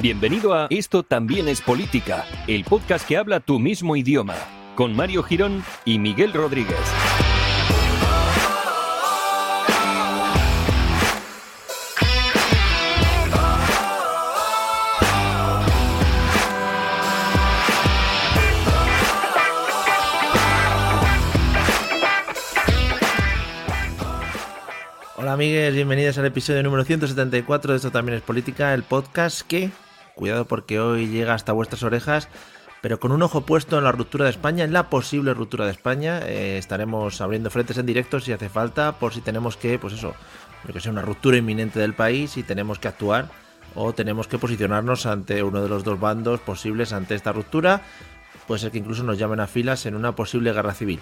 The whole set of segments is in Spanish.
Bienvenido a Esto también es política, el podcast que habla tu mismo idioma, con Mario Girón y Miguel Rodríguez. Hola amigues, bienvenidos al episodio número 174 de Esto también es política, el podcast que, cuidado porque hoy llega hasta vuestras orejas, pero con un ojo puesto en la ruptura de España, en la posible ruptura de España, eh, estaremos abriendo frentes en directo si hace falta, por si tenemos que, pues eso, que sea una ruptura inminente del país y tenemos que actuar o tenemos que posicionarnos ante uno de los dos bandos posibles ante esta ruptura. Puede ser que incluso nos llamen a filas en una posible guerra civil.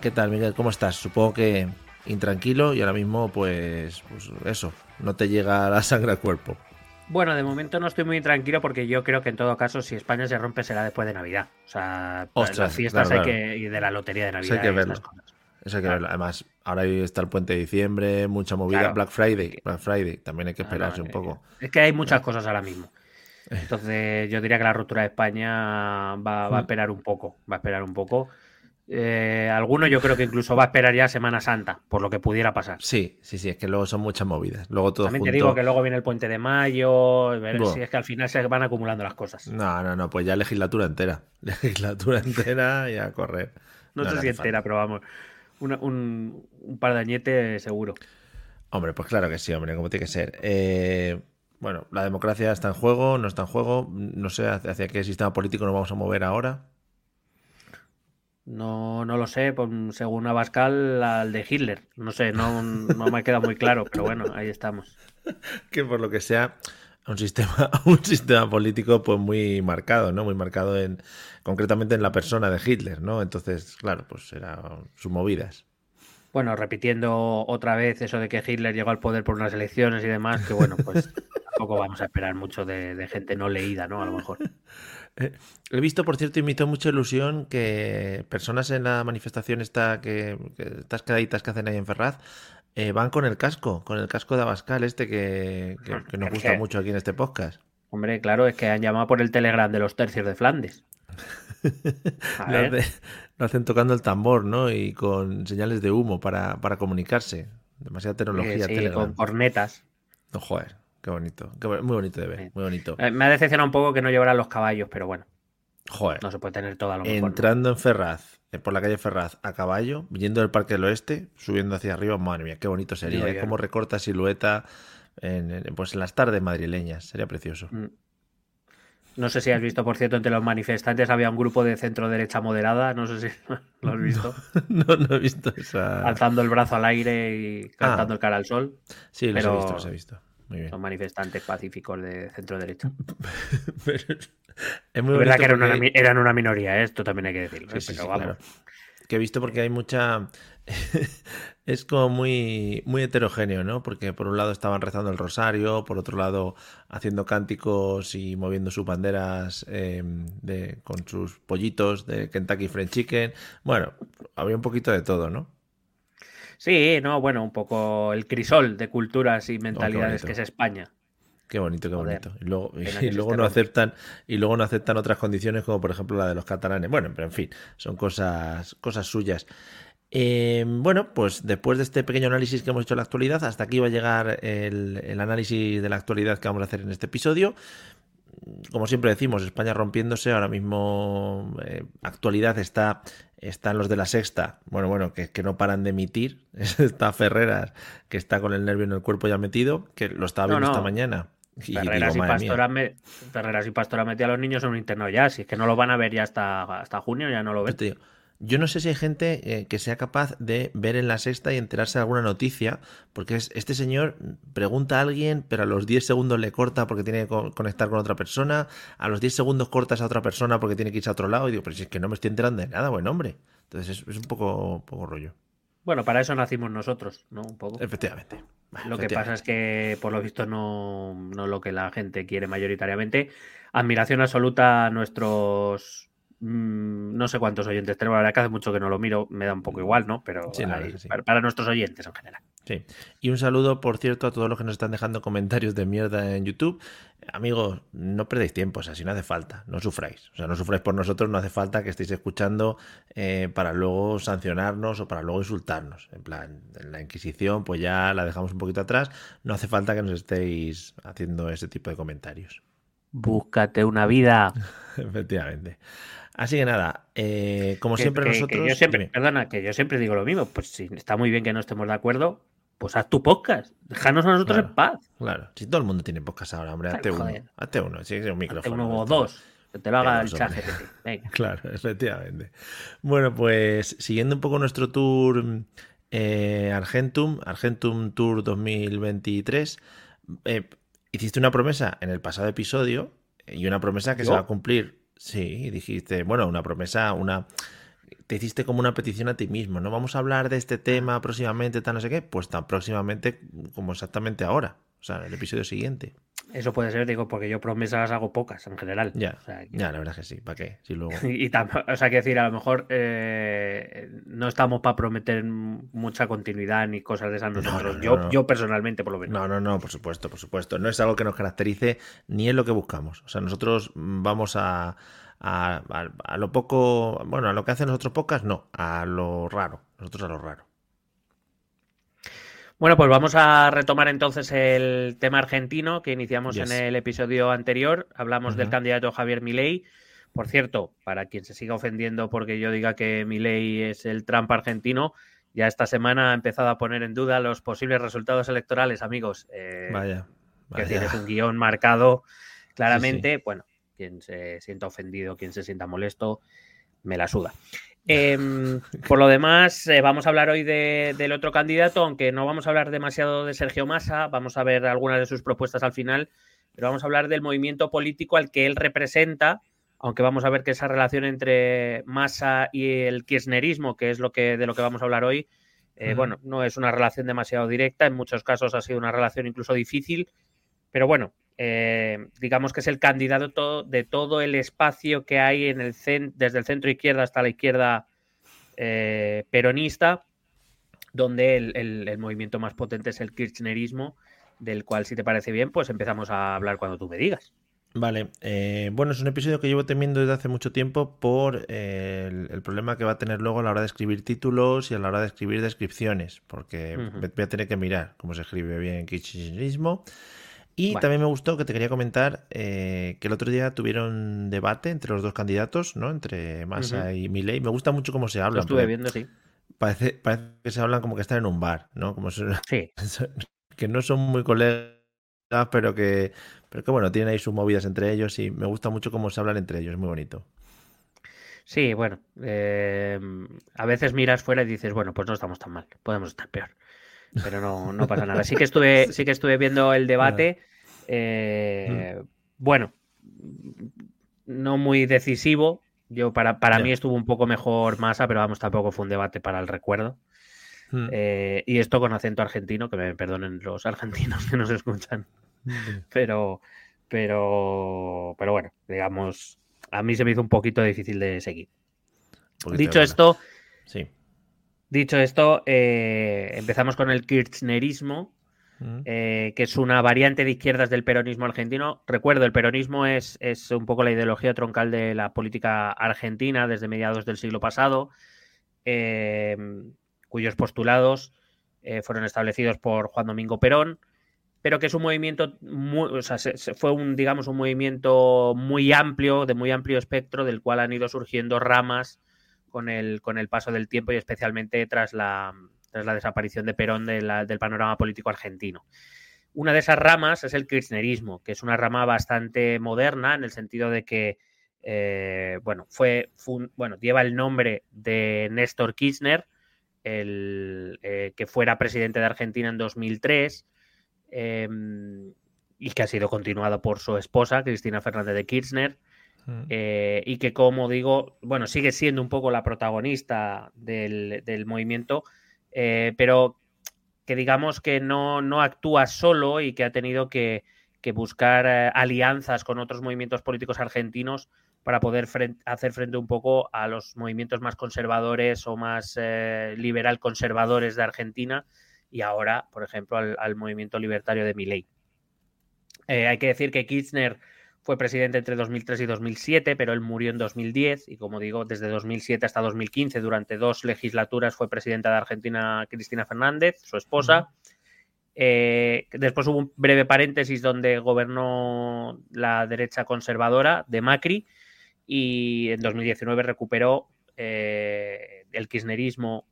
¿Qué tal, Miguel? ¿Cómo estás? Supongo que intranquilo y ahora mismo, pues, pues eso, no te llega la sangre al cuerpo. Bueno, de momento no estoy muy tranquilo porque yo creo que en todo caso, si España se rompe, será después de Navidad. O sea, Ostras, las fiestas claro, hay claro. que, y de la lotería de Eso Navidad. hay que verlo. Eso hay que Claro. verlo. Además, ahora está el puente de diciembre, mucha movida. Black Friday, Black Friday, también hay que No, esperarse un eh, poco. Es que hay muchas cosas ahora mismo. Entonces, yo diría que la ruptura de España va, va a Mm. esperar un poco. Va a esperar un poco. Eh, alguno yo creo que incluso va a esperar ya Semana Santa, por lo que pudiera pasar. Sí, sí, sí, es que luego son muchas movidas. Luego todo También junto. te digo que luego viene el puente de mayo. ver si es que al final se van acumulando las cosas. No, no, no, pues ya legislatura entera. Legislatura entera y a correr. No, sé le si entera, pero vamos. una- un, un par de añetes seguro. Hombre, pues claro que sí, hombre, como tiene que ser. Eh, bueno, la democracia está en juego, no está en juego. No sé hacia qué sistema político nos vamos a mover ahora. No, no lo sé, pues, según Abascal, al de Hitler. No sé, no, no me queda muy claro, pero bueno, ahí estamos. que por lo que sea un sistema un sistema político pues muy marcado no muy marcado en concretamente en la persona de Hitler no entonces claro pues eran sus movidas Bueno, repitiendo otra vez eso de que Hitler llegó al poder por unas elecciones y demás, que bueno, pues tampoco vamos a esperar mucho de, de gente no leída, ¿no? A lo mejor. Eh, he visto por cierto y me hizo mucha ilusión que personas en la manifestación esta que, que estas quedaditas que hacen ahí en Ferraz eh, van con el casco con el casco de Abascal este que, que- que nos gusta mucho aquí en este podcast Hombre, claro, es que han llamado por el Telegram de los tercios de Flandes. Lo, hacen tocando el tambor no y con señales de humo para, para comunicarse demasiada tecnología Eh, sí, Telegram. con cornetas. No, joder, qué bonito. qué muy bonito de ver, muy bonito. Eh, Me ha decepcionado un poco que no llevaran los caballos, pero bueno, Joder, no se puede tener todo a lo mejor. entrando en Ferraz, eh, por la calle Ferraz, a caballo, viniendo del Parque del Oeste, subiendo hacia arriba, madre mía, qué bonito sería. ¿eh? Cómo recorta silueta en, pues en las tardes madrileñas, sería precioso. Mm. No sé si has visto, por cierto, entre los manifestantes había un grupo de centro derecha moderada, no sé si lo has visto, no, no he visto esa. alzando el brazo al aire y cantando Ah. el cara al sol. Sí, los he visto, los he visto. Muy bien. Son manifestantes pacíficos de centro derecha. Es muy verdad que eran porque- una, eran una minoría, ¿eh? esto también hay que decirlo. Sí, ¿eh? sí, Pero sí, vamos. claro. Que he visto porque hay mucha. es como muy, muy heterogéneo, ¿no? Porque por un lado estaban rezando el rosario, por otro lado haciendo cánticos y moviendo sus banderas eh, de, con sus pollitos de Kentucky Fried Chicken. Bueno, había un poquito de todo, ¿no? Sí, no, bueno, un poco el crisol de culturas y mentalidades bonito. que es España. Qué bonito, qué Joder, bonito. Y luego, y luego no aceptan, y luego no aceptan otras condiciones, como por ejemplo la de los catalanes. Bueno, pero en fin, son cosas, cosas suyas. Eh, bueno, pues después de este pequeño análisis que hemos hecho de la actualidad, hasta aquí va a llegar el, el análisis de la actualidad que vamos a hacer en este episodio. Como siempre decimos, España rompiéndose, ahora mismo eh, actualidad está, están los de la sexta, bueno, bueno, que, que no paran de emitir, está Ferreras, que está con el nervio en el cuerpo ya metido, que lo estaba viendo no. esta mañana. Y Ferreras, digo, y. Pastora me- Ferreras y Pastora metía a los niños en un internado ya, si es que no lo van a ver ya hasta, hasta junio, ya no lo ven. Yo no sé si hay gente eh, que sea capaz de ver en la sexta y enterarse de alguna noticia, porque es, este señor pregunta a alguien, pero a los 10 segundos le corta porque tiene que conectar con otra persona, a los 10 segundos cortas a otra persona porque tiene que irse a otro lado, y digo, pero si es que no me estoy enterando de nada, buen hombre. Entonces es, un poco, poco rollo. Bueno, para eso nacimos nosotros, ¿no? Un poco. Efectivamente. Lo que pasa es que, por lo visto, no, no lo que la gente quiere mayoritariamente. Admiración absoluta a nuestros Mm, no sé cuántos oyentes tenemos, la verdad que hace mucho que no lo miro, me da un poco igual, ¿no? Pero para, nuestros oyentes en general. Sí. Y un saludo, por cierto, a todos los que nos están dejando comentarios de mierda en YouTube. Amigos, no perdéis tiempo, o sea, si no hace falta, no sufráis. O sea, no sufráis por nosotros, no hace falta que estéis escuchando eh, para luego sancionarnos o para luego insultarnos. En plan, en la Inquisición, pues ya la dejamos un poquito atrás. No hace falta que nos estéis haciendo ese tipo de comentarios. Búscate una vida. Efectivamente. Así que nada, eh, como siempre nosotros... yo siempre, perdona, que yo siempre digo lo mismo, pues si está muy bien que no estemos de acuerdo, pues haz tu podcast, déjanos a nosotros en paz. Claro, si todo el mundo tiene podcast ahora, hombre, hazte uno, hazte uno, si es un micrófono. Hazte uno o dos, que te lo haga el chat Claro, efectivamente. Bueno, pues siguiendo un poco nuestro tour eh, Argentum, Argentum Tour 2023, eh, hiciste una promesa en el pasado episodio y una promesa que se va a cumplir Sí, dijiste, bueno, una promesa, una... Te hiciste como una petición a ti mismo, ¿no? Vamos a hablar de este tema próximamente, tal no sé qué, pues tan próximamente como exactamente ahora, o sea, el episodio siguiente. Eso puede ser, digo, porque yo promesas hago pocas en general. Ya, ya la verdad es que sí, ¿para qué? Si luego... y, o sea, que decir, a lo mejor eh, no estamos para prometer mucha continuidad ni cosas de esas nosotros. yo, yo personalmente, por lo menos. No, no, no, por supuesto, por supuesto. No es algo que nos caracterice ni es lo que buscamos. O sea, nosotros vamos a, a, a lo poco, bueno, a lo que hacen nosotros pocas, no, a lo raro. Nosotros a lo raro. Bueno, pues vamos a retomar entonces el tema argentino que iniciamos en el episodio anterior. Hablamos del candidato Javier Milei. Por cierto, para quien se siga ofendiendo porque yo diga que Milei es el Trump argentino, ya esta semana ha empezado a poner en duda los posibles resultados electorales, amigos. Eh, vaya, Que tienes un guion marcado claramente. Bueno, quien se sienta ofendido, quien se sienta molesto, me la suda. Em, por lo demás, eh, vamos a hablar hoy del otro candidato, aunque no vamos a hablar demasiado de Sergio Massa, vamos a ver algunas de sus propuestas al final, pero vamos a hablar del movimiento político al que él representa, aunque vamos a ver que esa relación entre Massa y el kirchnerismo, que es lo que, de lo que vamos a hablar hoy, eh, bueno, no es una relación demasiado directa, en muchos casos ha sido una relación incluso difícil, pero bueno, eh, digamos que es el candidato de todo el espacio que hay en el desde el centro izquierda hasta la izquierda eh, peronista, donde el, movimiento más potente es el kirchnerismo, del cual, si te parece bien, pues empezamos a hablar cuando tú me digas. Vale, eh, bueno, es un episodio que llevo temiendo desde hace mucho tiempo por el, problema que va a tener luego a la hora de escribir títulos y a la hora de escribir descripciones, porque voy a tener que mirar cómo se escribe bien kirchnerismo. Y también me gustó que te quería comentar eh, que el otro día tuvieron debate entre los dos candidatos, ¿no? Entre Massa y Milei. Me gusta mucho cómo se hablan. Lo estuve viendo, sí. Parece, parece, que se hablan como que están en un bar, ¿no? Como sí. que no son muy colegas, pero que, pero que bueno, tienen ahí sus movidas entre ellos y me gusta mucho cómo se hablan entre ellos, es muy bonito. Sí, bueno, eh, a veces miras fuera y dices, bueno, pues no estamos tan mal, podemos estar peor pero no, no pasa nada. Sí que estuve, sí que estuve viendo el debate. Eh, bueno, no muy decisivo. Yo para, para mí estuvo un poco mejor Masa, pero vamos, tampoco fue un debate para el recuerdo. Hmm. Eh, y esto con acento argentino, que me perdonen los argentinos que nos escuchan. Pero, pero, pero bueno, digamos, a mí se me hizo un poquito difícil de seguir. Dicho esto, sí. Dicho esto, eh, empezamos con el kirchnerismo, mm. eh, que es una variante de izquierdas del peronismo argentino. Recuerdo, el peronismo es, es, un poco la ideología troncal de la política argentina desde mediados del siglo pasado, em, cuyos postulados eh, fueron establecidos por Juan Domingo Perón, pero que es un movimiento, muy, o sea, fue un, digamos, un movimiento muy amplio, de muy amplio espectro, del cual han ido surgiendo ramas con el, con el paso del tiempo y especialmente tras la, tras la desaparición de Perón del panorama político argentino. Una de esas ramas es el kirchnerismo, que es una rama bastante moderna en el sentido de que bueno, fue, bueno, lleva el nombre de Néstor Kirchner, el, que fuera presidente de Argentina en 2003 em, y que ha sido continuado por su esposa, Cristina Fernández de Kirchner. Mm. y que, como digo, bueno, sigue siendo un poco la protagonista del, del movimiento, pero que digamos que no, no actúa solo y que ha tenido que, buscar eh, alianzas con otros movimientos políticos argentinos para poder hacer frente un poco a los movimientos más conservadores o más eh, liberal conservadores de Argentina y ahora, por ejemplo, al, movimiento libertario de Milei. Eh, hay que decir que Kirchner fue presidente entre 2003 y 2007, pero él murió en 2010 y como digo, desde 2007 hasta 2015, durante dos legislaturas, fue presidenta de Argentina Cristina Fernández, su esposa. Eh, después hubo un breve paréntesis donde gobernó la derecha conservadora de Macri y en 2019 recuperó eh, el kirchnerismo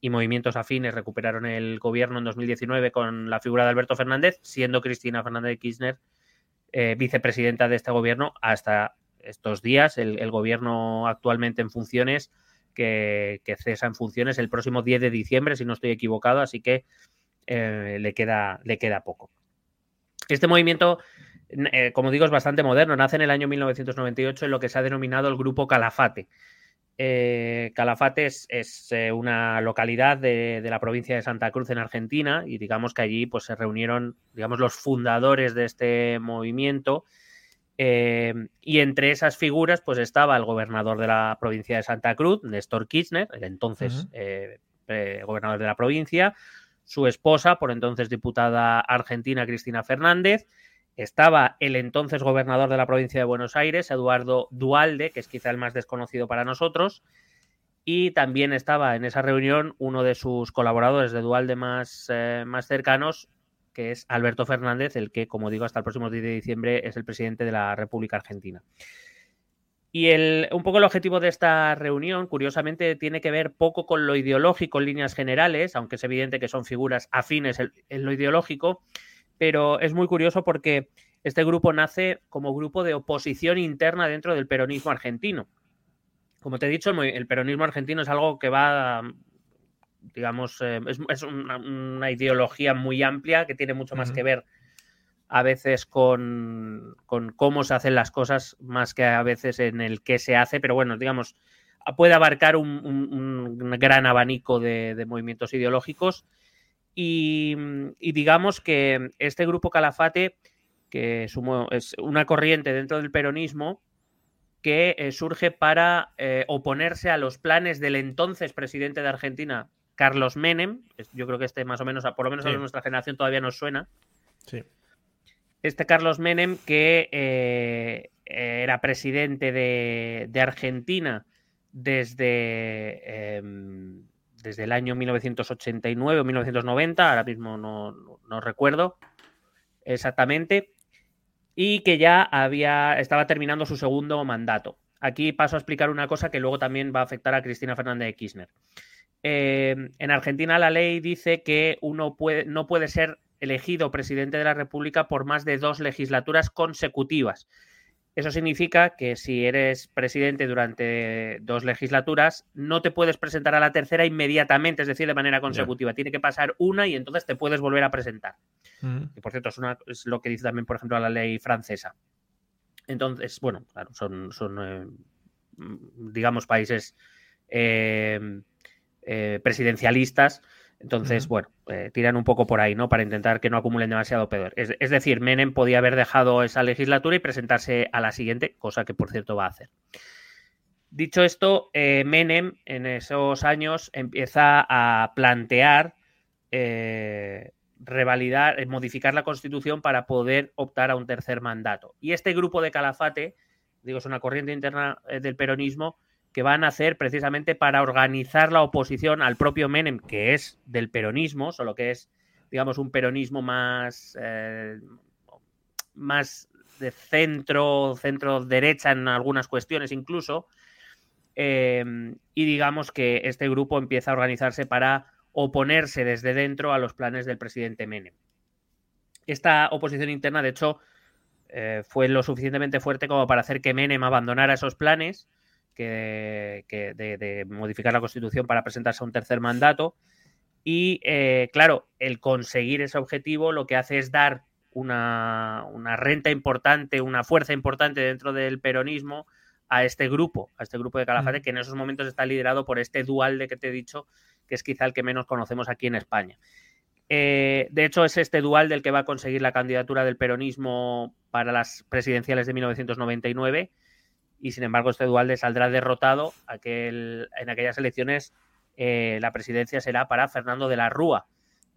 y movimientos afines recuperaron el gobierno en 2019 con la figura de Alberto Fernández, siendo Cristina Fernández de Kirchner eh, vicepresidenta de este gobierno hasta estos días. El, gobierno actualmente en funciones, que, cesa en funciones el próximo 10 de diciembre, si no estoy equivocado, así que eh, le, queda, le queda poco. Este movimiento, eh, como digo, es bastante moderno. Nace en el año 1998 en lo que se ha denominado el Grupo Calafate. Calafate es, una localidad de, de, la provincia de Santa Cruz en Argentina y digamos que allí pues, se reunieron digamos, los fundadores de este movimiento. Eh, y entre esas figuras, pues estaba el gobernador de la provincia de Santa Cruz, Néstor Kirchner, el entonces eh, eh, gobernador de la provincia, su esposa, por entonces diputada argentina, Cristina Fernández, estaba el entonces gobernador de la provincia de Buenos Aires, Eduardo Dualde, que es quizá el más desconocido para nosotros, y también estaba en esa reunión uno de sus colaboradores de Dualde más, más cercanos, que es Alberto Fernández, el que, como digo, hasta el próximo 10 de diciembre es el presidente de la República Argentina. Y el, un poco el objetivo de esta reunión, curiosamente, tiene que ver poco con lo ideológico en líneas generales, aunque es evidente que son figuras afines en, lo ideológico, pero es muy curioso porque este grupo nace como grupo de oposición interna dentro del peronismo argentino. Como te he dicho, el peronismo argentino es algo que va digamos, eh, es, una, ideología muy amplia que tiene mucho más que ver a veces con, cómo se hacen las cosas más que a veces en el qué se hace, pero bueno, digamos, puede abarcar un, gran abanico de, movimientos ideológicos y, digamos que este grupo Calafate, que es una corriente dentro del peronismo, que eh, surge para eh, oponerse a los planes del entonces presidente de Argentina, Carlos Menem, yo creo que este más o menos, por lo menos a nuestra generación todavía nos suena. Sí. Este Carlos Menem, que eh, era presidente de, Argentina desde, em, desde el año 1989 o 1990, ahora mismo no, recuerdo exactamente, y que ya había, estaba terminando su segundo mandato. Aquí paso a explicar una cosa que luego también va a afectar a Cristina Fernández de Kirchner. Em, en Argentina la ley dice que uno puede, no puede ser elegido presidente de la República por más de dos legislaturas consecutivas. Eso significa que si eres presidente durante dos legislaturas, no te puedes presentar a la tercera inmediatamente, es decir, de manera consecutiva. Tiene que pasar una y entonces te puedes volver a presentar. Mm. Y por cierto, es, lo que dice también, por ejemplo, la ley francesa. Entonces, bueno, claro, son, son eh, digamos, países eh, eh, presidencialistas. Entonces, bueno, eh, tiran un poco por ahí, ¿no? Para intentar que no acumulen demasiado peor. Es, decir, Menem podía haber dejado esa legislatura y presentarse a la siguiente, cosa que por cierto va a hacer. Dicho esto, eh, Menem en esos años empieza a plantear revalidar, modificar la constitución para poder optar a un tercer mandato. Y este grupo de Calafate, digo, es una corriente interna del peronismo, que van a hacer precisamente para organizar la oposición al propio Menem, que es del peronismo, solo que es, digamos, un peronismo más, eh, más de centro, centro derecha en algunas cuestiones incluso. Eh, y digamos que este grupo empieza a organizarse para oponerse desde dentro a los planes del presidente Menem. Esta oposición interna, de hecho, eh, fue lo suficientemente fuerte como para hacer que Menem abandonara esos planes que, de, modificar la constitución para presentarse a un tercer mandato. Y eh, claro, el conseguir ese objetivo lo que hace es dar una, renta importante, una fuerza importante dentro del peronismo a este grupo, a este grupo de Calafate, mm. que en esos momentos está liderado por este dual de que te he dicho, que es quizá el que menos conocemos aquí en España. Eh, de hecho, es este dual del que va a conseguir la candidatura del peronismo para las presidenciales de 1999 y sin embargo este dual saldrá derrotado. Aquel, en aquellas elecciones eh, la presidencia será para Fernando de la Rúa.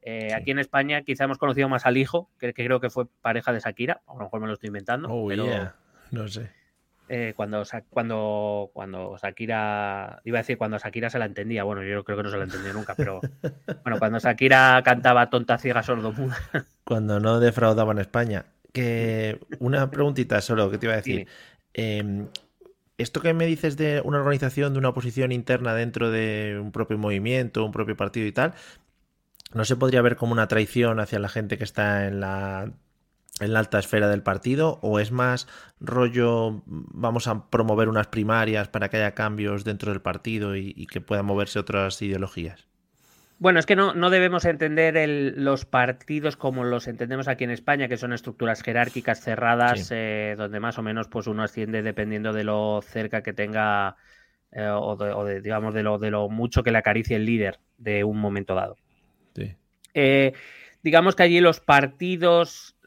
Eh, aquí en España quizá hemos conocido más al hijo, que, creo que fue pareja de Shakira, a lo mejor me lo estoy inventando. Oh, pero, No sé. Eh, cuando, cuando, cuando Shakira, iba a decir cuando Shakira se la entendía, bueno, yo creo que no se la entendía nunca, pero bueno, cuando Shakira cantaba tonta, ciega, sordo, muda. Cuando no defraudaba en España. Que una preguntita solo que te iba a decir. Esto que me dices de una organización, de una oposición interna dentro de un propio movimiento, un propio partido y tal, ¿no se podría ver como una traición hacia la gente que está en la, en la alta esfera del partido? ¿O es más rollo, vamos a promover unas primarias para que haya cambios dentro del partido y que puedan moverse otras ideologías? Bueno, es que no, no debemos entender los partidos como los entendemos aquí en España, que son estructuras jerárquicas cerradas, eh, donde más o menos pues uno asciende dependiendo de lo cerca que tenga eh, o, de, digamos de lo, de lo mucho que le acaricie el líder de un momento dado. Eh, digamos que allí los partidos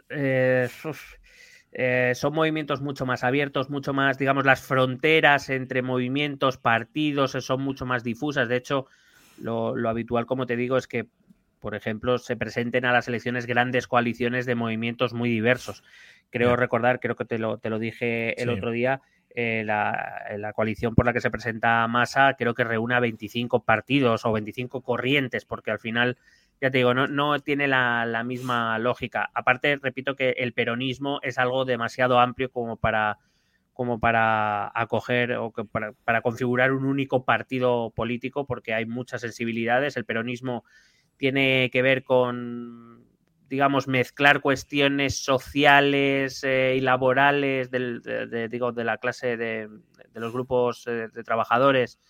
son movimientos mucho más abiertos, mucho más, digamos, las fronteras entre movimientos, partidos son mucho más difusas. De hecho, lo, habitual, como te digo, es que, por ejemplo, se presenten a las elecciones grandes coaliciones de movimientos muy diversos. Creo recordar, creo que te lo, te lo dije el otro día, eh, la, coalición por la que se presenta Massa creo que reúne a 25 partidos o 25 corrientes, porque al final, ya te digo, no, no tiene la, la, misma lógica. Aparte, repito que el peronismo es algo demasiado amplio como para como para acoger o para, configurar un único partido político, porque hay muchas sensibilidades. El peronismo tiene que ver con, digamos, mezclar cuestiones sociales eh, y laborales del, de, digo, de la clase de, los grupos eh, de trabajadores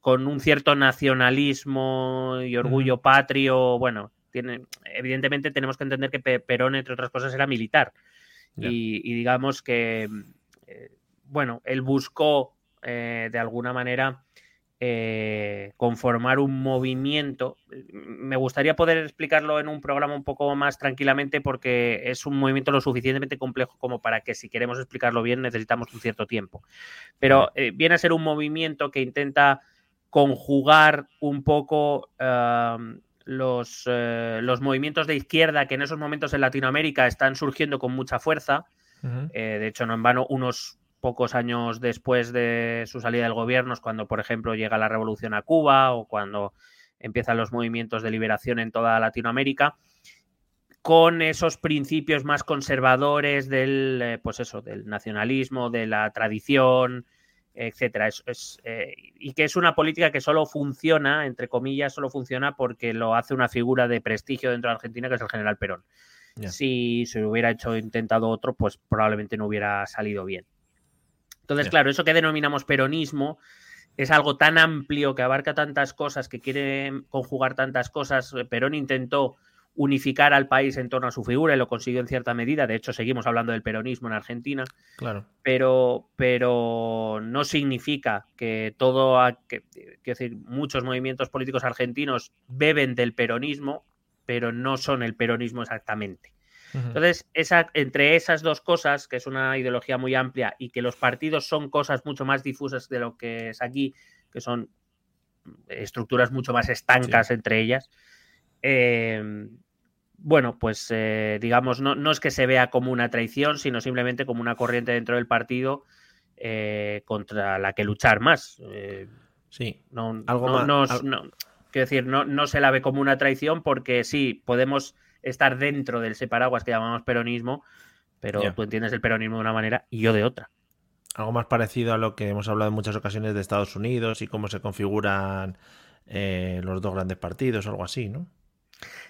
con un cierto nacionalismo y orgullo patrio. Bueno, tiene, evidentemente tenemos que entender que Perón, entre otras cosas, era militar. y, digamos que eh, bueno, él buscó eh, de alguna manera eh, conformar un movimiento. Me gustaría poder explicarlo en un programa un poco más tranquilamente porque es un movimiento lo suficientemente complejo como para que si queremos explicarlo bien necesitamos un cierto tiempo. Pero viene a ser un movimiento que intenta conjugar un poco los, los movimientos de izquierda que en esos momentos en Latinoamérica están surgiendo con mucha fuerza eh, de hecho, no en vano, unos pocos años después de su salida del gobierno es cuando, por ejemplo, llega la revolución a Cuba o cuando empiezan los movimientos de liberación en toda Latinoamérica, con esos principios más conservadores del, eh, pues eso, del nacionalismo, de la tradición, etcétera. Eh, y que es una política que solo funciona, entre comillas, solo funciona porque lo hace una figura de prestigio dentro de Argentina, que es el general Perón. Si se hubiera hecho intentado otro, pues probablemente no hubiera salido bien. Entonces, claro, eso que denominamos peronismo es algo tan amplio que abarca tantas cosas, que quiere conjugar tantas cosas. Perón intentó unificar al país en torno a su figura y lo consiguió en cierta medida. De hecho, seguimos hablando del peronismo en Argentina. Claro. Pero, pero no significa que todo, que, quiero decir, muchos movimientos políticos argentinos beben del peronismo pero no son el peronismo exactamente. Entonces, esa, entre esas dos cosas, que es una ideología muy amplia y que los partidos son cosas mucho más difusas de lo que es aquí, que son estructuras mucho más estancas entre ellas, em, bueno, pues eh, digamos, no, es que se vea como una traición, sino simplemente como una corriente dentro del partido eh, contra la que luchar más. Eh, sí, no, algo más, Quiero decir, no, no se la ve como una traición porque sí, podemos estar dentro del ese paraguas que llamamos peronismo, pero tú entiendes el peronismo de una manera y yo de otra. Algo más parecido a lo que hemos hablado en muchas ocasiones de Estados Unidos y cómo se configuran eh, los dos grandes partidos, algo así, ¿no?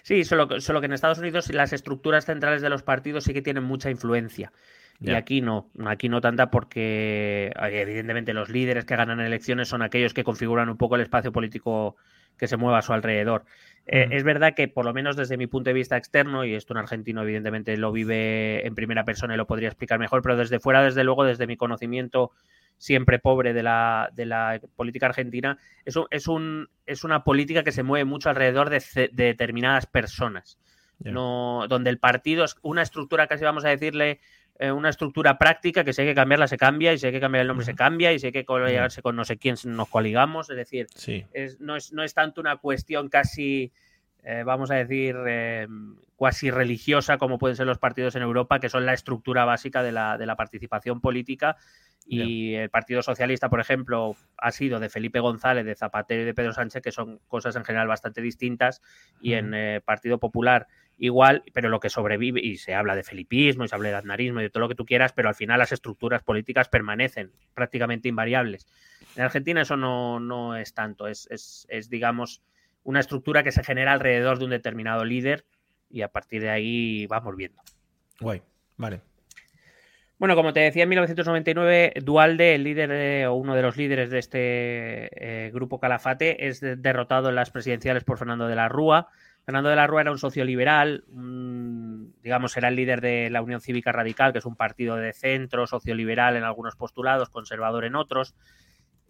Sí, solo, solo que en Estados Unidos las estructuras centrales de los partidos sí que tienen mucha influencia. Y aquí no, aquí no tanta porque evidentemente los líderes que ganan elecciones son aquellos que configuran un poco el espacio político que se mueva a su alrededor. Eh, es verdad que por lo menos desde mi punto de vista externo, y esto un argentino evidentemente lo vive en primera persona y lo podría explicar mejor, pero desde fuera, desde luego, desde mi conocimiento siempre pobre de la, de la política argentina, es, es, un, es una política que se mueve mucho alrededor de, determinadas personas. No, donde el partido es una estructura casi vamos a decirle eh, una estructura práctica que si hay que cambiarla se cambia y si hay que cambiar el nombre se cambia y si hay que coligarse con no sé quién nos coligamos es decir no, es, no es tanto una cuestión casi eh, vamos a decir eh, cuasi religiosa como pueden ser los partidos en Europa que son la estructura básica de la, de la participación política y el Partido Socialista, por ejemplo, ha sido de Felipe González, de Zapatero y de Pedro Sánchez, que son cosas en general bastante distintas. Y en eh, Partido Popular igual, pero lo que sobrevive, y se habla de felipismo, y se habla de aznarismo y de todo lo que tú quieras, pero al final las estructuras políticas permanecen prácticamente invariables. En Argentina eso no, no es tanto, es, es, es, digamos, una estructura que se genera alrededor de un determinado líder y a partir de ahí vamos viendo. Guay, vale. Bueno, como te decía, en 1999, Dualde, el líder o uno de los líderes de este eh, grupo Calafate, es derrotado en las presidenciales por Fernando de la Rúa. Fernando de la Rúa era un socio liberal, digamos, era el líder de la Unión Cívica Radical, que es un partido de centro, socioliberal en algunos postulados, conservador en otros.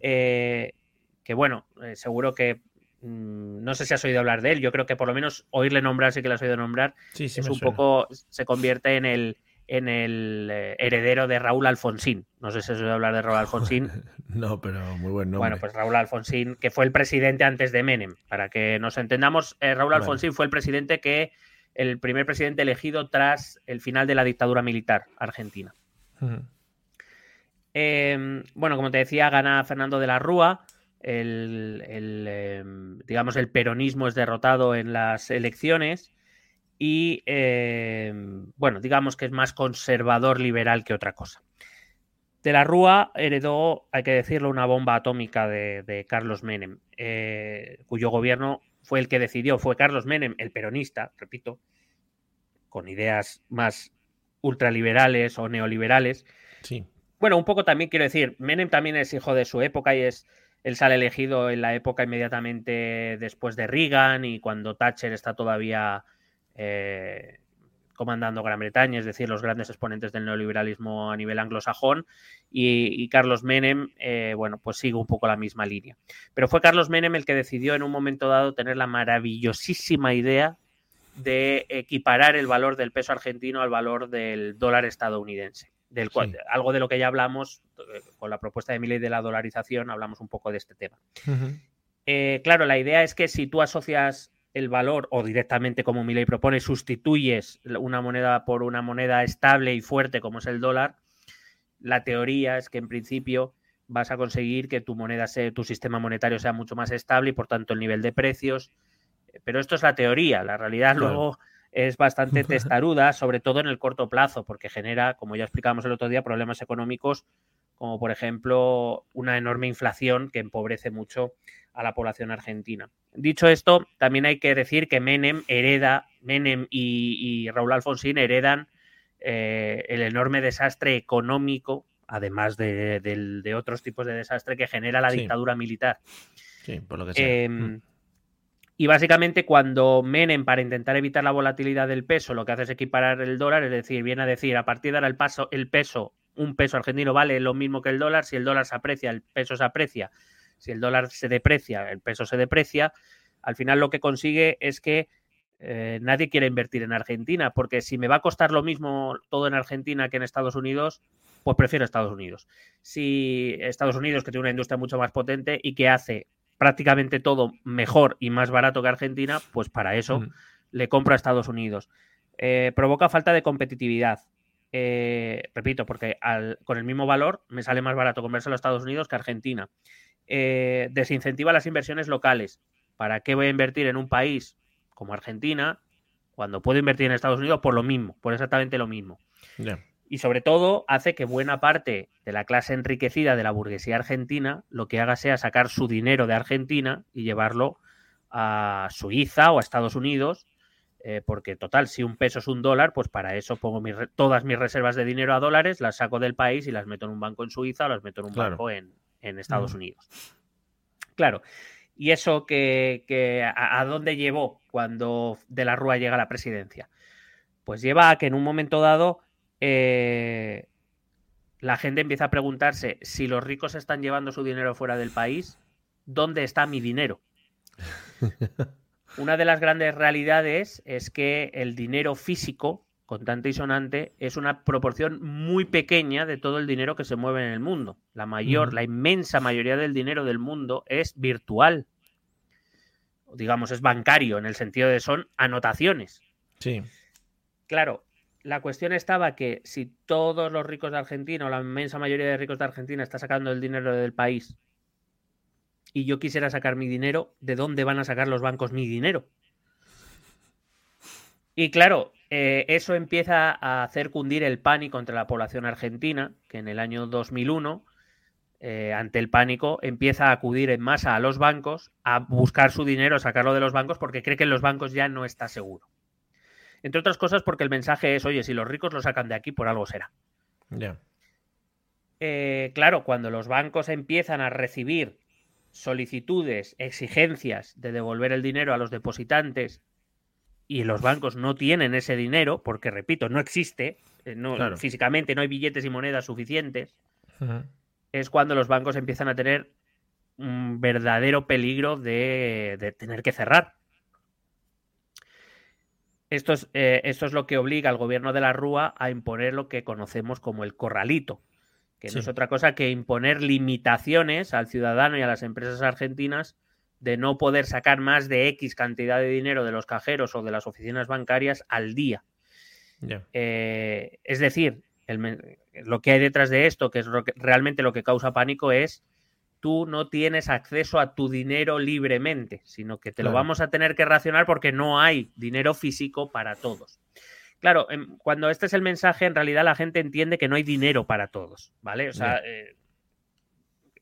Eh, que bueno, eh, seguro que no sé si has oído hablar de él, yo creo que por lo menos oírle nombrar, sí que lo has oído nombrar, es un poco, se convierte en el en el eh, heredero de Raúl Alfonsín. No sé si se suele hablar de Raúl Alfonsín. no, pero muy buen nombre. Bueno, pues Raúl Alfonsín, que fue el presidente antes de Menem. Para que nos entendamos, eh, Raúl Alfonsín fue el presidente que, el primer presidente elegido tras el final de la dictadura militar argentina. Em, bueno, como te decía, gana Fernando de la Rúa. El, em, digamos, el peronismo es derrotado en las elecciones y em, bueno, digamos que es más conservador liberal que otra cosa. De la Rúa heredó, hay que decirlo, una bomba atómica de, Carlos Menem, eh, cuyo gobierno fue el que decidió, fue Carlos Menem, el peronista, repito, con ideas más ultraliberales o neoliberales. Sí. Bueno, un poco también quiero decir, Menem también es hijo de su época y es, él sale elegido en la época inmediatamente después de Reagan y cuando Thatcher está todavía eh, comandando Gran Bretaña, es decir, los grandes exponentes del neoliberalismo a nivel anglosajón, y, Carlos Menem, eh, bueno, pues sigue un poco la misma línea. Pero fue Carlos Menem el que decidió en un momento dado tener la maravillosísima idea de equiparar el valor del peso argentino al valor del dólar estadounidense. Del cual, Algo de lo que ya hablamos eh, con la propuesta de mi ley de la dolarización, hablamos un poco de este tema. claro, la idea es que si tú asocias el valor o directamente como mi ley propone sustituyes una moneda por una moneda estable y fuerte como es el dólar, la teoría es que en principio vas a conseguir que tu moneda sea, tu sistema monetario sea mucho más estable y por tanto el nivel de precios. Pero esto es la teoría, la realidad luego es bastante testaruda, sobre todo en el corto plazo, porque genera, como ya explicábamos el otro día, problemas económicos como por ejemplo una enorme inflación que empobrece mucho a la población argentina. Dicho esto, también hay que decir que Menem hereda, Menem y, Raúl Alfonsín heredan eh, el enorme desastre económico, además de, otros tipos de desastre que genera la dictadura militar. Sí, por lo que sea. Em, mm. Y básicamente cuando Menem, para intentar evitar la volatilidad del peso, lo que hace es equiparar el dólar, es decir, viene a decir, a partir de ahora el, paso, el peso, un peso argentino vale lo mismo que el dólar, si el dólar se aprecia, el peso se aprecia, si el dólar se deprecia, el peso se deprecia, al final lo que consigue es que eh, nadie quiere invertir en Argentina, porque si me va a costar lo mismo todo en Argentina que en Estados Unidos, pues prefiero Estados Unidos. Si Estados Unidos, que tiene una industria mucho más potente y que hace prácticamente todo mejor y más barato que Argentina, pues para eso le compro a Estados Unidos. Eh, provoca falta de competitividad. Eh, repito, porque con el mismo valor me sale más barato comprárselo a Estados Unidos que a Argentina. Eh, desincentiva las inversiones locales. ¿Para qué voy a invertir en un país como Argentina cuando puedo invertir en Estados Unidos por lo mismo, por exactamente lo mismo? Y sobre todo hace que buena parte de la clase enriquecida de la burguesía argentina lo que haga sea sacar su dinero de Argentina y llevarlo a Suiza o a Estados Unidos eh, porque total, si un peso es un dólar, pues para eso pongo todas mis reservas de dinero a dólares, las saco del país y las meto en un banco en Suiza o las meto en un banco en, Estados Unidos. Claro, ¿y eso que, a, dónde llevó cuando de la Rúa llega a la presidencia? Pues lleva a que en un momento dado eh, la gente empieza a preguntarse si los ricos están llevando su dinero fuera del país, ¿dónde está mi dinero? Una de las grandes realidades es que el dinero físico, contante y sonante, es una proporción muy pequeña de todo el dinero que se mueve en el mundo. La mayor, la inmensa mayoría del dinero del mundo es virtual. Digamos, es bancario, en el sentido de son anotaciones. Sí. Claro, la cuestión estaba que si todos los ricos de Argentina o la inmensa mayoría de ricos de Argentina está sacando el dinero del país y yo quisiera sacar mi dinero, ¿de dónde van a sacar los bancos mi dinero? Y claro, eh, eso empieza a hacer cundir el pánico entre la población argentina, que en el año 2001, eh, ante el pánico, empieza a acudir en masa a los bancos, a buscar su dinero, sacarlo de los bancos, porque cree que en los bancos ya no está seguro. Entre otras cosas porque el mensaje es, oye, si los ricos lo sacan de aquí, por algo será. Ya. Eh, claro, cuando los bancos empiezan a recibir solicitudes, exigencias de devolver el dinero a los depositantes y los bancos no tienen ese dinero, porque repito, no existe, eh, no, físicamente no hay billetes y monedas suficientes, es cuando los bancos empiezan a tener un verdadero peligro de, tener que cerrar. Esto es, eh, esto es lo que obliga al gobierno de la Rúa a imponer lo que conocemos como el corralito, que no es otra cosa que imponer limitaciones al ciudadano y a las empresas argentinas de no poder sacar más de X cantidad de dinero de los cajeros o de las oficinas bancarias al día. Eh, es decir, lo que hay detrás de esto, que es realmente lo que causa pánico, es tú no tienes acceso a tu dinero libremente, sino que te lo vamos a tener que racionar porque no hay dinero físico para todos. Claro, em, cuando este es el mensaje, en realidad la gente entiende que no hay dinero para todos, ¿vale? O sea, eh,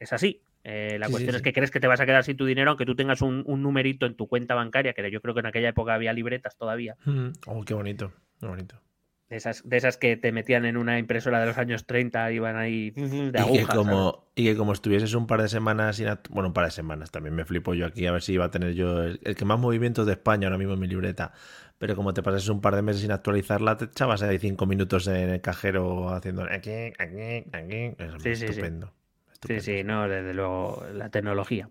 es así. Eh, la cuestión es que crees que te vas a quedar sin tu dinero aunque tú tengas un, numerito en tu cuenta bancaria, que yo creo que en aquella época había libretas todavía. Oh, qué bonito, qué bonito. De esas, de esas que te metían en una impresora de los años 30, iban ahí de agujas. Y que como, y que como estuvieses un par de semanas sin... Bueno, un par de semanas, también me flipo yo aquí a ver si iba a tener yo el, que más movimientos de España ahora mismo en mi libreta. Pero como te pases un par de meses sin actualizarla, te echabas ahí cinco minutos en el cajero haciendo aquí, aquí, aquí. Es estupendo, Sí, sí, no, desde luego la tecnología.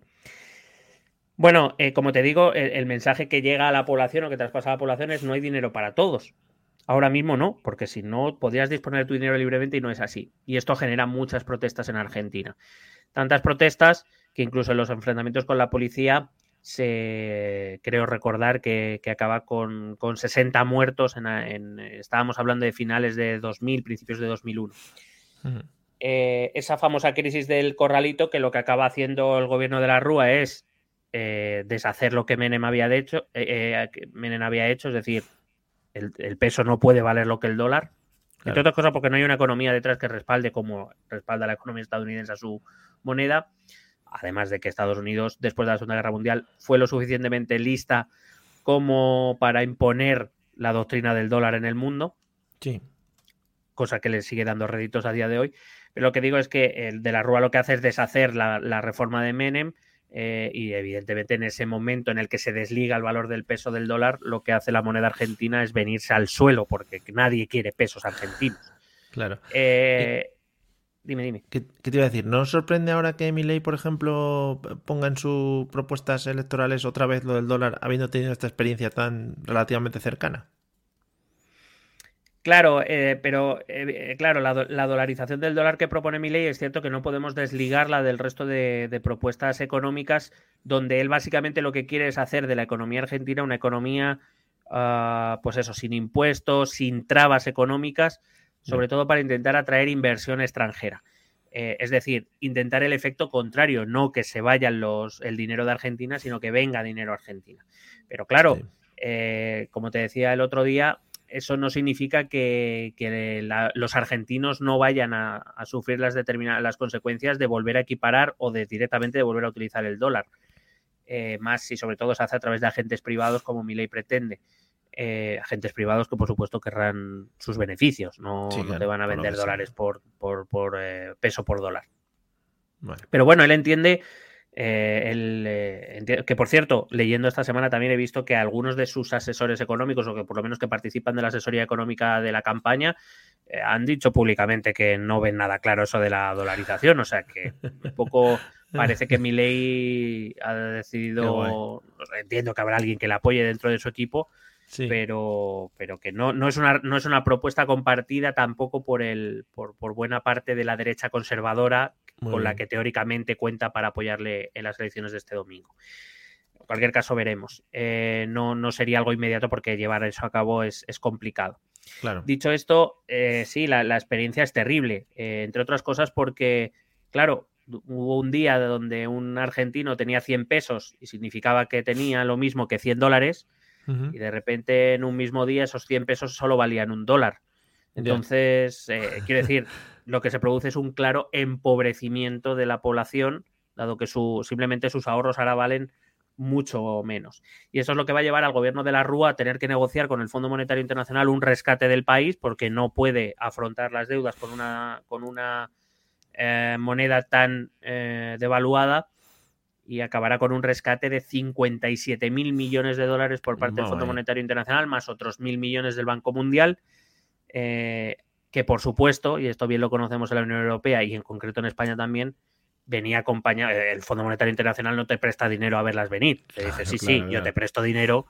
Bueno, eh, como te digo, el, mensaje que llega a la población o que traspasa a la población es no hay dinero para todos. Ahora mismo no, porque si no, podrías disponer de tu dinero libremente y no es así. Y esto genera muchas protestas en Argentina. Tantas protestas que incluso en los enfrentamientos con la policía se creo recordar que, acaba con, 60 muertos. En, estábamos hablando de finales de 2000, principios de 2001. Eh, esa famosa crisis del corralito que lo que acaba haciendo el gobierno de la Rúa es eh, deshacer lo que Menem había, hecho, eh, Menem había hecho, es decir, el, peso no puede valer lo que el dólar. Entre otras cosas porque no hay una economía detrás que respalde como respalda la economía estadounidense a su moneda. Además de que Estados Unidos, después de la Segunda Guerra Mundial, fue lo suficientemente lista como para imponer la doctrina del dólar en el mundo. Sí. Cosa que le sigue dando réditos a día de hoy. Pero lo que digo es que el de la Rúa lo que hace es deshacer la, la reforma de Menem eh, y evidentemente en ese momento en el que se desliga el valor del peso del dólar, lo que hace la moneda argentina es venirse al suelo porque nadie quiere pesos argentinos. Claro. Eh, dime, dime. ¿Qué, te iba a decir? ¿No os sorprende ahora que Milei, por ejemplo, ponga en sus propuestas electorales otra vez lo del dólar, habiendo tenido esta experiencia tan relativamente cercana? Claro, eh, pero eh, claro, la, dolarización del dólar que propone mi ley es cierto que no podemos desligarla del resto de, propuestas económicas, donde él básicamente lo que quiere es hacer de la economía argentina una economía, ah, pues eso, sin impuestos, sin trabas económicas, sobre todo para intentar atraer inversión extranjera. Eh, es decir, intentar el efecto contrario, no que se vaya los, el dinero de Argentina, sino que venga dinero a Argentina. Pero claro, como te decía el otro día, eso no significa que, los argentinos no vayan a, sufrir las, las consecuencias de volver a equiparar o de directamente de volver a utilizar el dólar. Eh, más si sobre todo se hace a través de agentes privados como Milei pretende. eh, agentes privados que por supuesto querrán sus beneficios, no, te van a vender dólares por, por, por eh, peso por dólar. Pero bueno, él entiende eh, que por cierto, leyendo esta semana también he visto que algunos de sus asesores económicos, o que por lo menos que participan de la asesoría económica de la campaña, han dicho públicamente que no ven nada claro eso de la dolarización. O sea que un poco parece que mi ley ha decidido. Entiendo que habrá alguien que la apoye dentro de su equipo, pero, pero que no, no, es una, no es una propuesta compartida tampoco por, el, por, buena parte de la derecha conservadora con la que teóricamente cuenta para apoyarle en las elecciones de este domingo. En cualquier caso, veremos. Eh, no, no sería algo inmediato porque llevar eso a cabo es, complicado. Claro. Dicho esto, eh, sí, la, experiencia es terrible, eh, entre otras cosas porque, claro, hubo un día donde un argentino tenía 100 pesos y significaba que tenía lo mismo que 100 dólares y de repente en un mismo día esos 100 pesos solo valían un dólar. Entonces, eh, quiero decir, lo que se produce es un claro empobrecimiento de la población, dado que su, simplemente sus ahorros ahora valen mucho menos. Y eso es lo que va a llevar al gobierno de la Rúa a tener que negociar con el Fondo Monetario Internacional un rescate del país porque no puede afrontar las deudas con una, con una eh, moneda tan eh, devaluada y acabará con un rescate de 57 mil millones de dólares por parte del Fondo Monetario Internacional, más otros mil millones del Banco Mundial, eh, que por supuesto, y esto bien lo conocemos en la Unión Europea y en concreto en España también, venía acompañado, eh, el Fondo Monetario Internacional no te presta dinero a verlas venir. Te dice, sí, sí, yo te presto dinero,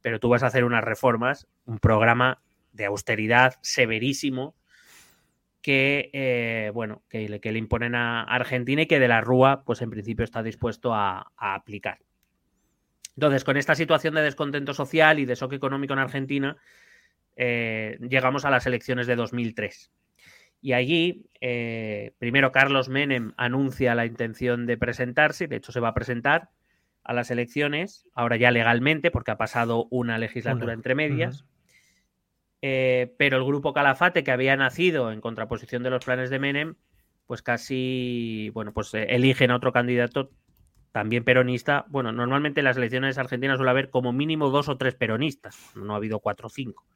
pero tú vas a hacer unas reformas, un programa de austeridad severísimo, que, eh, bueno, que, le imponen a Argentina y que de la Rúa, pues en principio está dispuesto a, aplicar. Entonces, con esta situación de descontento social y de shock económico en Argentina, eh, llegamos a las elecciones de 2003. Y allí, eh, primero Carlos Menem anuncia la intención de presentarse, de hecho se va a presentar a las elecciones, ahora ya legalmente, porque ha pasado una legislatura entre medias. Eh, pero el grupo Calafate, que había nacido en contraposición de los planes de Menem, pues casi, bueno, pues eligen a otro candidato también peronista. Bueno, normalmente en las elecciones argentinas suele haber como mínimo dos o tres peronistas, no ha habido cuatro o cinco.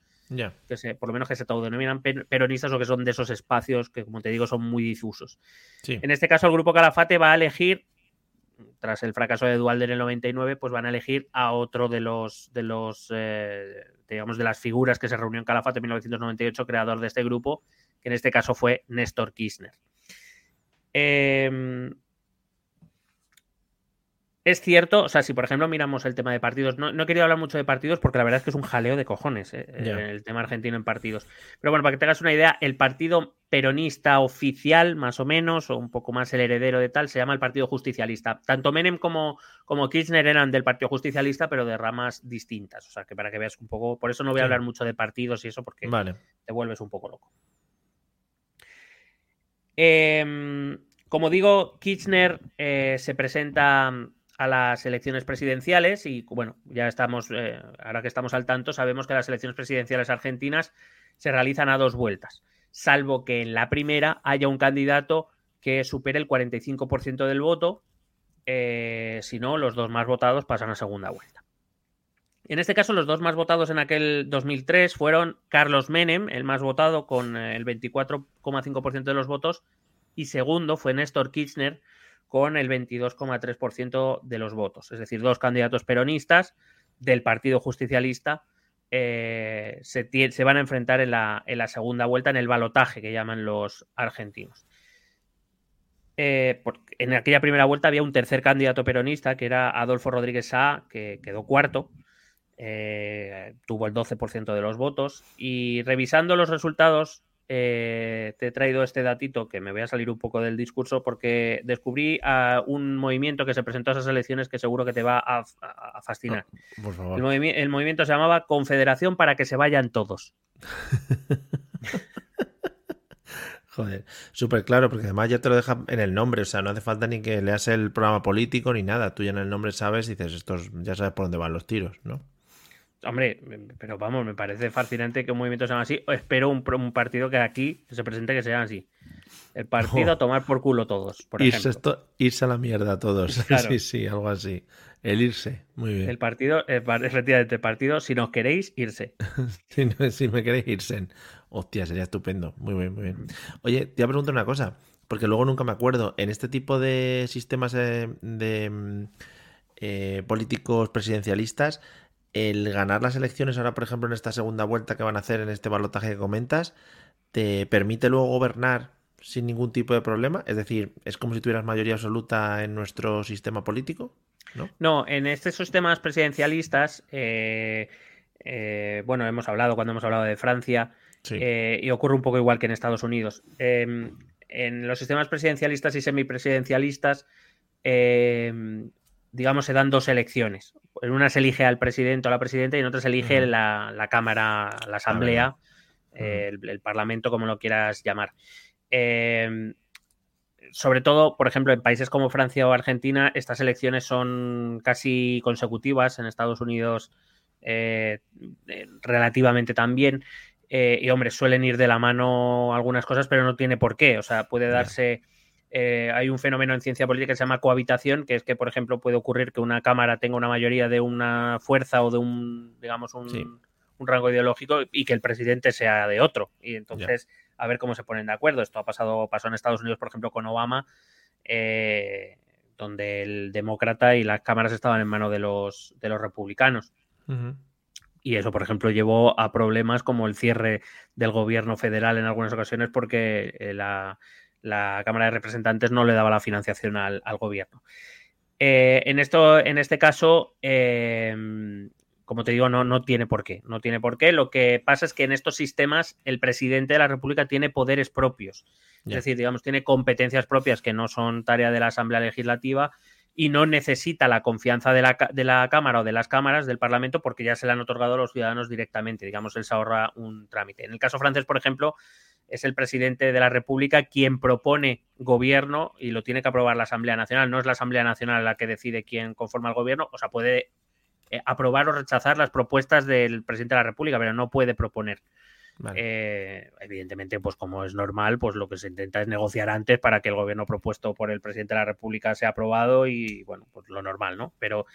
Que se, por lo menos que se autodenominan peronistas o que son de esos espacios que, como te digo, son muy difusos. En este caso, el grupo Calafate va a elegir tras el fracaso de Dualde en el 99, pues van a elegir a otro de los, de los eh, digamos, de las figuras que se reunió en Calafate en 1998, creador de este grupo, que en este caso fue Néstor Kirchner. Em, es cierto, o sea, si por ejemplo miramos el tema de partidos, no, he querido hablar mucho de partidos porque la verdad es que es un jaleo de cojones eh, el tema argentino en partidos. Pero bueno, para que tengas una idea, el partido peronista oficial, más o menos, o un poco más el heredero de tal, se llama el Partido Justicialista. Tanto Menem como, como Kirchner eran del Partido Justicialista, pero de ramas distintas. O sea, que para que veas un poco, por eso no voy a hablar mucho de partidos y eso, porque te vuelves un poco loco. Em, como digo, Kirchner eh, se presenta a las elecciones presidenciales y bueno, ya estamos, eh, ahora que estamos al tanto, sabemos que las elecciones presidenciales argentinas se realizan a dos vueltas, salvo que en la primera haya un candidato que supere el 45% del voto, eh, si no, los dos más votados pasan a segunda vuelta. En este caso, los dos más votados en aquel 2003 fueron Carlos Menem, el más votado con eh, el 24,5% de los votos, y segundo fue Néstor Kirchner con el 22,3% de los votos. Es decir, dos candidatos peronistas del Partido Justicialista eh, se, van a enfrentar en la, segunda vuelta, en el balotaje que llaman los argentinos. Eh, en aquella primera vuelta había un tercer candidato peronista que era Adolfo Rodríguez Sá, que quedó cuarto, eh, tuvo el 12% de los votos. Y revisando los resultados eh, te he traído este datito que me voy a salir un poco del discurso porque descubrí a un movimiento que se presentó a esas elecciones que seguro que te va a, fascinar. Ah, el, movimiento se llamaba Confederación para que se vayan todos. Joder, súper claro, porque además ya te lo deja en el nombre, o sea, no hace falta ni que leas el programa político ni nada, tú ya en el nombre sabes y dices, estos ya sabes por dónde van los tiros, ¿no? Hombre, pero vamos, me parece fascinante que un movimiento sea así. Espero un, partido que aquí se presente que sea así. El partido a tomar por culo todos. Por irse, irse, a la mierda todos. Sí, sí, algo así. El irse, muy bien. El partido, eh, efectivamente, el partido, si nos queréis, irse. si, si, me queréis irse. Hostia, sería estupendo. Muy bien, muy bien. Oye, te voy a preguntar una cosa, porque luego nunca me acuerdo. En este tipo de sistemas eh, de, mm, eh, políticos presidencialistas, el ganar las elecciones ahora, por ejemplo, en esta segunda vuelta que van a hacer en este balotaje que comentas, te permite luego gobernar sin ningún tipo de problema? Es decir, ¿es como si tuvieras mayoría absoluta en nuestro sistema político? No, no en estos sistemas presidencialistas, eh, eh, bueno, hemos hablado cuando hemos hablado de Francia, eh, y ocurre un poco igual que en Estados Unidos. Em, en los sistemas presidencialistas y semipresidencialistas, em, digamos, se dan dos elecciones. En una se elige al presidente o a la presidenta y en otra se elige la, Cámara, la Asamblea, el, Parlamento, como lo quieras llamar. Em, sobre todo, por ejemplo, en países como Francia o Argentina, estas elecciones son casi consecutivas. En Estados Unidos, eh, eh, relativamente también. Eh, y hombre, suelen ir de la mano algunas cosas, pero no tiene por qué. O sea, puede darse. Hay un fenómeno en ciencia política que se llama cohabitación, que es que, por ejemplo, puede ocurrir que una cámara tenga una mayoría de una fuerza o de un, digamos, un, rango ideológico y que el presidente sea de otro. Y entonces a ver cómo se ponen de acuerdo. Esto ha pasado, pasó en Estados Unidos, por ejemplo, con Obama, eh, donde el demócrata y las cámaras estaban en manos de los, de los republicanos. Y eso, por ejemplo, llevó a problemas como el cierre del gobierno federal en algunas ocasiones porque eh, la, Cámara de Representantes no le daba la financiación al, gobierno. Eh, en, esto, en este caso, como te digo, no, no tiene por qué. No tiene por qué. Lo que pasa es que en estos sistemas el presidente de la República tiene poderes propios. Es decir, digamos, tiene competencias propias que no son tarea de la Asamblea Legislativa y no necesita la confianza de la, de la Cámara o de las cámaras del Parlamento porque ya se le han otorgado a los ciudadanos directamente. Digamos, él se ahorra un trámite. En el caso francés, por ejemplo, es el presidente de la República quien propone gobierno y lo tiene que aprobar la Asamblea Nacional. No es la Asamblea Nacional la que decide quién conforma el gobierno. O sea, puede eh, aprobar o rechazar las propuestas del presidente de la República, pero no puede proponer. Eh, evidentemente, pues como es normal, pues lo que se intenta es negociar antes para que el gobierno propuesto por el presidente de la República sea aprobado y, bueno, pues lo normal, ¿no? Pero,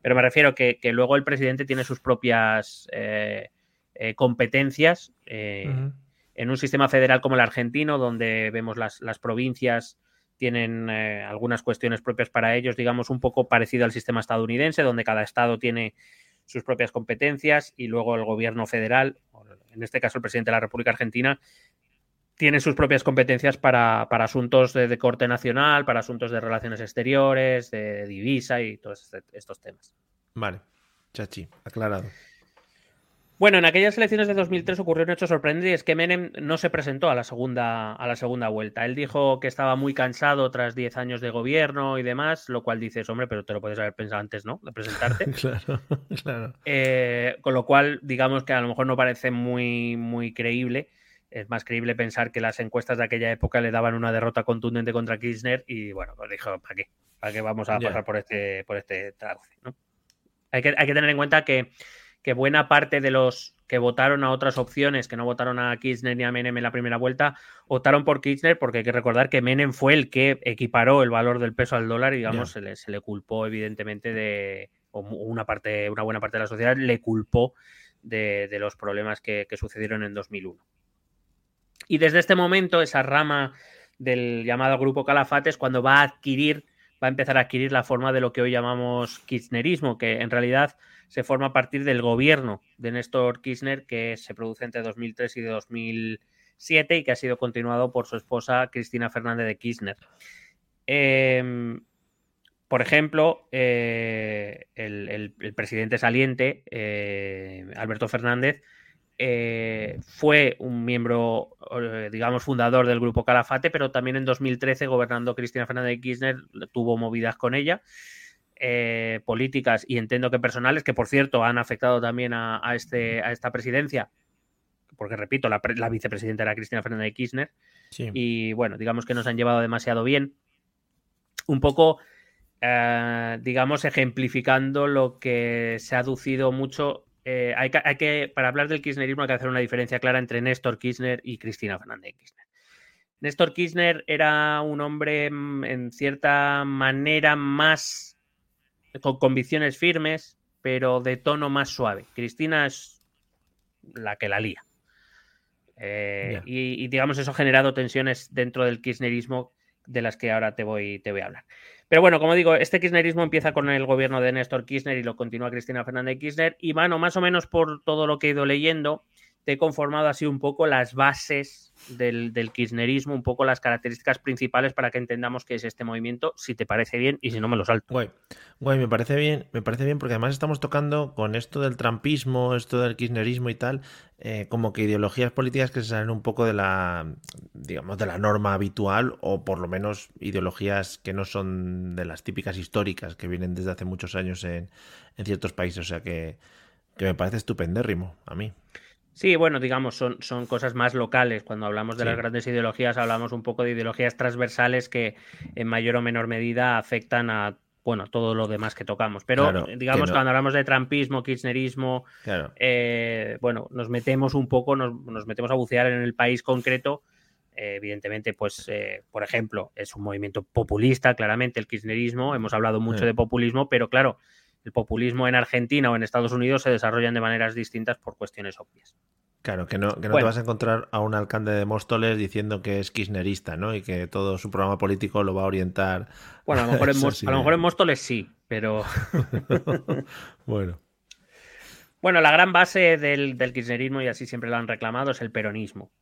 pero me refiero que, que luego el presidente tiene sus propias eh, competencias en un sistema federal como el argentino, donde vemos las, las provincias tienen eh, algunas cuestiones propias para ellos, digamos, un poco parecido al sistema estadounidense, donde cada estado tiene sus propias competencias y luego el gobierno federal, en este caso el presidente de la República Argentina, tiene sus propias competencias para, asuntos de, corte nacional, para asuntos de relaciones exteriores, de divisa y todos este, estos temas. Vale, chachi, aclarado. Bueno, en aquellas elecciones de 2003 ocurrió un hecho sorprendente y es que Menem no se presentó a la segunda, a la segunda vuelta. Él dijo que estaba muy cansado tras 10 años de gobierno y demás, lo cual dices, hombre, pero te lo puedes haber pensado antes, ¿no? De presentarte. claro, claro. Eh, con lo cual, digamos que a lo mejor no parece muy, muy creíble. Es más creíble pensar que las encuestas de aquella época le daban una derrota contundente contra Kirchner y bueno, pues dijo, ¿para qué? ¿Para qué vamos a pasar por este, por este ¿no? Hay que, hay que tener en cuenta que que buena parte de los que votaron a otras opciones, que no votaron a Kirchner ni a Menem en la primera vuelta, votaron por Kirchner porque hay que recordar que Menem fue el que equiparó el valor del peso al dólar y, digamos, se, le, se, le, culpó evidentemente de, o una, parte, una buena parte de la sociedad le culpó de, los problemas que, que sucedieron en 2001. Y desde este momento, esa rama del llamado Grupo Calafate es cuando va a adquirir, va a empezar a adquirir la forma de lo que hoy llamamos kirchnerismo, que en realidad se forma a partir del gobierno de Néstor Kirchner que se produce entre 2003 y 2007 y que ha sido continuado por su esposa Cristina Fernández de Kirchner. Em, por ejemplo, eh, el, presidente saliente, eh, Alberto Fernández, eh, fue un miembro, digamos, fundador del grupo Calafate, pero también en 2013, gobernando Cristina Fernández de Kirchner, tuvo movidas con ella. Eh, políticas y entiendo que personales, que por cierto han afectado también a, este, a esta presidencia, porque repito, la, vicepresidenta era Cristina Fernández de Kirchner, y bueno, digamos que nos han llevado demasiado bien. Un poco, eh, digamos, ejemplificando lo que se ha aducido mucho. Eh, hay, que, hay, que, para hablar del kirchnerismo hay que hacer una diferencia clara entre Néstor Kirchner y Cristina Fernández de Kirchner. Néstor Kirchner era un hombre mm, en cierta manera más con convicciones firmes, pero de tono más suave. Cristina es la que la lía. Eh, y, digamos, eso ha generado tensiones dentro del kirchnerismo de las que ahora te voy, te voy a hablar. Pero bueno, como digo, este kirchnerismo empieza con el gobierno de Néstor Kirchner y lo continúa Cristina Fernández Kirchner. Y bueno, más o menos por todo lo que he ido leyendo, te he conformado así un poco las bases del, kirchnerismo, un poco las características principales para que entendamos qué es este movimiento, si te parece bien y si no me lo salto. Guay, guay, me parece bien, me parece bien porque además estamos tocando con esto del trampismo, esto del kirchnerismo y tal, eh, como que ideologías políticas que se salen un poco de la, digamos, de la norma habitual o por lo menos ideologías que no son de las típicas históricas que vienen desde hace muchos años en, en ciertos países, o sea que, que me parece estupendérrimo a mí. Sí, bueno, digamos, son, son cosas más locales. Cuando hablamos de las grandes ideologías, hablamos un poco de ideologías transversales que en mayor o menor medida afectan a bueno, todo lo demás que tocamos. Pero digamos, cuando hablamos de trampismo, kirchnerismo, eh, bueno, nos metemos un poco, nos, metemos a bucear en el país concreto. Eh, evidentemente, pues, eh, por ejemplo, es un movimiento populista, claramente, el kirchnerismo. Hemos hablado mucho de populismo, pero claro, el populismo en Argentina o en Estados Unidos se desarrollan de maneras distintas por cuestiones obvias. Claro, que no, que no te vas a encontrar a un alcalde de Móstoles diciendo que es kirchnerista, ¿no? Y que todo su programa político lo va a orientar. Bueno, a lo mejor, en, Móstoles sí, pero. bueno. Bueno, la gran base del, kirchnerismo, y así siempre lo han reclamado, es el peronismo.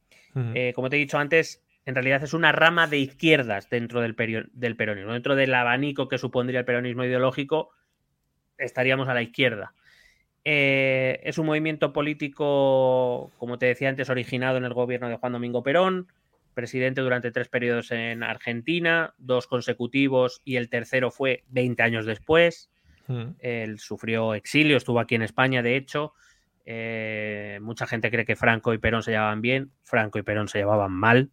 Eh, como te he dicho antes, en realidad es una rama de izquierdas dentro del, del peronismo. Dentro del abanico que supondría el peronismo ideológico, estaríamos a la izquierda. Eh, es un movimiento político, como te decía antes, originado en el gobierno de Juan Domingo Perón, presidente durante tres periodos en Argentina, dos consecutivos y el tercero fue 20 años después. Mm. Él sufrió exilio, estuvo aquí en España, de hecho. Eh, mucha gente cree que Franco y Perón se llevaban bien, Franco y Perón se llevaban mal,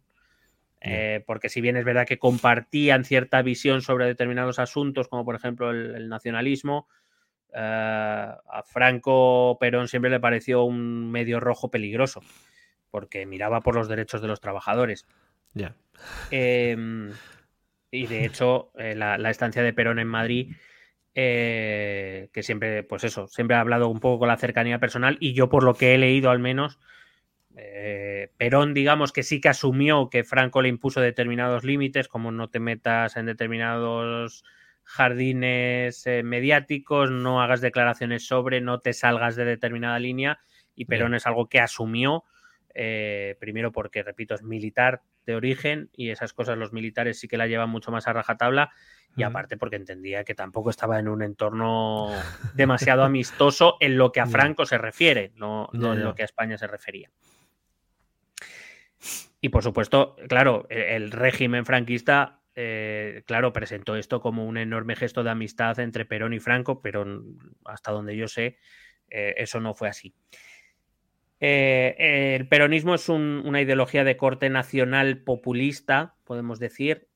eh, porque si bien es verdad que compartían cierta visión sobre determinados asuntos, como por ejemplo el nacionalismo, eh, a Franco Perón siempre le pareció un medio rojo peligroso, porque miraba por los derechos de los trabajadores. Ya. Em, y de hecho, eh, la, estancia de Perón en Madrid, eh, que siempre, pues eso, siempre ha hablado un poco con la cercanía personal, y yo por lo que he leído al menos, Perón, digamos que sí que asumió que Franco le impuso determinados límites, como no te metas en determinados jardines eh, mediáticos, no hagas declaraciones sobre, no te salgas de determinada línea y Perón es algo que asumió, eh, primero porque, repito, es militar de origen y esas cosas los militares sí que la llevan mucho más a rajatabla y aparte porque entendía que tampoco estaba en un entorno demasiado amistoso en lo que a Franco se refiere, no, en lo que a España se refería. Y por supuesto, claro, el régimen franquista eh, claro, presentó esto como un enorme gesto de amistad entre Perón y Franco, pero hasta donde yo sé, eh, eso no fue así. Eh, el peronismo es una ideología de corte nacional populista, podemos decir,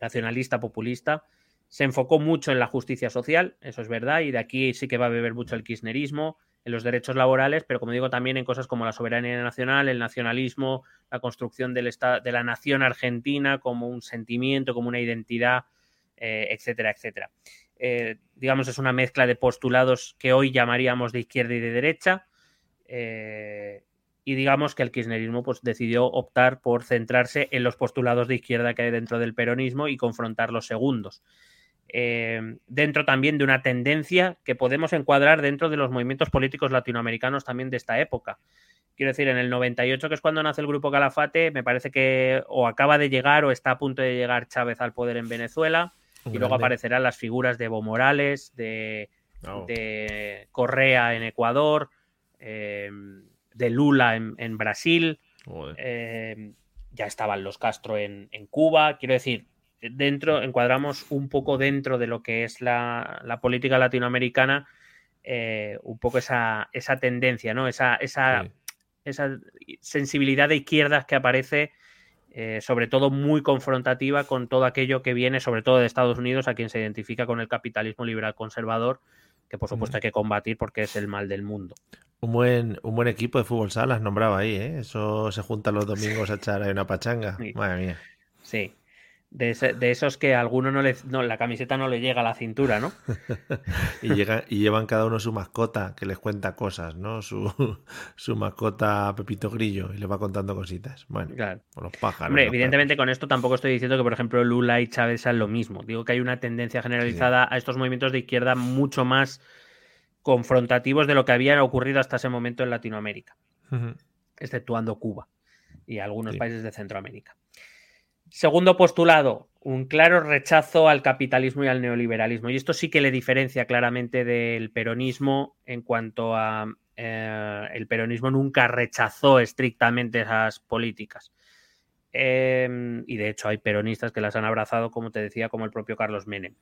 nacionalista populista. Se enfocó mucho en la justicia social, eso es verdad, y de aquí sí que va a beber mucho el kirchnerismo, en los derechos laborales, pero como digo, también en cosas como la soberanía nacional, el nacionalismo, la construcción del estado, de la nación argentina como un sentimiento, como una identidad, eh, etcétera, etcétera. Eh, digamos, es una mezcla de postulados que hoy llamaríamos de izquierda y de derecha. Eh, y digamos que el kirchnerismo pues, decidió optar por centrarse en los postulados de izquierda que hay dentro del peronismo y confrontar los segundos. Eh, dentro también de una tendencia que podemos encuadrar dentro de los movimientos políticos latinoamericanos también de esta época. Quiero decir, en el 98, que es cuando nace el grupo Calafate, me parece que o acaba de llegar o está a punto de llegar Chávez al poder en Venezuela, y luego aparecerán las figuras de Evo Morales, de, oh. Correa en Ecuador, eh, de Lula en, Brasil, eh, ya estaban los Castro en, en Cuba. Quiero decir, dentro, encuadramos un poco dentro de lo que es la, política latinoamericana, eh, un poco esa, esa, tendencia, ¿no? Esa, esa, esa, sensibilidad de izquierdas que aparece, eh, sobre todo muy confrontativa con todo aquello que viene, sobre todo de Estados Unidos, a quien se identifica con el capitalismo liberal conservador, que por supuesto hay que combatir porque es el mal del mundo. Un buen, un buen equipo de fútbol sala has nombrado ahí, ¿eh? Eso se junta los domingos a echar ahí una pachanga. Madre mía. Sí, De, esos que a alguno no le, no, la camiseta no le llega a la cintura, ¿no? y, llega, y llevan cada uno su mascota que les cuenta cosas, ¿no? Su, su mascota Pepito Grillo y le va contando cositas. Bueno, claro. los pájaros. Hombre, evidentemente con esto tampoco estoy diciendo que, por ejemplo, Lula y Chávez sean lo mismo. Digo que hay una tendencia generalizada a estos movimientos de izquierda mucho más confrontativos de lo que había ocurrido hasta ese momento en Latinoamérica, exceptuando Cuba y algunos países de Centroamérica. Segundo postulado, un claro rechazo al capitalismo y al neoliberalismo. Y esto sí que le diferencia claramente del peronismo en cuanto a eh, el peronismo nunca rechazó estrictamente esas políticas. Em, y de hecho hay peronistas que las han abrazado, como te decía, como el propio Carlos Menem.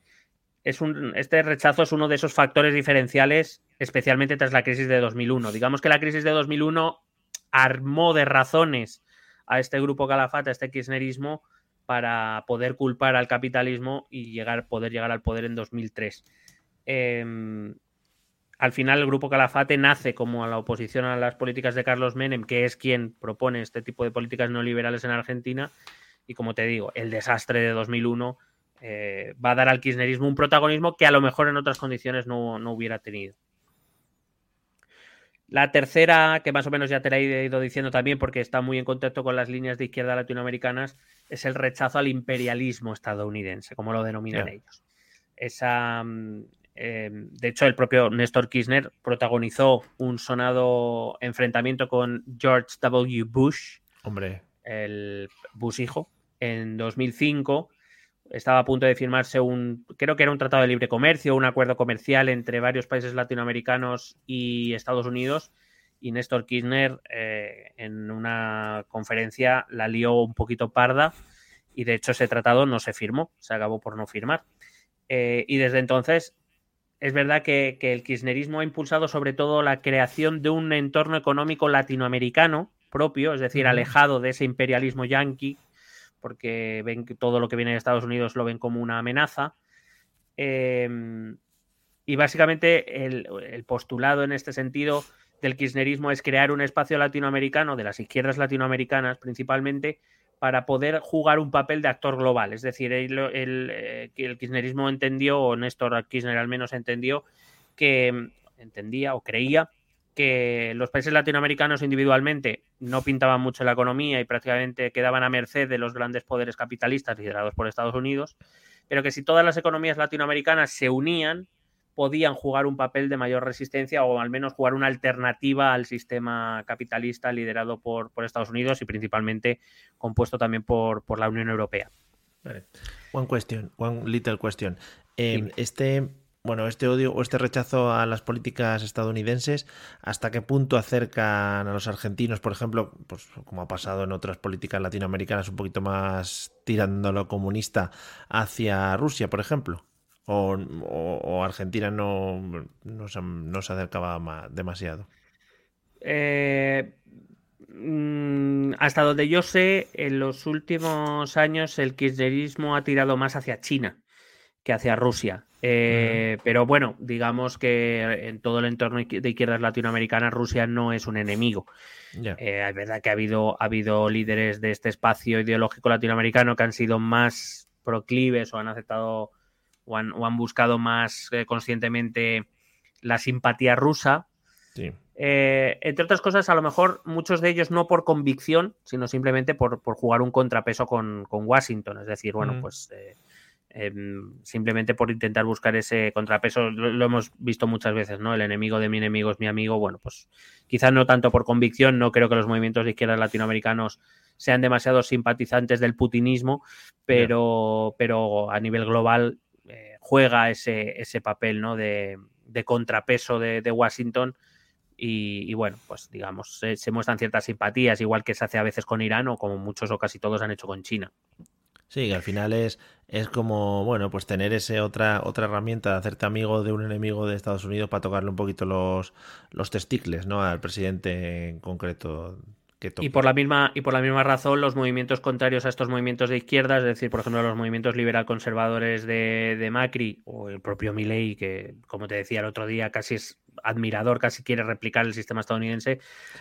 Este rechazo es uno de esos factores diferenciales, especialmente tras la crisis de 2001. Digamos que la crisis de 2001 armó de razones a este grupo calafate, a este kirchnerismo, para poder culpar al capitalismo y llegar, poder llegar al poder en 2003. Em, al final el grupo Calafate nace como a la oposición a las políticas de Carlos Menem, que es quien propone este tipo de políticas neoliberales en Argentina. Y como te digo, el desastre de 2001 eh, va a dar al kirchnerismo un protagonismo que a lo mejor en otras condiciones no, no hubiera tenido. La tercera, que más o menos ya te la he ido diciendo también porque está muy en contacto con las líneas de izquierda latinoamericanas, es el rechazo al imperialismo estadounidense, como lo denominan ellos. Esa, mm, em, de hecho, el propio Néstor Kirchner protagonizó un sonado enfrentamiento con George W. Bush, Hombre. el Bush hijo, en 2005 estaba a punto de firmarse un, creo que era un tratado de libre comercio, un acuerdo comercial entre varios países latinoamericanos y Estados Unidos. Y Néstor Kirchner eh, en una conferencia la lió un poquito parda y de hecho ese tratado no se firmó, se acabó por no firmar. Eh, y desde entonces es verdad que, el kirchnerismo ha impulsado sobre todo la creación de un entorno económico latinoamericano propio, es decir, alejado de ese imperialismo yanqui porque ven que todo lo que viene de Estados Unidos lo ven como una amenaza. Em, y básicamente el, postulado en este sentido del kirchnerismo es crear un espacio latinoamericano, de las izquierdas latinoamericanas principalmente, para poder jugar un papel de actor global. Es decir, el, eh, el kirchnerismo entendió, o Néstor Kirchner al menos entendió, que entendía o creía que los países latinoamericanos individualmente no pintaban mucho la economía y prácticamente quedaban a merced de los grandes poderes capitalistas liderados por Estados Unidos, pero que si todas las economías latinoamericanas se unían, podían jugar un papel de mayor resistencia o al menos jugar una alternativa al sistema capitalista liderado por, por Estados Unidos y principalmente compuesto también por, por la Unión Europea. One question, one little question. Eh, este bueno, este odio o este rechazo a las políticas estadounidenses, ¿hasta qué punto acercan a los argentinos, por ejemplo, pues como ha pasado en otras políticas latinoamericanas, un poquito más tirando a lo comunista hacia Rusia, por ejemplo? ¿O, Argentina no, no, se, acercaba demasiado? Eh, mm, hasta donde yo sé, en los últimos años el kirchnerismo ha tirado más hacia China que hacia Rusia. Eh, pero bueno, digamos que en todo el entorno de izquierdas latinoamericanas Rusia no es un enemigo. Eh, es verdad que ha habido, ha habido líderes de este espacio ideológico latinoamericano que han sido más proclives o han aceptado o han, buscado más eh, conscientemente la simpatía rusa. entre otras cosas, a lo mejor muchos de ellos no por convicción, sino simplemente por, jugar un contrapeso con, Washington. Es decir, bueno, pues Em, simplemente por intentar buscar ese contrapeso. Lo, hemos visto muchas veces, ¿no? El enemigo de mi enemigo es mi amigo. Bueno, pues quizás no tanto por convicción, no creo que los movimientos de izquierda latinoamericanos sean demasiado simpatizantes del putinismo, pero, pero a nivel global eh, juega ese, ese papel, ¿no? De, contrapeso de, Washington. Y, bueno, pues digamos, se, se muestran ciertas simpatías, igual que se hace a veces con Irán o como muchos o casi todos han hecho con China. Sí, que al final es, es como, bueno, pues tener ese otra, otra herramienta de hacerte amigo de un enemigo de Estados Unidos para tocarle un poquito los, los testicles, ¿no? Al presidente en concreto. Que y por la misma y por la misma razón los movimientos contrarios a estos movimientos de izquierda, es decir, por ejemplo, los movimientos liberal conservadores de, de Macri o el propio Milley, que como te decía el otro día, casi es admirador, casi quiere replicar el sistema estadounidense,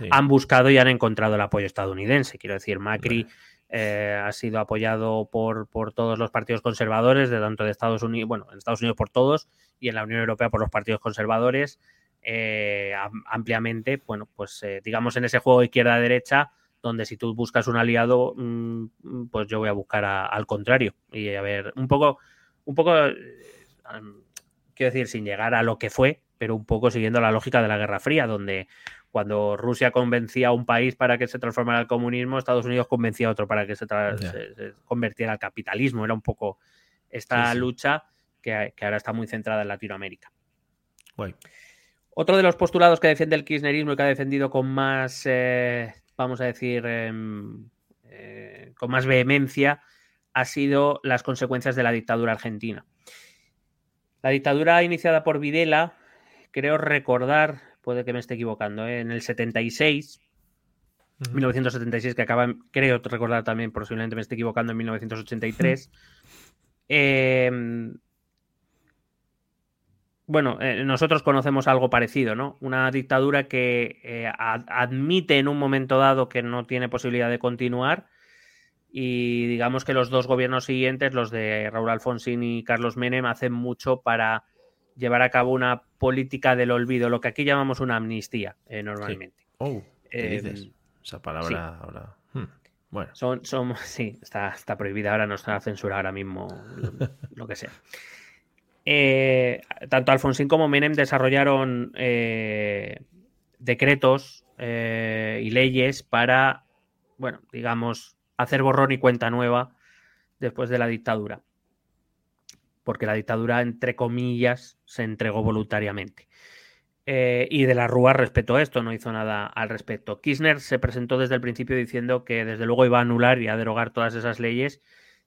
han buscado y han encontrado el apoyo estadounidense. Quiero decir, Macri ha sido apoyado por, todos los partidos conservadores, de tanto de Estados Unidos, bueno, en Estados Unidos por todos y en la Unión Europea por los partidos conservadores. ampliamente, bueno, pues digamos en ese juego izquierda-derecha, donde si tú buscas un aliado, mm, pues yo voy a buscar al contrario. Y a ver, un poco, un poco, quiero decir, sin llegar a lo que fue, pero un poco siguiendo la lógica de la Guerra Fría, donde cuando Rusia convencía a un país para que se transformara al comunismo, Estados Unidos convencía a otro para que se, convirtiera al capitalismo. Era un poco esta lucha que, ahora está muy centrada en Latinoamérica. Otro de los postulados que defiende el kirchnerismo y que ha defendido con más, eh, vamos a decir, em, eh, con más vehemencia, ha sido las consecuencias de la dictadura argentina. La dictadura iniciada por Videla creo recordar, puede que me esté equivocando, ¿eh? en el 76, 1976, que acaba, creo recordar también, posiblemente me esté equivocando, en 1983. Em, bueno, eh, nosotros conocemos algo parecido, ¿no? Una dictadura que eh, admite en un momento dado que no tiene posibilidad de continuar y digamos que los dos gobiernos siguientes, los de Raúl Alfonsín y Carlos Menem, hacen mucho para llevar a cabo una política del olvido, lo que aquí llamamos una amnistía eh, normalmente. Oh, em, Esa palabra ahora. Hmm, bueno. Son, son, sí, está, está prohibida ahora, no está censurada ahora mismo, lo, que sea. Eh, tanto Alfonsín como Menem desarrollaron eh, decretos y leyes para, bueno, digamos, hacer borrón y cuenta nueva después de la dictadura porque la dictadura, entre comillas, se entregó voluntariamente. Eh, y de la Rúa respetó esto, no hizo nada al respecto. Kirchner se presentó desde el principio diciendo que desde luego iba a anular y a derogar todas esas leyes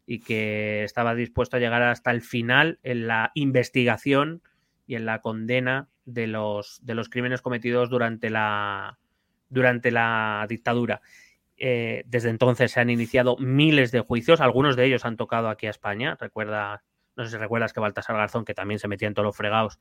y que estaba dispuesto a llegar hasta el final en la investigación y en la condena de los, de los crímenes cometidos durante la, durante la dictadura. Eh, desde entonces se han iniciado miles de juicios, algunos de ellos han tocado aquí a España. Recuerda no sé si recuerdas que Baltasar Garzón, que también se metía en todos los fregados,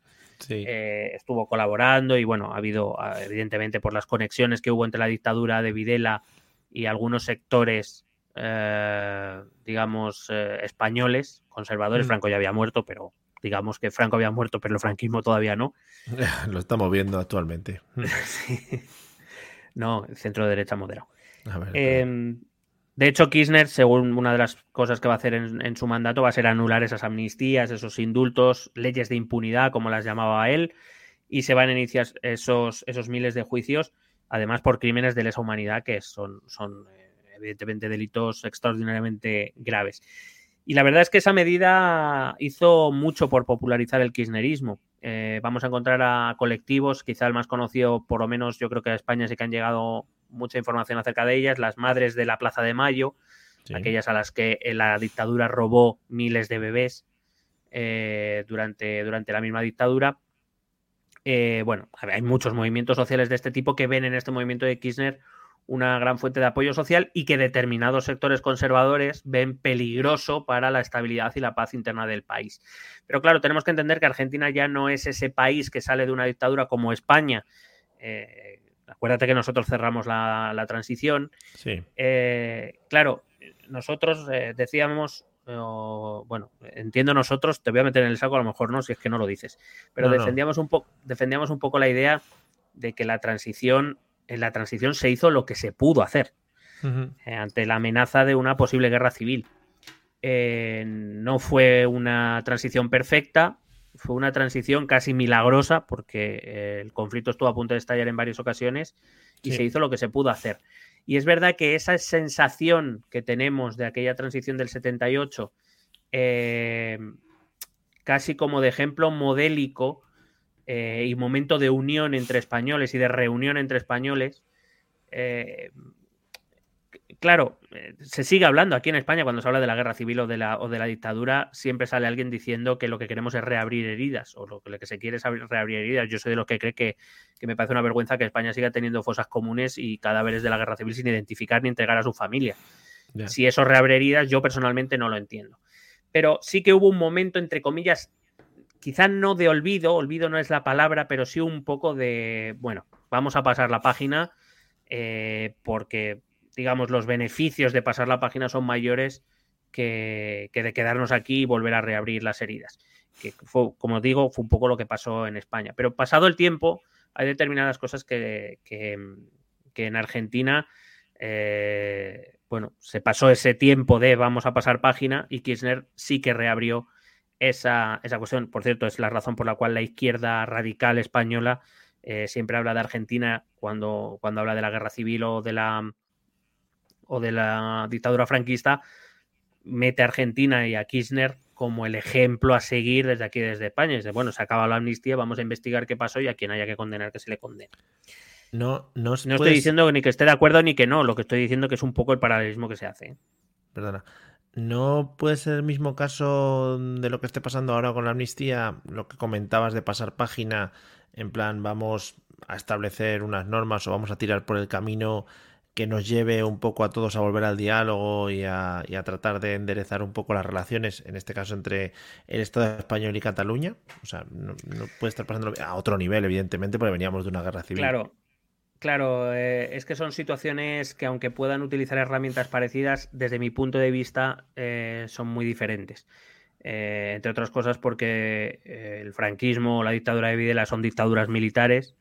eh, estuvo colaborando y bueno, ha habido, ah, evidentemente, por las conexiones que hubo entre la dictadura de Videla y algunos sectores, eh, digamos, eh, españoles, conservadores. Mm. Franco ya había muerto, pero digamos que Franco había muerto, pero el franquismo todavía no. Lo estamos viendo actualmente. No, centro derecha moderado. A ver, em, de hecho, Kirchner, según una de las cosas que va a hacer en, su mandato, va a ser anular esas amnistías, esos indultos, leyes de impunidad, como las llamaba él, y se van a iniciar esos, esos miles de juicios, además por crímenes de lesa humanidad, que son, son eh, evidentemente delitos extraordinariamente graves. Y la verdad es que esa medida hizo mucho por popularizar el kirchnerismo. Eh, vamos a encontrar a colectivos, quizá el más conocido, por lo menos yo creo que a España sí que han llegado mucha información acerca de ellas, las madres de la Plaza de Mayo, aquellas a las que la dictadura robó miles de bebés eh, durante, durante la misma dictadura. Eh, bueno, hay muchos movimientos sociales de este tipo que ven en este movimiento de Kirchner una gran fuente de apoyo social y que determinados sectores conservadores ven peligroso para la estabilidad y la paz interna del país. Pero claro, tenemos que entender que Argentina ya no es ese país que sale de una dictadura como España, eh, Acuérdate que nosotros cerramos la, transición. Sí. Eh, claro, nosotros eh, decíamos, bueno, entiendo nosotros, te voy a meter en el saco, a lo mejor no, si es que no lo dices, pero defendíamos, Un defendíamos un poco la idea de que la transición, en la transición se hizo lo que se pudo hacer eh, ante la amenaza de una posible guerra civil. no fue una transición perfecta, fue una transición casi milagrosa porque eh, el conflicto estuvo a punto de estallar en varias ocasiones y se hizo lo que se pudo hacer. Y es verdad que esa sensación que tenemos de aquella transición del 78, eh, casi como de ejemplo modélico eh, y momento de unión entre españoles y de reunión entre españoles, claro, eh, se sigue hablando aquí en España cuando se habla de la guerra civil o de la, o de la dictadura, siempre sale alguien diciendo que lo que queremos es reabrir heridas o lo que se quiere es reabrir heridas. Yo soy de los que cree que, me parece una vergüenza que España siga teniendo fosas comunes y cadáveres de la guerra civil sin identificar ni entregar a su familia. Si eso reabre heridas, yo personalmente no lo entiendo. Pero sí que hubo un momento, entre comillas, quizás no de olvido, olvido no es la palabra, pero sí un poco de, bueno, vamos a pasar la página eh, porque digamos, los beneficios de pasar la página son mayores que, de quedarnos aquí y volver a reabrir las heridas. Que fue, como digo, fue un poco lo que pasó en España. Pero pasado el tiempo, hay determinadas cosas que, en Argentina, eh, bueno, se pasó ese tiempo de vamos a pasar página y Kirchner sí que reabrió esa, esa cuestión. Por cierto, es la razón por la cual la izquierda radical española eh, siempre habla de Argentina cuando, cuando habla de la guerra civil o de la o de la dictadura franquista, mete a Argentina y a Kirchner como el ejemplo a seguir desde aquí, desde España. Dice, bueno, se acaba la amnistía, vamos a investigar qué pasó y a quien haya que condenar que se le condene. No, no, estoy diciendo ni que esté de acuerdo ni que no, lo que estoy diciendo que es un poco el paralelismo que se hace. Perdona. ¿No puede ser el mismo caso de lo que esté pasando ahora con la amnistía? Lo que comentabas de pasar página, en plan, vamos a establecer unas normas o vamos a tirar por el camino que nos lleve un poco a todos a volver al diálogo y a, tratar de enderezar un poco las relaciones, en este caso entre el Estado español y Cataluña. O sea, no, puede estar pasando a otro nivel, evidentemente, porque veníamos de una guerra civil. Claro, claro, eh, es que son situaciones que aunque puedan utilizar herramientas parecidas, desde mi punto de vista eh, son muy diferentes. Eh, entre otras cosas porque el franquismo o la dictadura de Videla son dictaduras militares.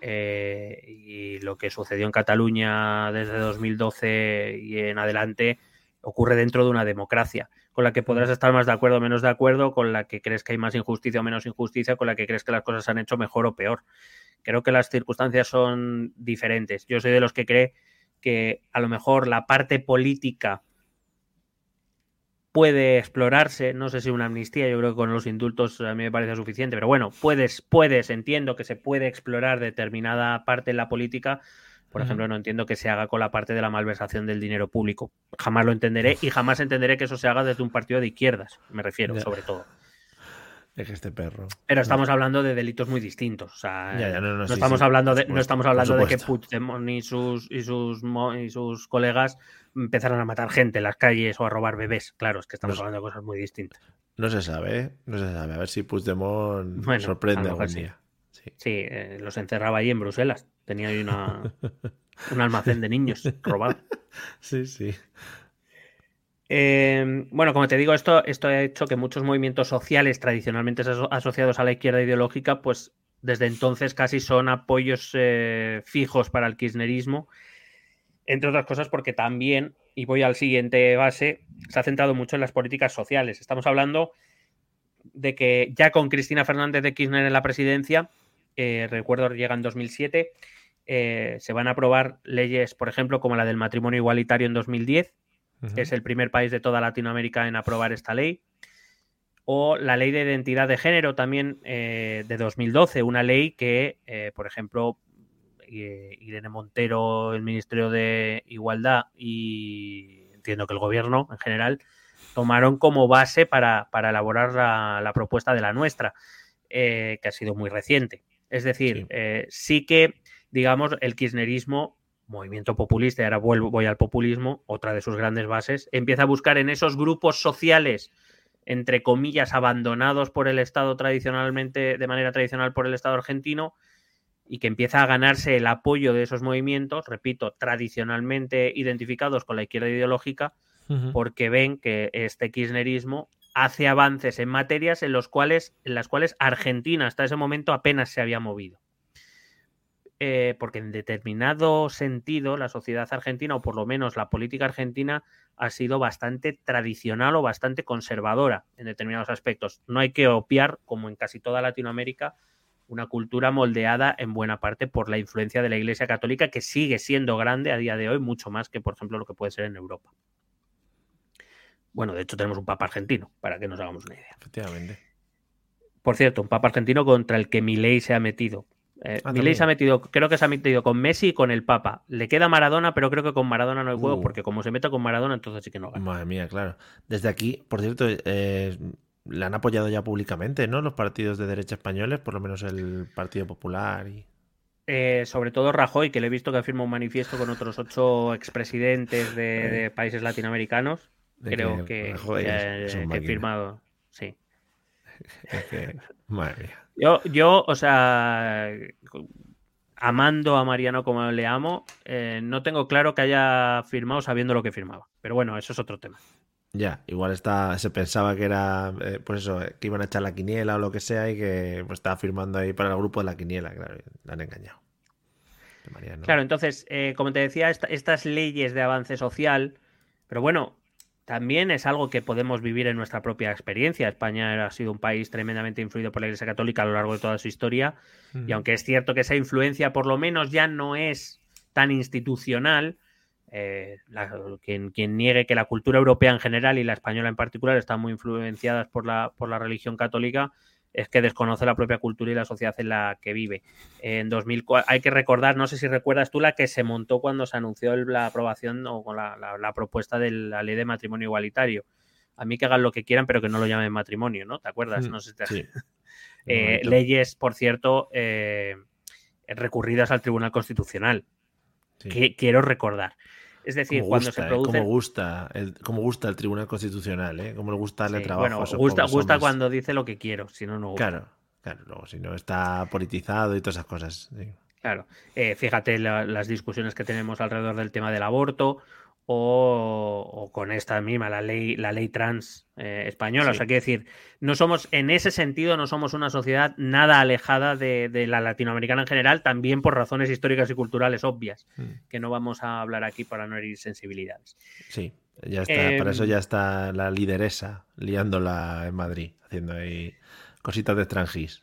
Eh, y lo que sucedió en Cataluña desde 2012 y en adelante ocurre dentro de una democracia, con la que podrás estar más de acuerdo o menos de acuerdo, con la que crees que hay más injusticia o menos injusticia, con la que crees que las cosas se han hecho mejor o peor. Creo que las circunstancias son diferentes. Yo soy de los que cree que a lo mejor la parte política puede explorarse, no sé si una amnistía, yo creo que con los indultos a mí me parece suficiente, pero bueno, puedes, puedes, entiendo que se puede explorar determinada parte en la política, por ejemplo, no entiendo que se haga con la parte de la malversación del dinero público. Jamás lo entenderé y jamás entenderé que eso se haga desde un partido de izquierdas, me refiero, sobre todo. Es que este perro. Pero estamos hablando de delitos muy distintos. O sea, no, estamos hablando de, no estamos hablando de que Puigdemont y sus, y sus, y sus colegas empezaron a matar gente en las calles o a robar bebés. Claro, es que estamos hablando de cosas muy distintas. No se sabe, ¿eh? no se sabe. A ver si Puigdemont sorprende algún día. Sí, eh, los encerraba ahí en Bruselas. Tenía ahí una, un almacén de niños robado. Sí, sí. Em, bueno, como te digo, esto, ha hecho que muchos movimientos sociales tradicionalmente asociados a la izquierda ideológica, pues desde entonces casi son apoyos eh, fijos para el kirchnerismo, entre otras cosas porque también, y voy al siguiente base, se ha centrado mucho en las políticas sociales. Estamos hablando de que ya con Cristina Fernández de Kirchner en la presidencia, eh, recuerdo llega en 2007, eh, se van a aprobar leyes, por ejemplo, como la del matrimonio igualitario en 2010, es el primer país de toda Latinoamérica en aprobar esta ley. O la ley de identidad de género también eh, de 2012, una ley que, eh, por ejemplo, Irene Montero, el Ministerio de Igualdad y entiendo que el gobierno en general tomaron como base para, elaborar la, propuesta de la nuestra, eh, que ha sido muy reciente. Es decir, sí que, digamos, el kirchnerismo movimiento populista, y ahora vuelvo, voy al populismo, otra de sus grandes bases, empieza a buscar en esos grupos sociales, entre comillas, abandonados por el Estado tradicionalmente, de manera tradicional por el Estado argentino, y que empieza a ganarse el apoyo de esos movimientos, repito, tradicionalmente identificados con la izquierda ideológica, porque ven que este kirchnerismo hace avances en materias en, los cuales, en las cuales Argentina hasta ese momento apenas se había movido. Eh, porque en determinado sentido la sociedad argentina, o por lo menos la política argentina, ha sido bastante tradicional o bastante conservadora en determinados aspectos. No hay que opiar, como en casi toda Latinoamérica, una cultura moldeada en buena parte por la influencia de la Iglesia Católica, que sigue siendo grande a día de hoy, mucho más que, por ejemplo, lo que puede ser en Europa. Bueno, de hecho tenemos un Papa argentino, para que nos hagamos una idea. Efectivamente. Por cierto, un Papa argentino contra el que Milei se ha metido eh, ah, se ha metido, creo que se ha metido con Messi y con el Papa. Le queda Maradona, pero creo que con Maradona no hay juego, uh. porque como se mete con Maradona, entonces sí que no gana. Madre mía, claro. Desde aquí, por cierto, eh, le han apoyado ya públicamente, ¿no? Los partidos de derecha españoles, por lo menos el Partido Popular y. Eh, sobre todo Rajoy, que le he visto que ha firmado un manifiesto con otros ocho expresidentes de, eh. países latinoamericanos. Creo que, he firmado. Sí. madre mía. Yo, yo, o sea, amando a Mariano como le amo, eh, no tengo claro que haya firmado sabiendo lo que firmaba. Pero bueno, eso es otro tema. Ya, igual está, se pensaba que era, eh, pues eso, que iban a echar la quiniela o lo que sea y que pues, estaba firmando ahí para el grupo de la quiniela, claro, le han engañado. Claro, entonces, eh, como te decía, estas leyes de avance social, pero bueno, también es algo que podemos vivir en nuestra propia experiencia. España ha sido un país tremendamente influido por la Iglesia Católica a lo largo de toda su historia, y aunque es cierto que esa influencia por lo menos ya no es tan institucional, eh, quien, quien, niegue que la cultura europea en general y la española en particular están muy influenciadas por la, por la religión católica, es que desconoce la propia cultura y la sociedad en la que vive. En 2004, hay que recordar, no sé si recuerdas tú la que se montó cuando se anunció la aprobación o con la, propuesta de la ley de matrimonio igualitario. A mí que hagan lo que quieran, pero que no lo llamen matrimonio, ¿no? ¿Te acuerdas? Mm, no sé eh, leyes, por cierto, eh, recurridas al Tribunal Constitucional. Que quiero recordar. Es decir, cuando se produce. como, gusta el, como gusta el Tribunal Constitucional, ¿eh? Como le gusta el trabajo. Bueno, gusta, gusta cuando dice lo que quiero, si no, no Claro, claro, luego si no está politizado y todas esas cosas. Claro, eh, fíjate las discusiones que tenemos alrededor del tema del aborto o, con esta misma, la ley, la ley trans eh, española. O sea, quiero decir, no somos, en ese sentido, no somos una sociedad nada alejada de, la latinoamericana en general, también por razones históricas y culturales obvias, mm. que no vamos a hablar aquí para no herir sensibilidades. Sí, ya está, para eso em, ya está la lideresa liándola en Madrid, haciendo ahí cositas de extranjis.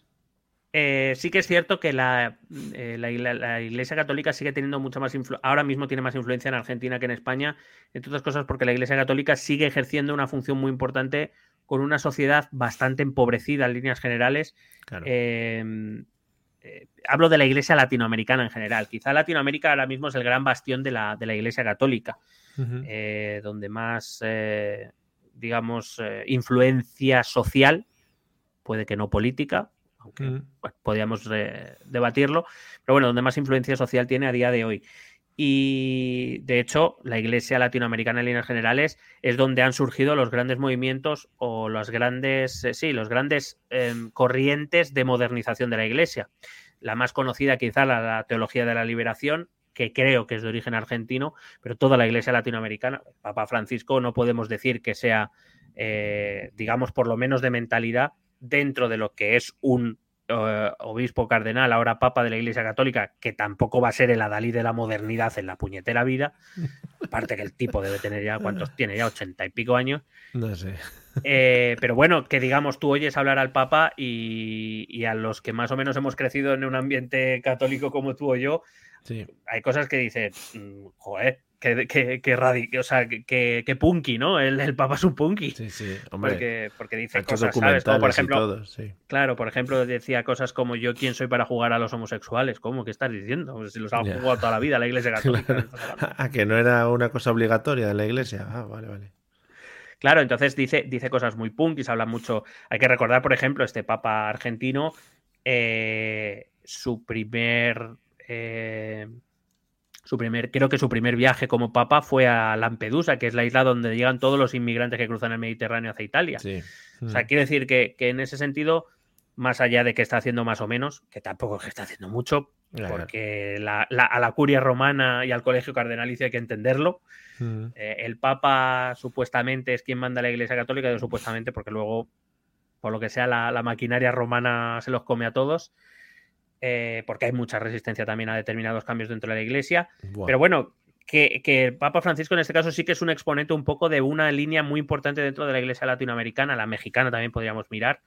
Eh, sí que es cierto que la, eh, la, Iglesia Católica sigue teniendo mucha más influencia, ahora mismo tiene más influencia en Argentina que en España, entre otras cosas porque la Iglesia Católica sigue ejerciendo una función muy importante con una sociedad bastante empobrecida en líneas generales. Em, eh, hablo de la Iglesia latinoamericana en general. Quizá Latinoamérica ahora mismo es el gran bastión de la, de la Iglesia Católica, donde más, digamos, influencia social, puede que no política, podríamos debatirlo, pero bueno, donde más influencia social tiene a día de hoy. Y de hecho, la Iglesia latinoamericana en líneas generales es donde han surgido los grandes movimientos o las grandes, eh, sí, los grandes em, corrientes de modernización de la Iglesia. La más conocida quizá la, teología de la liberación, que creo que es de origen argentino, pero toda la Iglesia latinoamericana, Papa Francisco, no podemos decir que sea, eh, digamos, por lo menos de mentalidad, dentro de lo que es un eh, obispo cardenal, ahora papa de la Iglesia Católica, que tampoco va a ser el adalí de la modernidad en la puñetera vida. Aparte que el tipo debe tener ya, ¿cuántos tiene? Ya ochenta y pico años. No sé. Eh, pero bueno, que digamos, tú oyes hablar al Papa y, y, a los que más o menos hemos crecido en un ambiente católico como tú o yo, hay cosas que dices, mm, joder, que, que, que, o sea, que, que, punky, ¿no? El, el Papa es un punky. Sí, sí, hombre. Porque, porque dice cosas, ¿sabes? Como por ejemplo, claro, por ejemplo, decía cosas como yo quién soy para jugar a los homosexuales. ¿Cómo? ¿Qué estás diciendo? Pues si los han jugado toda la vida la Iglesia Católica. A que no era una cosa obligatoria de la Iglesia. Ah, vale, vale. Claro, entonces dice, dice cosas muy punk y se habla mucho. Hay que recordar, por ejemplo, este Papa argentino, eh, su primer eh, su primer, creo que su primer viaje como papa fue a Lampedusa, que es la isla donde llegan todos los inmigrantes que cruzan el Mediterráneo hacia Italia. O sea, mm. quiero decir que, en ese sentido, más allá de que está haciendo más o menos, que tampoco es que está haciendo mucho, porque a la curia romana y al colegio cardenalicio hay que entenderlo. Mm. Eh, el papa supuestamente es quien manda a la iglesia católica, yo supuestamente porque luego, por lo que sea, la maquinaria romana se los come a todos. Eh, porque hay mucha resistencia también a determinados cambios dentro de la iglesia. Pero bueno, que, el Papa Francisco en este caso sí que es un exponente un poco de una línea muy importante dentro de la iglesia latinoamericana, la mexicana también podríamos mirar.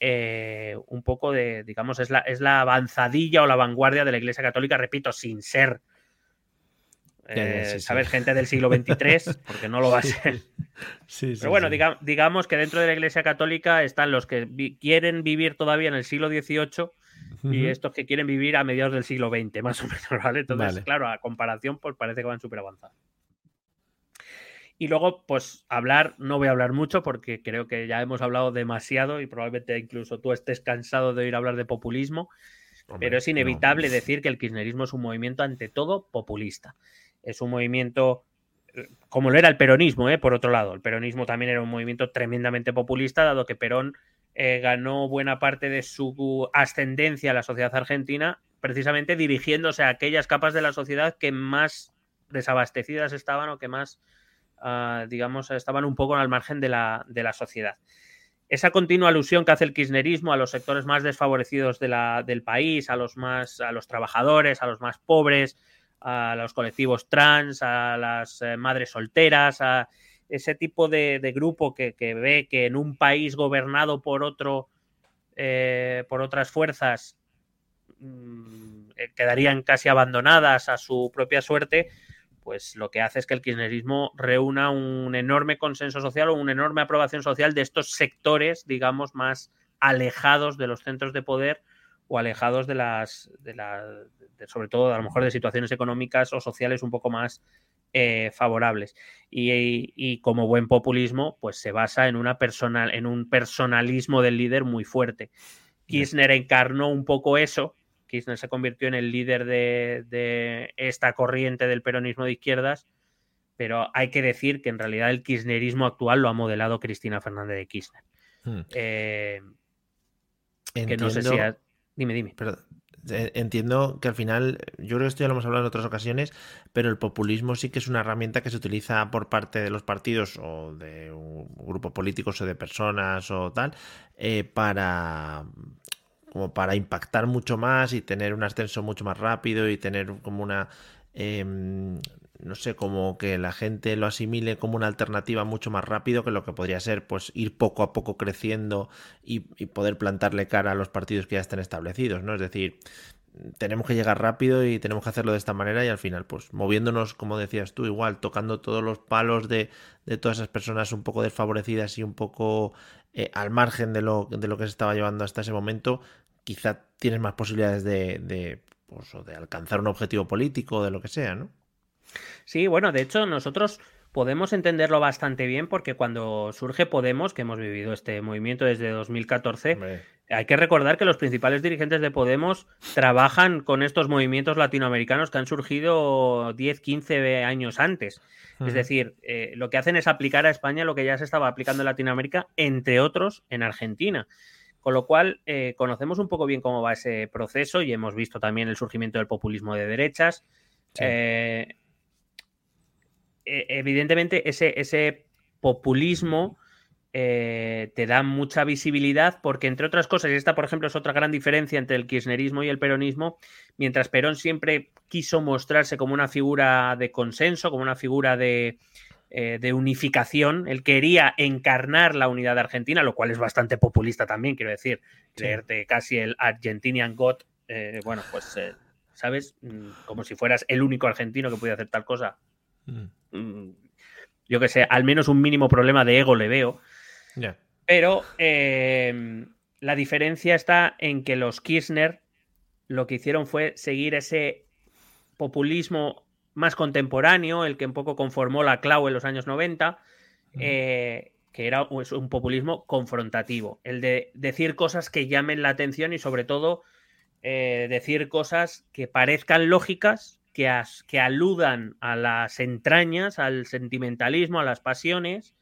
Eh, un poco de, digamos, es la, es la avanzadilla o la vanguardia de la iglesia católica, repito, sin ser eh. Gente del siglo XXIII, porque no lo va a ser. Pero bueno, digamos que dentro de la Iglesia Católica están los que quieren vivir todavía en el siglo XVIII y estos que quieren vivir a mediados del siglo XX, más o menos, ¿vale? Entonces, claro, a comparación, pues parece que van súper avanzados. Y luego, pues hablar, no voy a hablar mucho porque creo que ya hemos hablado demasiado y probablemente incluso tú estés cansado de oír hablar de populismo, pero es inevitable decir que el kirchnerismo es un movimiento ante todo populista. Es un movimiento eh, como lo era el peronismo, ¿eh? por otro lado. El peronismo también era un movimiento tremendamente populista, dado que Perón eh, ganó buena parte de su ascendencia a la sociedad argentina precisamente dirigiéndose a aquellas capas de la sociedad que más desabastecidas estaban o que más, ah, digamos, estaban un poco al margen de la, de la, sociedad. Esa continua alusión que hace el kirchnerismo a los sectores más desfavorecidos de la, del país, a los más, a los trabajadores, a los más pobres, a los colectivos trans, a las eh, madres solteras, a ese tipo de, grupo que, ve que en un país gobernado por otro, eh, por otras fuerzas, mm, eh, quedarían casi abandonadas a su propia suerte, pues lo que hace es que el kirchnerismo reúna un enorme consenso social o una enorme aprobación social de estos sectores, digamos, más alejados de los centros de poder o alejados de las, de sobre todo a lo mejor de situaciones económicas o sociales un poco más eh, favorables. Y, como buen populismo, pues se basa en, una personal, en un personalismo del líder muy fuerte. Kirchner encarnó un poco eso. Kirchner se convirtió en el líder de, esta corriente del peronismo de izquierdas, pero hay que decir que en realidad el kirchnerismo actual lo ha modelado Cristina Fernández de Kirchner. Hmm. Eh, que no sé si... Dime, dime. Eh, entiendo que al final, yo creo que esto ya lo hemos hablado en otras ocasiones, pero el populismo sí que es una herramienta que se utiliza por parte de los partidos o de un grupo políticos o de personas o tal, eh, para como para impactar mucho más y tener un ascenso mucho más rápido y tener como una em, no sé, como que la gente lo asimile como una alternativa mucho más rápido que lo que podría ser, pues ir poco a poco creciendo y, poder plantarle cara a los partidos que ya están establecidos, ¿no? Es decir, tenemos que llegar rápido y tenemos que hacerlo de esta manera y al final, pues moviéndonos, como decías tú, igual, tocando todos los palos de, de todas esas personas un poco desfavorecidas y un poco eh, al margen de lo, de lo que se estaba llevando hasta ese momento, quizá tienes más posibilidades de, de, pues, de alcanzar un objetivo político o de lo que sea, ¿no? Sí, bueno, de hecho nosotros podemos entenderlo bastante bien porque cuando surge Podemos, que hemos vivido este movimiento desde 2014, hay que recordar que los principales dirigentes de Podemos trabajan con estos movimientos latinoamericanos que han surgido 10, 15 años antes. Es decir, eh, lo que hacen es aplicar a España lo que ya se estaba aplicando en Latinoamérica, entre otros en Argentina. Con lo cual, eh, conocemos un poco bien cómo va ese proceso y hemos visto también el surgimiento del populismo de derechas. Eh, e, evidentemente ese, ese populismo eh, te da mucha visibilidad porque, entre otras cosas, y esta, por ejemplo, es otra gran diferencia entre el kirchnerismo y el peronismo, mientras Perón siempre quiso mostrarse como una figura de consenso, como una figura de, eh, unificación, él quería encarnar la unidad de Argentina, lo cual es bastante populista también, quiero decir, creerte casi el Argentinian God, eh, bueno, pues, ¿sabes? Mm, como si fueras el único argentino que puede hacer tal cosa. Mm. Mm, yo que sé, al menos un mínimo problema de ego le veo. Pero em, la diferencia está en que los Kirchner lo que hicieron fue seguir ese populismo más contemporáneo, el que un poco conformó la clau en los años 90, eh, que era un populismo confrontativo, el de decir cosas que llamen la atención y sobre todo eh, decir cosas que parezcan lógicas, que, aludan a las entrañas, al sentimentalismo, a las pasiones,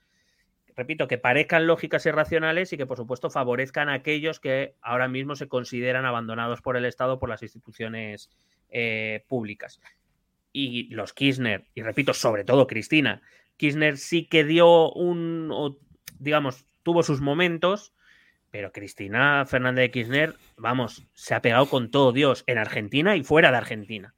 repito, que parezcan lógicas y racionales y que por supuesto favorezcan a aquellos que ahora mismo se consideran abandonados por el Estado, por las instituciones eh, públicas. Y los Kirchner, y repito, sobre todo Cristina, Kirchner sí que dio un, digamos, tuvo sus momentos, pero Cristina Fernández de Kirchner, vamos, se ha pegado con todo Dios en Argentina y fuera de Argentina.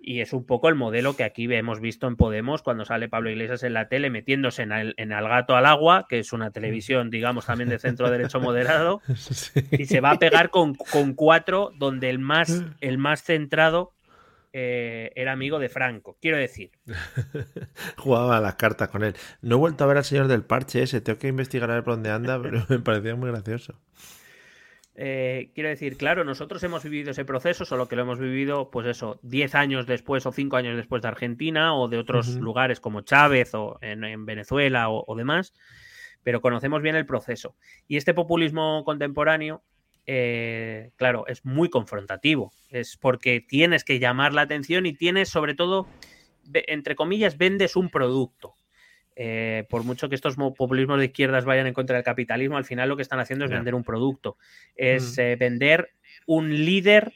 Y es un poco el modelo que aquí hemos visto en Podemos cuando sale Pablo Iglesias en la tele metiéndose en el, en el gato al agua, que es una televisión, digamos, también de centro derecho moderado, y se va a pegar con, cuatro donde el más, el más centrado eh, era amigo de Franco, quiero decir. Jugaba las cartas con él. No he vuelto a ver al señor del parche ese, tengo que investigar a ver por dónde anda, pero me parecía muy gracioso. Eh, quiero decir, claro, nosotros hemos vivido ese proceso, solo que lo hemos vivido, pues eso, 10 años después o 5 años después de Argentina o de otros lugares como Chávez o en, Venezuela o, demás, pero conocemos bien el proceso. Y este populismo contemporáneo, eh, claro, es muy confrontativo, es porque tienes que llamar la atención y tienes, sobre todo, entre comillas, vendes un producto. Eh, por mucho que estos populismos de izquierdas vayan en contra del capitalismo, al final lo que están haciendo es vender un producto, es mm. eh, vender un líder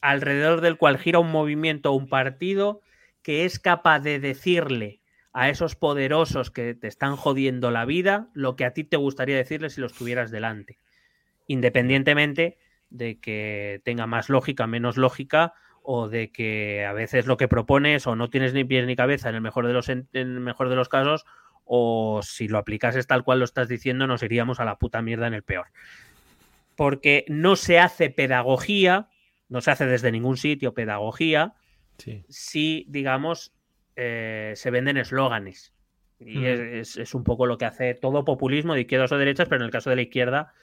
alrededor del cual gira un movimiento o un partido que es capaz de decirle a esos poderosos que te están jodiendo la vida lo que a ti te gustaría decirles si los tuvieras delante. Independientemente de que tenga más lógica, menos lógica, o de que a veces lo que propones o no tienes ni pies ni cabeza en el mejor de los, en el mejor de los casos, o si lo aplicases tal cual lo estás diciendo, nos iríamos a la puta mierda en el peor. Porque no se hace pedagogía, no se hace desde ningún sitio pedagogía, si, digamos, eh, se venden eslóganes. Y es, un poco lo que hace todo populismo de izquierdas o derechas, pero en el caso de la izquierda,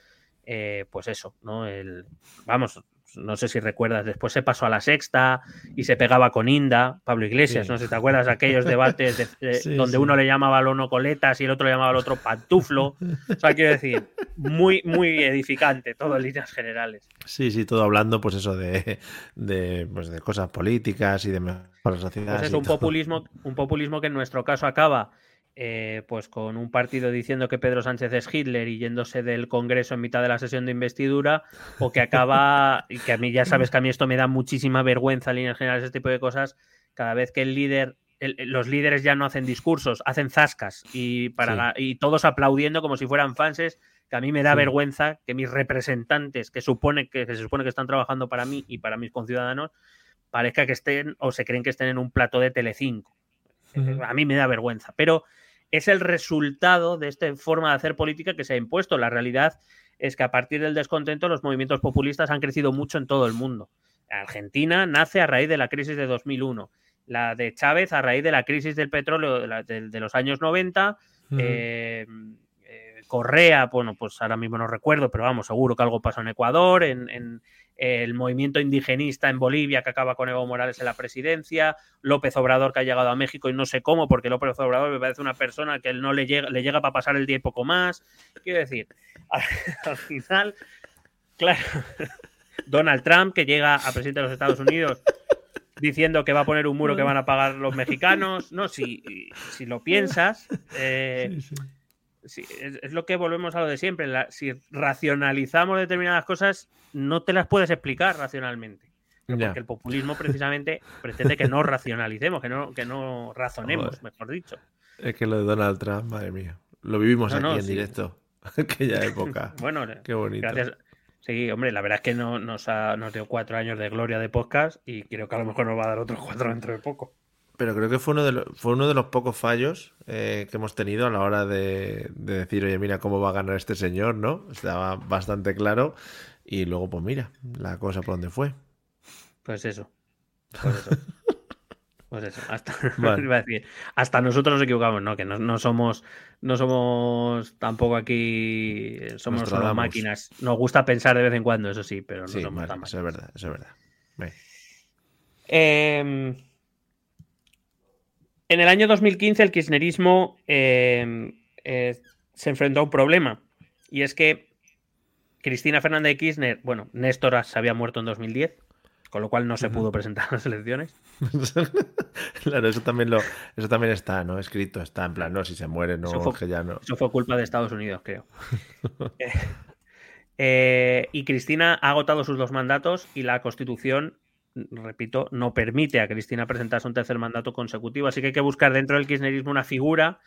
eh, pues eso, ¿no? El, vamos, no sé si recuerdas, después se pasó a la sexta y se pegaba con Inda, Pablo Iglesias, no sé si te acuerdas aquellos debates donde uno le llamaba al uno coletas y el otro le llamaba al otro pantuflo. O sea, quiero decir, muy, muy edificante, todo en líneas generales. Sí, sí, todo hablando, pues eso, de, de, pues de cosas políticas y de sociedad. Pues es un populismo, un populismo que en nuestro caso acaba eh, pues con un partido diciendo que Pedro Sánchez es Hitler y yéndose del Congreso en mitad de la sesión de investidura, o que acaba, y que a mí ya sabes que a mí esto me da muchísima vergüenza en líneas generales, este tipo de cosas, cada vez que el líder, los líderes ya no hacen discursos, hacen zascas y, para, y todos aplaudiendo como si fueran fanses, que a mí me da vergüenza que mis representantes, que, supone, que, se supone que están trabajando para mí y para mis conciudadanos, parezca que estén o se creen que estén en un plato de Telecinco. A mí me da vergüenza, pero es el resultado de esta forma de hacer política que se ha impuesto. La realidad es que a partir del descontento los movimientos populistas han crecido mucho en todo el mundo. Argentina nace a raíz de la crisis de 2001, la de Chávez a raíz de la crisis del petróleo de, los años 90, eh, eh, Correa, bueno, pues ahora mismo no recuerdo, pero vamos, seguro que algo pasó en Ecuador, en, el movimiento indigenista en Bolivia que acaba con Evo Morales en la presidencia, López Obrador que ha llegado a México y no sé cómo, porque López Obrador me parece una persona que él no le llega, le llega para pasar el día y poco más. Quiero decir, al, final, claro, Donald Trump que llega a presidente de los Estados Unidos diciendo que va a poner un muro que van a pagar los mexicanos. No, si, si lo piensas, eh, es, lo que volvemos a lo de siempre. si racionalizamos determinadas cosas, no te las puedes explicar racionalmente. Porque el populismo precisamente pretende que no racionalicemos, que no, que no razonemos, mejor dicho. Es que lo de Donald Trump, madre mía. Lo vivimos aquí en directo. Aquella época. bueno, qué bonito. Gracias. Sí, hombre, la verdad es que no, nos, ha, nos dio cuatro años de gloria de podcast y creo que a lo mejor nos va a dar otros cuatro dentro de poco pero creo que fue uno de los, fue uno de los pocos fallos eh, que hemos tenido a la hora de, decir, oye, mira cómo va a ganar este señor, ¿no? Estaba bastante claro. Y luego, pues mira, la cosa por donde fue. Pues eso. Pues eso. Pues eso, hasta, hasta nosotros nos equivocamos, ¿no? Que no, somos, no somos tampoco aquí, somos solo máquinas. Nos gusta pensar de vez en cuando, eso sí, pero no somos tan Eso es verdad, eso es verdad. Eh, en el año 2015 el kirchnerismo eh, eh, se enfrentó a un problema y es que Cristina Fernández de Kirchner, bueno, Néstor se había muerto en 2010, con lo cual no se pudo presentar a las elecciones. claro, eso también, lo, eso también está, ¿no? Escrito, está en plan, no, si se muere, no, fue, que ya no. Eso fue culpa de Estados Unidos, creo. Eh, y Cristina ha agotado sus dos mandatos y la Constitución repito, no permite a Cristina presentarse un tercer mandato consecutivo. Así que hay que buscar dentro del kirchnerismo una figura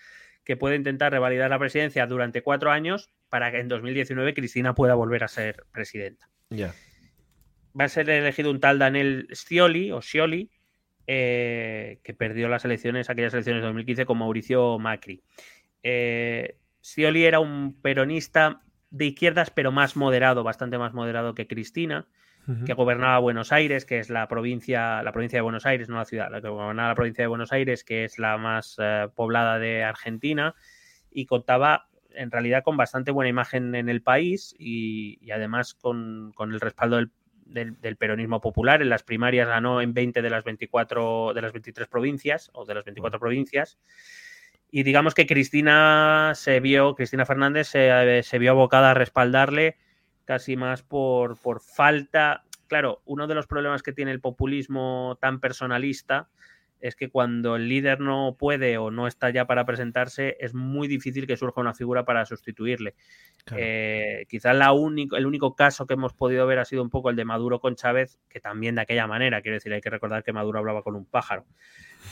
que pueda intentar revalidar la presidencia durante cuatro años para que en 2019 Cristina pueda volver a ser presidenta. Ya. Va a ser elegido un tal Daniel Scioli o Scioli, eh, que perdió las elecciones, aquellas elecciones de 2015 con Mauricio Macri. Eh, Scioli era un peronista de izquierdas, pero más moderado, bastante más moderado que Cristina que gobernaba Buenos Aires, que es la provincia, la provincia de Buenos Aires, no la ciudad, la que gobernaba la provincia de Buenos Aires, que es la más eh, poblada de Argentina, y contaba en realidad con bastante buena imagen en el país y, además con, el respaldo del, peronismo popular. En las primarias ganó en 20 de las 24 de las 23 provincias o de las 24 provincias. Y digamos que Cristina se vio, Cristina Fernández se, se vio abocada a respaldarle casi más por, por falta. Claro, uno de los problemas que tiene el populismo tan personalista es que cuando el líder no puede o no está ya para presentarse, es muy difícil que surja una figura para sustituirle. Eh, quizás la único, el único caso que hemos podido ver ha sido un poco el de Maduro con Chávez, que también de aquella manera, quiero decir, hay que recordar que Maduro hablaba con un pájaro.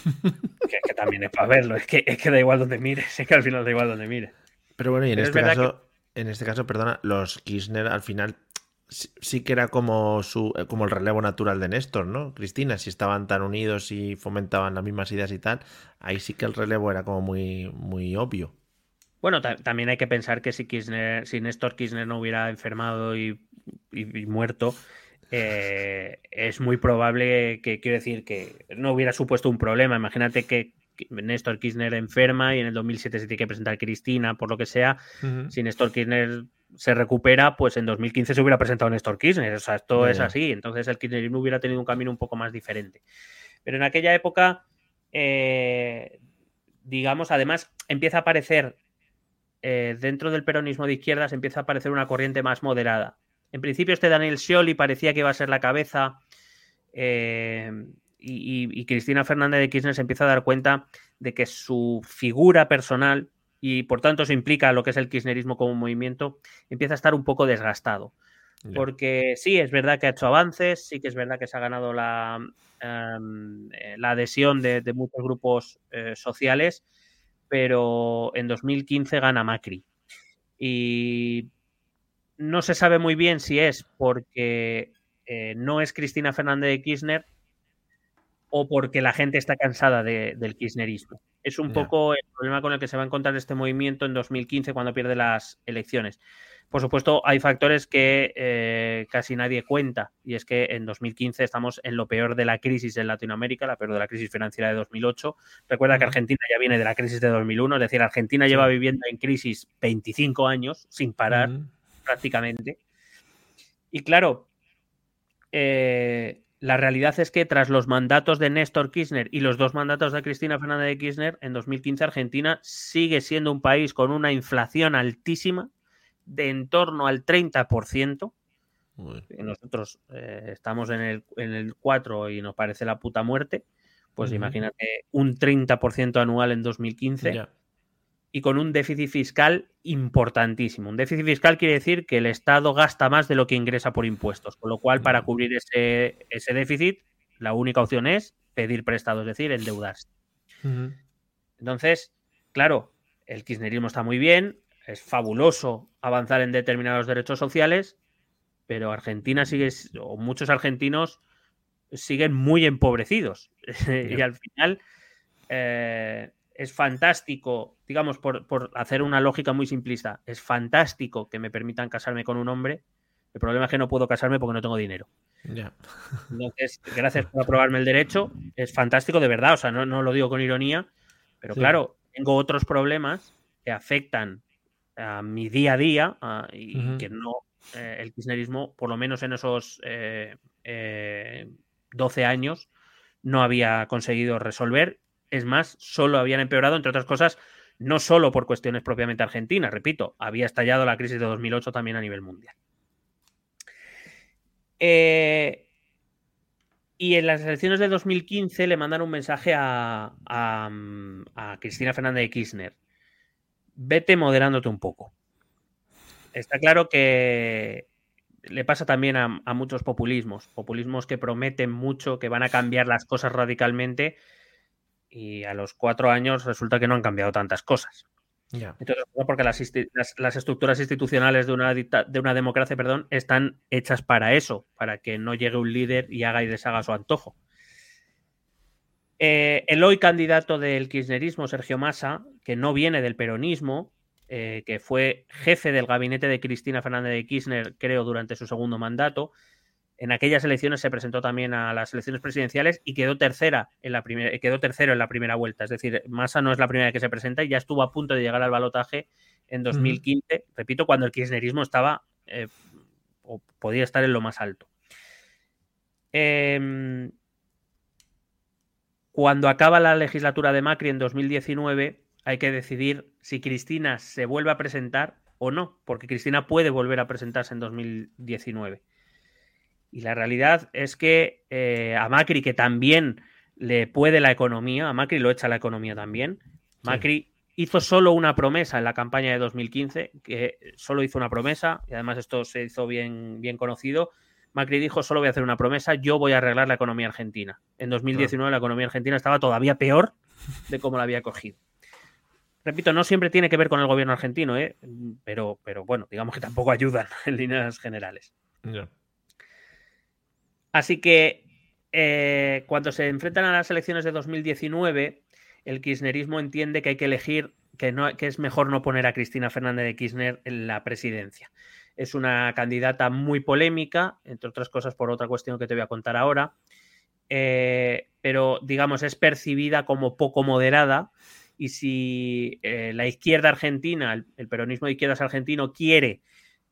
que, también es para verlo, es que, es que da igual donde mires, es que al final da igual donde mires. Pero bueno, y en este caso, en este caso, perdona, los Kirchner al final sí, que era como, su, eh, como el relevo natural de Néstor, ¿no? Cristina, si estaban tan unidos y fomentaban las mismas ideas y tal, ahí sí que el relevo era como muy, muy obvio. Bueno, también hay que pensar que si, Kirchner, si Néstor Kirchner no hubiera enfermado y, muerto, eh, es muy probable que, quiero decir, que no hubiera supuesto un problema. Imagínate que Néstor Kirchner enferma y en el 2007 se tiene que presentar Cristina, por lo que sea. Si Néstor Kirchner se recupera, pues en 2015 se hubiera presentado Néstor Kirchner. O sea, esto es así. Entonces el kirchnerismo hubiera tenido un camino un poco más diferente. Pero en aquella época, eh, digamos, además empieza a aparecer eh, dentro del peronismo de izquierdas, empieza a aparecer una corriente más moderada. En principio este Daniel Scioli parecía que iba a ser la cabeza eh, y, y Cristina Fernández de Kirchner se empieza a dar cuenta de que su figura personal y por tanto eso implica lo que es el kirchnerismo como movimiento, empieza a estar un poco desgastado. Porque sí, es verdad que ha hecho avances, sí que es verdad que se ha ganado la, em, eh, la adhesión de, muchos grupos eh, sociales, pero en 2015 gana Macri. Y no se sabe muy bien si es porque eh, no es Cristina Fernández de Kirchner o porque la gente está cansada del kirchnerismo. Es un poco el problema con el que se va a encontrar este movimiento en 2015 cuando pierde las elecciones. Por supuesto, hay factores que eh, casi nadie cuenta, y es que en 2015 estamos en lo peor de la crisis en Latinoamérica, la peor de la crisis financiera de 2008. Recuerda que Argentina ya viene de la crisis de 2001, es decir, Argentina lleva viviendo en crisis 25 años sin parar prácticamente. Y claro, eh, la realidad es que tras los mandatos de Néstor Kirchner y los dos mandatos de Cristina Fernández de Kirchner, en 2015 Argentina sigue siendo un país con una inflación altísima de en torno al 30%. Nosotros eh, estamos en el, en el 4 y nos parece la puta muerte. Pues imagínate un 30% anual en 2015 y con un déficit fiscal importantísimo. Un déficit fiscal quiere decir que el Estado gasta más de lo que ingresa por impuestos, con lo cual para cubrir ese, déficit la única opción es pedir prestado, es decir, endeudarse. Entonces, claro, el kirchnerismo está muy bien, es fabuloso avanzar en determinados derechos sociales, pero Argentina sigue, o muchos argentinos siguen muy empobrecidos. y al final, eh, es fantástico, digamos, por, hacer una lógica muy simplista, es fantástico que me permitan casarme con un hombre. El problema es que no puedo casarme porque no tengo dinero. Entonces, gracias por aprobarme el derecho. Es fantástico, de verdad. O sea, no, lo digo con ironía, pero claro, tengo otros problemas que afectan a mi día a día y que no eh, el kirchnerismo, por lo menos en esos 12 eh, eh, años, no había conseguido resolver es más, solo habían empeorado, entre otras cosas, no solo por cuestiones propiamente argentinas, repito, había estallado la crisis de 2008 también a nivel mundial. Eh, y en las elecciones de 2015 le mandan un mensaje a, Cristina Fernández de Kirchner. Vete moderándote un poco. Está claro que le pasa también a, muchos populismos, populismos que prometen mucho, que van a cambiar las cosas radicalmente y a los cuatro años resulta que no han cambiado tantas cosas. Entonces, porque las, estructuras institucionales de una, de una democracia perdón, están hechas para eso, para que no llegue un líder y haga y deshaga su antojo. Eh, el hoy candidato del kirchnerismo, Sergio Massa, que no viene del peronismo, eh, que fue jefe del gabinete de Cristina Fernández de Kirchner, creo, durante su segundo mandato, en aquellas elecciones se presentó también a las elecciones presidenciales y quedó tercera en la primera, quedó tercero en la primera vuelta. Es decir, Massa no es la primera que se presenta y ya estuvo a punto de llegar al balotaje en 2015, repito, cuando el kirchnerismo estaba eh, o podía estar en lo más alto. Em, cuando acaba la legislatura de Macri en 2019, hay que decidir si Cristina se vuelve a presentar o no, porque Cristina puede volver a presentarse en 2019. Y la realidad es que eh, a Macri, que también le puede la economía, a Macri lo echa la economía también. Macri hizo solo una promesa en la campaña de 2015, que solo hizo una promesa, y además esto se hizo bien, bien conocido. Macri dijo, solo voy a hacer una promesa, yo voy a arreglar la economía argentina. En 2019 la economía argentina estaba todavía peor de cómo la había cogido. Repito, no siempre tiene que ver con el gobierno argentino, ¿eh? pero, pero bueno, digamos que tampoco ayudan en líneas generales. Así que eh, cuando se enfrentan a las elecciones de 2019, el kirchnerismo entiende que hay que elegir, que, no, que es mejor no poner a Cristina Fernández de Kirchner en la presidencia. Es una candidata muy polémica, entre otras cosas por otra cuestión que te voy a contar ahora, eh, pero digamos es percibida como poco moderada y si eh, la izquierda argentina, el, peronismo de izquierdas argentino quiere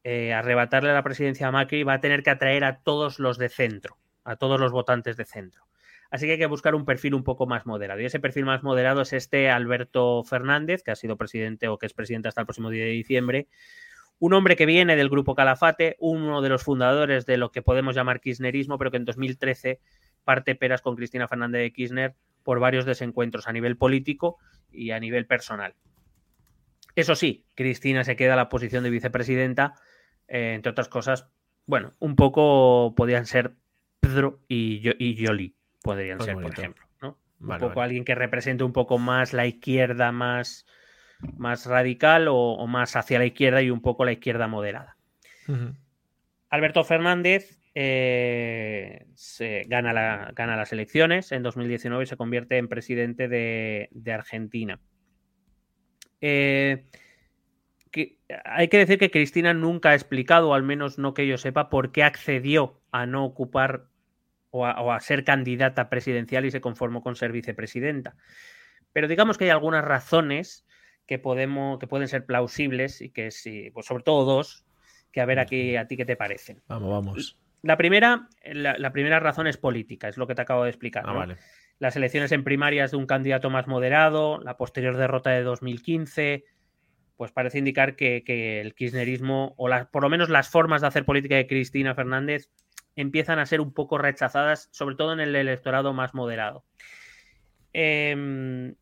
eh, arrebatarle la presidencia a Macri, va a tener que atraer a todos los de centro, a todos los votantes de centro. Así que hay que buscar un perfil un poco más moderado. Y ese perfil más moderado es este Alberto Fernández, que ha sido presidente o que es presidente hasta el próximo día de diciembre. Un hombre que viene del grupo Calafate, uno de los fundadores de lo que podemos llamar kirchnerismo, pero que en 2013 parte peras con Cristina Fernández de Kirchner por varios desencuentros a nivel político y a nivel personal. Eso sí, Cristina se queda a la posición de vicepresidenta, eh, entre otras cosas, bueno, un poco podían ser Pedro y, y Yoli podrían pues ser, por ejemplo. ¿no? un poco alguien que represente un poco más la izquierda más, más radical o, más hacia la izquierda y un poco la izquierda moderada. Alberto Fernández eh, se gana, la, gana, las elecciones en 2019 y se convierte en presidente de, Argentina. Eh, hay que decir que Cristina nunca ha explicado, al menos no que yo sepa, por qué accedió a no ocupar o a, ser candidata presidencial y se conformó con ser vicepresidenta. Pero digamos que hay algunas razones que, podemos, que pueden ser plausibles y que sí, pues sobre todo dos, que a ver aquí a ti qué te parecen. Vamos, vamos. La primera, la, primera razón es política, es lo que te acabo de explicar. Ah, Las elecciones en primarias de un candidato más moderado, la posterior derrota de 2015, pues parece indicar que, el kirchnerismo, o por lo menos las formas de hacer política de Cristina Fernández, empiezan a ser un poco rechazadas, sobre todo en el electorado más moderado. Em,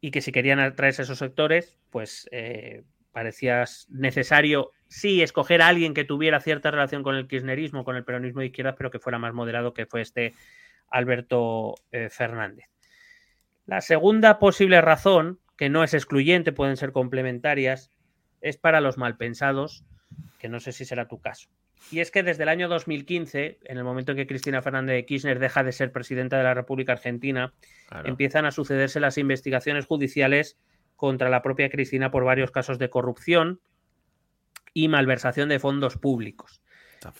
y que si querían atraerse a esos sectores, pues eh, parecía necesario, sí, escoger a alguien que tuviera cierta relación con el kirchnerismo, con el peronismo de izquierda, pero que fuera más moderado, que fue este Alberto eh, Fernández. La segunda posible razón, que no es excluyente, pueden ser complementarias, es para los malpensados, que no sé si será tu caso. Y es que desde el año 2015, en el momento en que Cristina Fernández de Kirchner deja de ser presidenta de la República Argentina, empiezan a sucederse las investigaciones judiciales contra la propia Cristina por varios casos de corrupción y malversación de fondos públicos,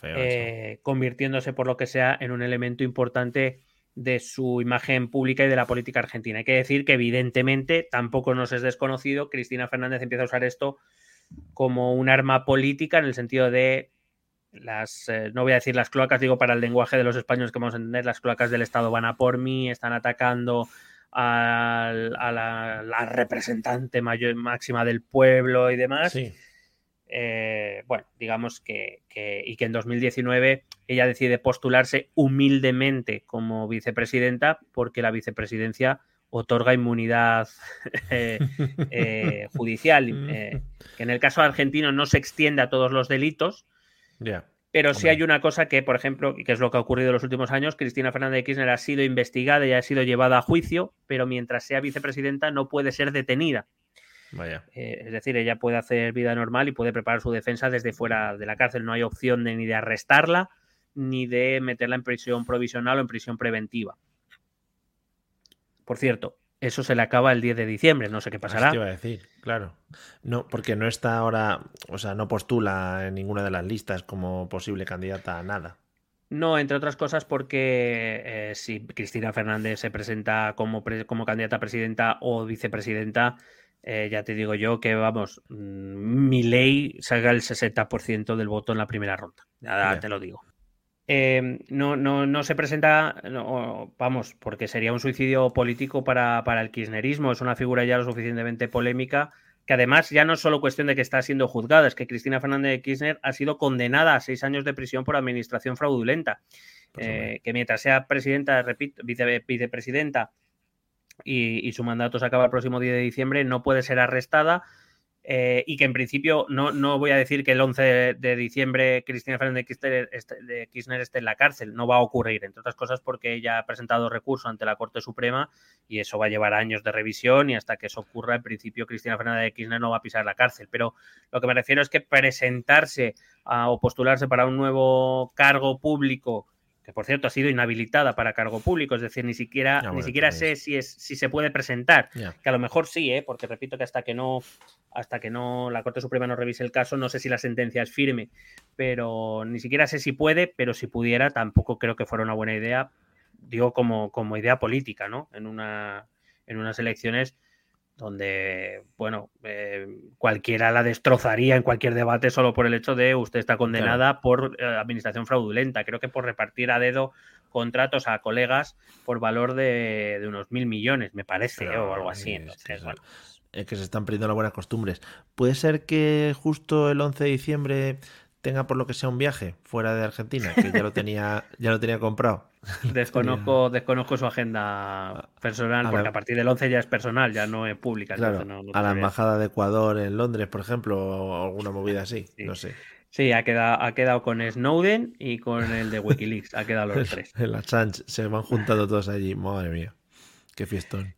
eh, convirtiéndose por lo que sea en un elemento importante de su imagen pública y de la política argentina. Hay que decir que evidentemente tampoco nos es desconocido, Cristina Fernández empieza a usar esto como un arma política en el sentido de las, eh, no voy a decir las cloacas, digo para el lenguaje de los españoles que vamos a entender, las cloacas del Estado van a por mí, están atacando a, la, representante mayor, máxima del pueblo y demás. Eh, bueno, digamos que, y que en 2019 ella decide postularse humildemente como vicepresidenta porque la vicepresidencia otorga inmunidad eh, judicial, que en el caso argentino no se extiende a todos los delitos, pero sí hay una cosa que, por ejemplo, que es lo que ha ocurrido en los últimos años, Cristina Fernández de Kirchner ha sido investigada y ha sido llevada a juicio, pero mientras sea vicepresidenta no puede ser detenida. Vaya. Eh, es decir, ella puede hacer vida normal y puede preparar su defensa desde fuera de la cárcel. No hay opción de, ni de arrestarla ni de meterla en prisión provisional o en prisión preventiva. Por cierto, eso se le acaba el 10 de diciembre, no sé qué pasará. Te iba a decir, claro. No, porque no está ahora, o sea, no postula en ninguna de las listas como posible candidata a nada. No, entre otras cosas porque eh, si Cristina Fernández se presenta como, como candidata a presidenta o vicepresidenta, eh, ya te digo yo que, vamos, mm, mi ley salga el 60% del voto en la primera ronda. Ya te lo digo. Em, no, no, no, se presenta, vamos, porque sería un suicidio político para, para, el kirchnerismo, es una figura ya lo suficientemente polémica, que además ya no es solo cuestión de que está siendo juzgada, es que Cristina Fernández de Kirchner ha sido condenada a seis años de prisión por administración fraudulenta. pues que mientras sea presidenta, repito, vicepresidenta y, y, su mandato se acaba el próximo día de diciembre, no puede ser arrestada eh, y que en principio no, no, voy a decir que el 11 de, diciembre Cristina Fernández de Kirchner, esté en la cárcel, no va a ocurrir, entre otras cosas porque ella ha presentado recurso ante la Corte Suprema y eso va a llevar años de revisión y hasta que eso ocurra, en principio Cristina Fernández de Kirchner no va a pisar la cárcel. Pero lo que me refiero es que presentarse o postularse para un nuevo cargo público que por cierto ha sido inhabilitada para cargo público, es decir, ni siquiera, ni siquiera sé si es si se puede presentar, que a lo mejor sí, ¿eh? porque repito que hasta que no hasta que no la Corte Suprema no revise el caso, no sé si la sentencia es firme, pero ni siquiera sé si puede, pero si pudiera tampoco creo que fuera una buena idea, digo como, como idea política, ¿no? En una en unas elecciones donde, bueno, eh, cualquiera la destrozaría en cualquier debate solo por el hecho de usted está condenada por eh, administración fraudulenta. Creo que por repartir a dedo contratos a colegas por valor de, unos mil millones, me parece, o algo así. Entonces, bueno. Es que se están perdiendo las buenas costumbres. Puede ser que justo el 11 de diciembre tenga por lo que sea un viaje fuera de Argentina, que ya lo tenía, ya lo tenía comprado. Desconozco, desconozco su agenda personal, porque a partir del 11 ya es personal, ya no es pública. a la embajada de Ecuador en Londres, por ejemplo, o alguna movida así, no sé. Sí, ha quedado, ha quedado con Snowden y con el de Wikileaks, ha quedado los tres. En la Chanch se van juntando todos allí, madre mía, qué fiestón.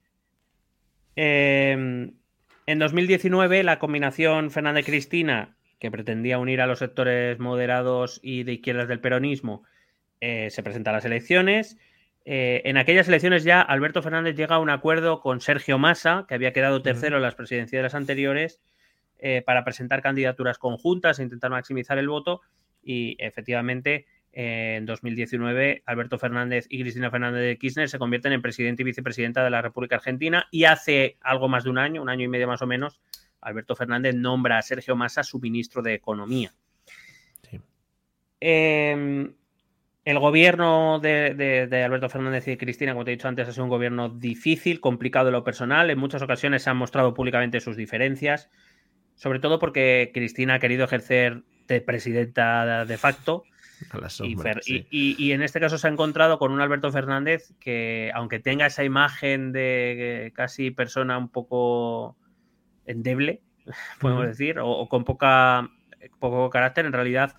Em, en 2019, la combinación Fernández-Cristina que pretendía unir a los sectores moderados y de izquierdas del peronismo, eh, se presenta a las elecciones. Eh, en aquellas elecciones ya Alberto Fernández llega a un acuerdo con Sergio Massa, que había quedado tercero en las presidenciales anteriores, eh, para presentar candidaturas conjuntas e intentar maximizar el voto. Y efectivamente, en 2019, Alberto Fernández y Cristina Fernández de Kirchner se convierten en presidente y vicepresidenta de la República Argentina. Y hace algo más de un año, un año y medio más o menos, Alberto Fernández nombra a Sergio Massa su ministro de Economía. Em, el gobierno de, Alberto Fernández y Cristina, como te he dicho antes, ha sido un gobierno difícil, complicado en lo personal. En muchas ocasiones se han mostrado públicamente sus diferencias, sobre todo porque Cristina ha querido ejercer de presidenta de facto. y, en este caso se ha encontrado con un Alberto Fernández que, aunque tenga esa imagen de casi persona un poco endeble, podemos decir, o, con poca, poco carácter, en realidad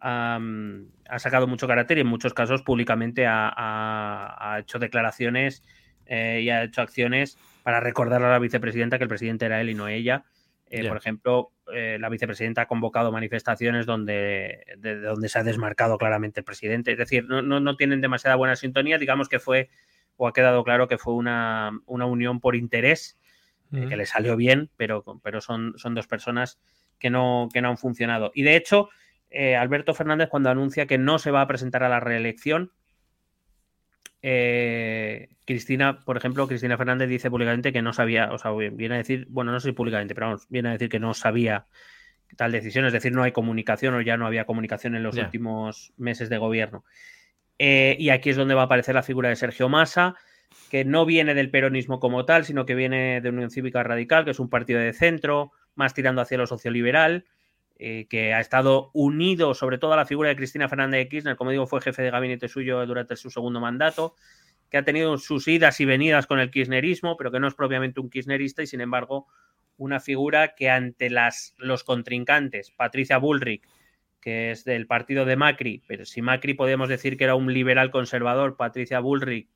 ha sacado mucho carácter y en muchos casos públicamente ha, hecho declaraciones eh, y ha hecho acciones para recordarle a la vicepresidenta que el presidente era él y no ella. Eh, por ejemplo, eh, la vicepresidenta ha convocado manifestaciones donde, de, donde se ha desmarcado claramente el presidente. Es decir, no, no, tienen demasiada buena sintonía. Digamos que fue, o ha quedado claro que fue una, una unión por interés eh, que le salió bien, pero, pero son, son dos personas que no, que no han funcionado. Y de hecho, eh, Alberto Fernández, cuando anuncia que no se va a presentar a la reelección, eh, Cristina, por ejemplo, Cristina Fernández dice públicamente que no sabía, o sea, viene a decir, bueno, no sé si públicamente, pero vamos, viene a decir que no sabía tal decisión, es decir, no hay comunicación o ya no había comunicación en los últimos meses de gobierno. y aquí es donde va a aparecer la figura de Sergio Massa, que no viene del peronismo como tal, sino que viene de Unión Cívica Radical, que es un partido de centro, más tirando hacia lo socioliberal, eh, que ha estado unido sobre todo a la figura de Cristina Fernández de Kirchner, como digo, fue jefe de gabinete suyo durante su segundo mandato, que ha tenido sus idas y venidas con el kirchnerismo, pero que no es propiamente un kirchnerista y sin embargo una figura que ante las, los contrincantes, Patricia Bullrich, que es del partido de Macri, pero si Macri podemos decir que era un liberal conservador, Patricia Bullrich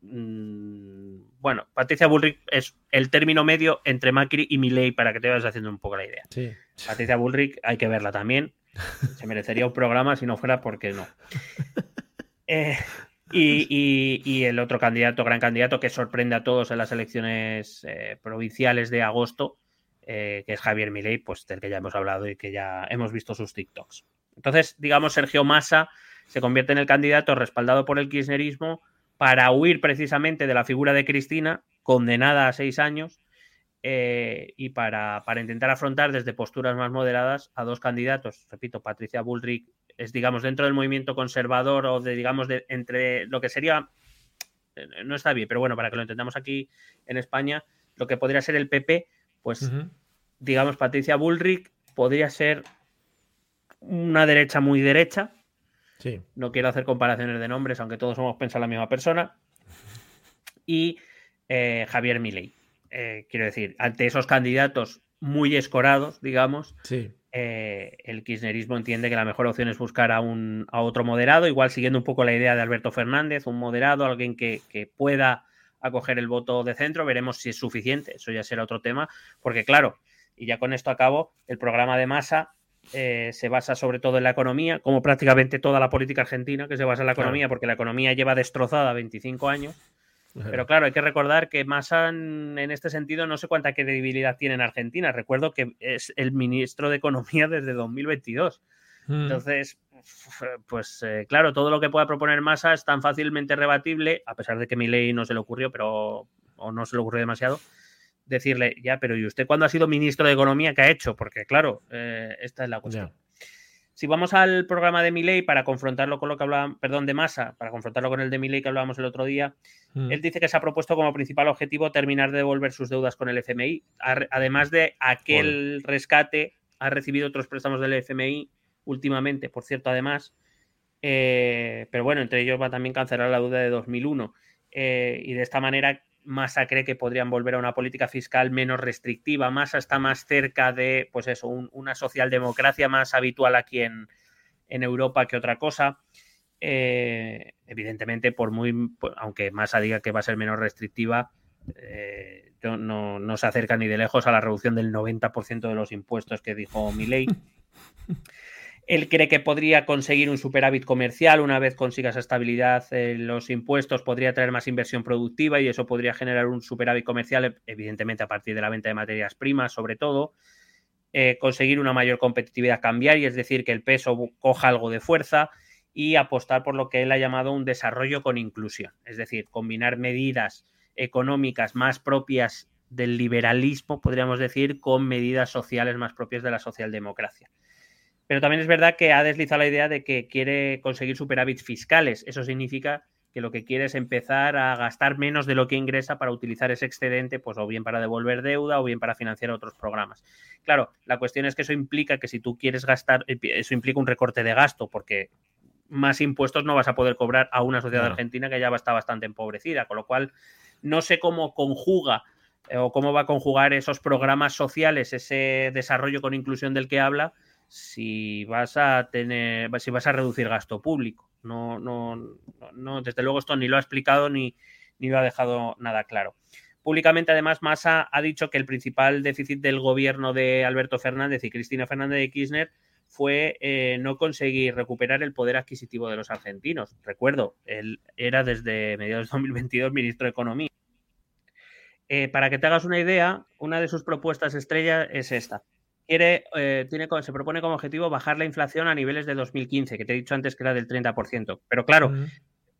Mm, bueno, Patricia Bullrich es el término medio entre Macri y Milei para que te vayas haciendo un poco la idea. Patricia Bullrich hay que verla también. Se merecería un programa si no fuera porque no. Eh, y, el otro candidato, gran candidato, que sorprende a todos en las elecciones eh, provinciales de agosto, eh, que es Javier Milei, pues del que ya hemos hablado y que ya hemos visto sus TikToks. Entonces, digamos, Sergio Massa se convierte en el candidato respaldado por el kirchnerismo para huir precisamente de la figura de Cristina, condenada a seis años, eh, y para, intentar afrontar desde posturas más moderadas a dos candidatos. Repito, Patricia Bullrich es, digamos, dentro del movimiento conservador o de, digamos, de, entre lo que sería, eh, no está bien, pero bueno, para que lo entendamos aquí en España, lo que podría ser el PP, pues, digamos, Patricia Bullrich podría ser una derecha muy derecha, No quiero hacer comparaciones de nombres, aunque todos somos pensar la misma persona. Y eh, Javier Milei. Eh, quiero decir, ante esos candidatos muy escorados, digamos, eh, el kirchnerismo entiende que la mejor opción es buscar a, un, a otro moderado, igual siguiendo un poco la idea de Alberto Fernández, un moderado, alguien que, pueda acoger el voto de centro, veremos si es suficiente, eso ya será otro tema, porque claro, y ya con esto acabo, el programa de masa eh, se basa sobre todo en la economía, como prácticamente toda la política argentina, que se basa en la economía, porque la economía lleva destrozada 25 años. Pero claro, hay que recordar que Massa en este sentido no sé cuánta credibilidad tiene en Argentina. Recuerdo que es el ministro de Economía desde 2022. Mm. Entonces, pues eh, claro, todo lo que pueda proponer Massa es tan fácilmente rebatible, a pesar de que mi ley no se le ocurrió, pero o no se le ocurrió demasiado, decirle, ya, pero ¿y usted cuándo ha sido ministro de Economía? ¿Qué ha hecho? Porque claro, eh, esta es la cuestión. Si vamos al programa de Milei para confrontarlo con lo que hablábamos, perdón, de Massa, para confrontarlo con el de Milei que hablábamos el otro día, mm. él dice que se ha propuesto como principal objetivo terminar de devolver sus deudas con el FMI, además de aquel rescate, ha recibido otros préstamos del FMI últimamente, por cierto, además, eh, pero bueno, entre ellos va también cancelar la deuda de 2001 eh, y de esta manera Massa cree que podrían volver a una política fiscal menos restrictiva. Massa está más cerca de, pues eso, una socialdemocracia más habitual aquí en, Europa que otra cosa. Eh, evidentemente, por muy, aunque Massa diga que va a ser menos restrictiva, eh, no, no, se acerca ni de lejos a la reducción del 90% de los impuestos que dijo Milei. Él cree que podría conseguir un superávit comercial una vez consiga esa estabilidad en los impuestos, podría traer más inversión productiva y eso podría generar un superávit comercial, evidentemente a partir de la venta de materias primas, sobre todo. Eh, conseguir una mayor competitividad cambiaria, es decir, que el peso coja algo de fuerza y apostar por lo que él ha llamado un desarrollo con inclusión, es decir, combinar medidas económicas más propias del liberalismo, podríamos decir, con medidas sociales más propias de la socialdemocracia. Pero también es verdad que ha deslizado la idea de que quiere conseguir superávits fiscales. Eso significa que lo que quiere es empezar a gastar menos de lo que ingresa para utilizar ese excedente, pues o bien para devolver deuda o bien para financiar otros programas. Claro, la cuestión es que eso implica que si tú quieres gastar, eh, eso implica un recorte de gasto, porque más impuestos no vas a poder cobrar a una sociedad argentina que ya está bastante empobrecida, con lo cual no sé cómo conjuga eh, o cómo va a conjugar esos programas sociales, ese desarrollo con inclusión del que habla, si vas a tener, si vas a reducir gasto público. No, no, no, desde luego esto ni lo ha explicado ni, ni lo ha dejado nada claro. Públicamente, además, Massa ha dicho que el principal déficit del gobierno de Alberto Fernández y Cristina Fernández de Kirchner fue eh, no conseguir recuperar el poder adquisitivo de los argentinos. Recuerdo, él era desde mediados de 2022 ministro de Economía. Eh, para que te hagas una idea, una de sus propuestas estrella es esta quiere, eh, tiene, se propone como objetivo bajar la inflación a niveles de 2015, que te he dicho antes que era del 30%. Pero claro,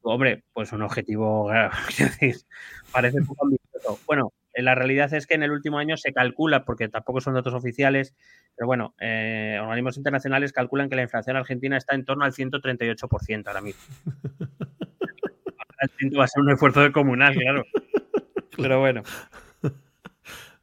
hombre, pues un objetivo, parece poco ambicioso. Bueno, la realidad es que en el último año se calcula, porque tampoco son datos oficiales, pero bueno, eh, organismos internacionales calculan que la inflación argentina está en torno al 138% ahora mismo. va a ser un esfuerzo de comunal, claro. Pero bueno.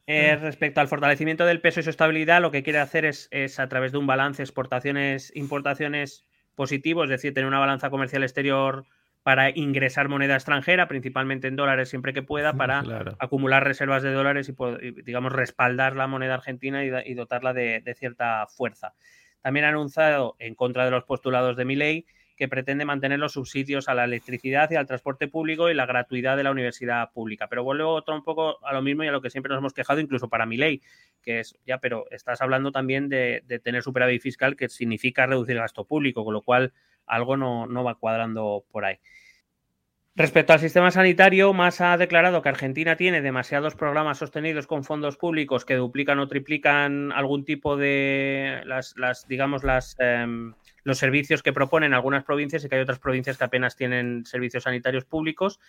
Eh, respecto al fortalecimiento del peso y su estabilidad, lo que quiere hacer es, a través de un balance exportaciones-importaciones positivo, es decir, tener una balanza comercial exterior para ingresar moneda extranjera, principalmente en dólares siempre que pueda, para acumular reservas de dólares y, digamos, respaldar la moneda argentina y, dotarla de, de, cierta fuerza. También ha anunciado, en contra de los postulados de mi ley, que pretende mantener los subsidios a la electricidad y al transporte público y la gratuidad de la universidad pública. Pero vuelvo otro un poco a lo mismo y a lo que siempre nos hemos quejado, incluso para mi ley, que es, ya, pero estás hablando también de, tener superávit fiscal, que significa reducir el gasto público, con lo cual algo no, no va cuadrando por ahí. Respecto al sistema sanitario, más ha declarado que Argentina tiene demasiados programas sostenidos con fondos públicos que duplican o triplican algún tipo de las, las digamos, las em, los servicios que proponen algunas provincias y que hay otras provincias que apenas tienen servicios sanitarios públicos.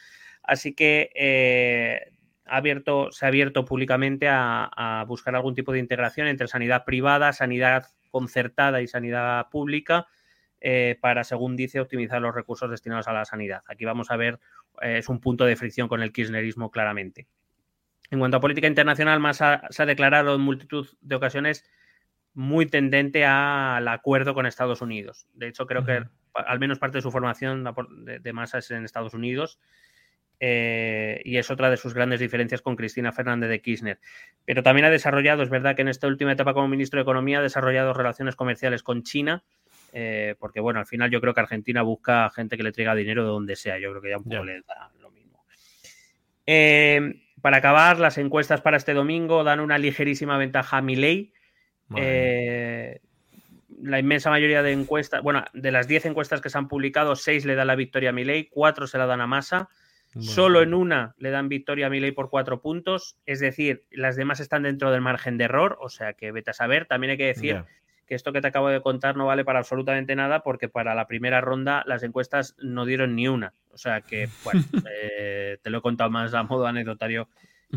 Así que eh, ha abierto, se ha abierto públicamente a, buscar algún tipo de integración entre sanidad privada, sanidad concertada y sanidad pública eh, para, según dice, optimizar los recursos destinados a la sanidad. Aquí vamos a ver, eh, es un punto de fricción con el kirchnerismo claramente. En cuanto a política internacional, más se ha declarado en multitud de ocasiones muy tendente al acuerdo con Estados Unidos. De hecho, creo que al menos parte de su formación de, de masa es en Estados Unidos. Eh, y es otra de sus grandes diferencias con Cristina Fernández de Kirchner. Pero también ha desarrollado, es verdad que en esta última etapa como ministro de Economía ha desarrollado relaciones comerciales con China, eh, porque bueno, al final yo creo que Argentina busca gente que le traiga dinero de donde sea, yo creo que ya un poco le da lo mismo. Eh, para acabar, las encuestas para este domingo dan una ligerísima ventaja a Milei. La inmensa mayoría de encuestas, bueno, de las 10 encuestas que se han publicado, 6 le dan la victoria a Milei, 4 se la dan a Massa. Solo en una le dan victoria a Milei por cuatro puntos, es decir, las demás están dentro del margen de error, o sea que vete a saber. También hay que decir que esto que te acabo de contar no vale para absolutamente nada porque para la primera ronda las encuestas no dieron ni una. O sea que, bueno, eh, te lo he contado más a modo anecdotario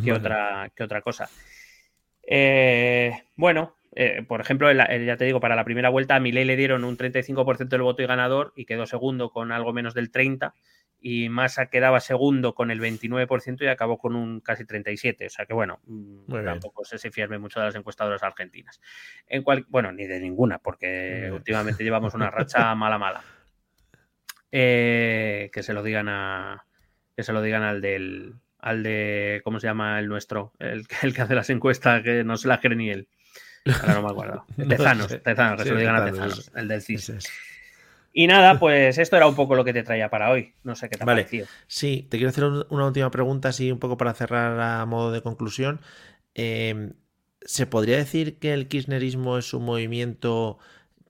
que, otra, que otra cosa. Eh, bueno, eh, por ejemplo, ya te digo, para la primera vuelta a Milei le dieron un 35% del voto y ganador y quedó segundo con algo menos del 30% y Massa quedaba segundo con el 29% y acabó con un casi 37%. O sea que bueno, mm, tampoco se se firme mucho de las encuestadoras argentinas. En cual, bueno, ni de ninguna, porque últimamente llevamos una racha mala mala. Eh, que se lo digan a. Que se lo digan al del. Al de. ¿Cómo se llama el nuestro? El, el que hace las encuestas, que no se las cree ni él. Ahora no me acuerdo. Tezanos, Tezanos, que se lo digan a Tezanos, el del CIS. Y nada, pues esto era un poco lo que te traía para hoy. No sé qué te ha vale. parecido. Sí, te quiero hacer una última pregunta, así un poco para cerrar a modo de conclusión. Em, ¿Se podría decir que el kirchnerismo es un movimiento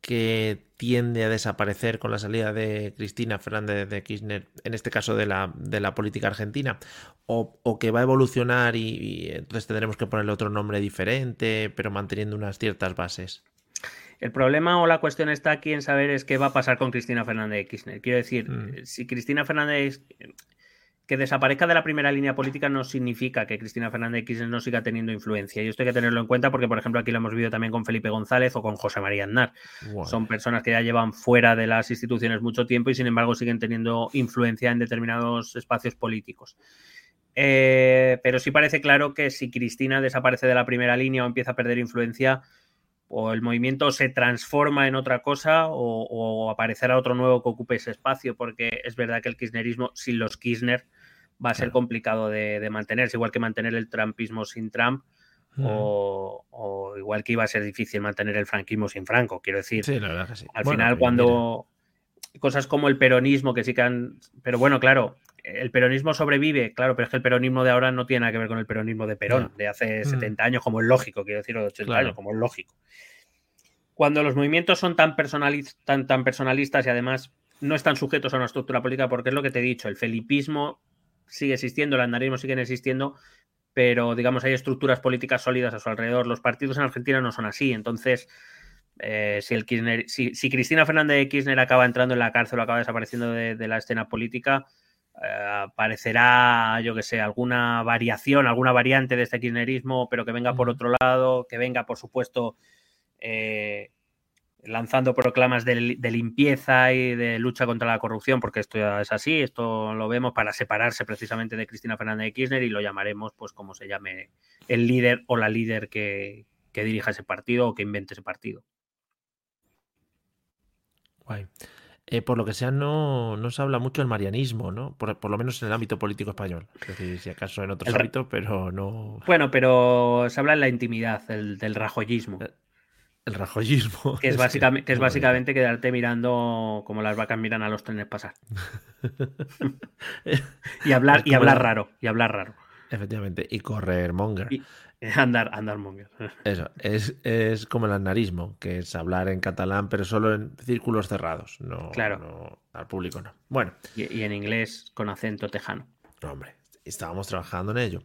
que tiende a desaparecer con la salida de Cristina Fernández de Kirchner, en este caso de la, de la política argentina, o, que va a evolucionar y, y, entonces tendremos que ponerle otro nombre diferente, pero manteniendo unas ciertas bases? El problema o la cuestión está aquí en saber es qué va a pasar con Cristina Fernández de Kirchner. Quiero decir, mm. si Cristina Fernández que desaparezca de la primera línea política no significa que Cristina Fernández de Kirchner no siga teniendo influencia. Y esto hay que tenerlo en cuenta porque, por ejemplo, aquí lo hemos visto también con Felipe González o con José María Aznar. Son personas que ya llevan fuera de las instituciones mucho tiempo y, sin embargo, siguen teniendo influencia en determinados espacios políticos. Eh, pero sí parece claro que si Cristina desaparece de la primera línea o empieza a perder influencia, o el movimiento se transforma en otra cosa o, aparecerá otro nuevo que ocupe ese espacio, porque es verdad que el kirchnerismo sin los Kirchner va a ser complicado de, mantenerse, igual que mantener el trumpismo sin Trump. o, igual que iba a ser difícil mantener el franquismo sin Franco, quiero decir. Al final, cuando cosas como el peronismo, que sí que han. Pero bueno, claro, el peronismo sobrevive, claro, pero es que el peronismo de ahora no tiene nada que ver con el peronismo de Perón, de hace 70 mm. años, como es lógico, quiero decir, o de 80 años, como es lógico. Cuando los movimientos son tan, tan, tan personalistas y además no están sujetos a una estructura política, porque es lo que te he dicho, el felipismo sigue existiendo, el andarismo sigue existiendo, pero digamos hay estructuras políticas sólidas a su alrededor. Los partidos en Argentina no son así, entonces eh, si, el si, Cristina Fernández de Kirchner acaba entrando en la cárcel o acaba desapareciendo de la escena política, aparecerá, yo que sé, alguna variación, alguna variante de este kirchnerismo, pero que venga por otro lado, que venga, por supuesto, eh, lanzando proclamas de, limpieza y de lucha contra la corrupción, porque esto ya es así, esto lo vemos para separarse precisamente de Cristina Fernández de Kirchner y lo llamaremos, pues, como se llame el líder o la líder que, que dirija ese partido o que invente ese partido. Guay. Eh, por lo que sea, no, no, se habla mucho del marianismo, ¿no? Por, lo menos en el ámbito político español. Es decir, si acaso en otros ámbitos, pero no. Bueno, pero se habla en la intimidad, el, del rajoyismo. El, rajoyismo. Que es, básicamente, que es básicamente quedarte mirando como las vacas miran a los trenes pasar. y hablar, y hablar raro. Y hablar raro. Efectivamente. Y correr monger. Andar, andar monger. Eso, es, es, como el anarismo, que es hablar en catalán, pero solo en círculos cerrados, no, claro. al público no. Bueno. Y, en inglés con acento tejano. hombre, estábamos trabajando en ello.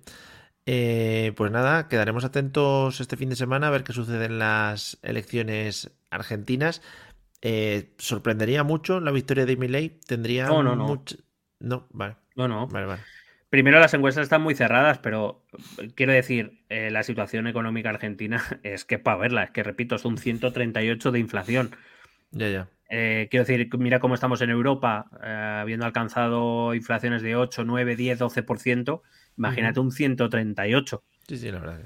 Eh, pues nada, quedaremos atentos este fin de semana a ver qué sucede en las elecciones argentinas. Eh, sorprendería mucho la victoria de Milei. Tendría no, no, no. No, vale. No, no. Vale, vale. Primero, las encuestas están muy cerradas, pero quiero decir, eh, la situación económica argentina es que para verla, es que repito, es un 138 de inflación. Ya, ya. Eh, quiero decir, mira cómo estamos en Europa, eh, habiendo alcanzado inflaciones de 8, 9, 10, 12%, imagínate un 138. Sí, sí, la verdad.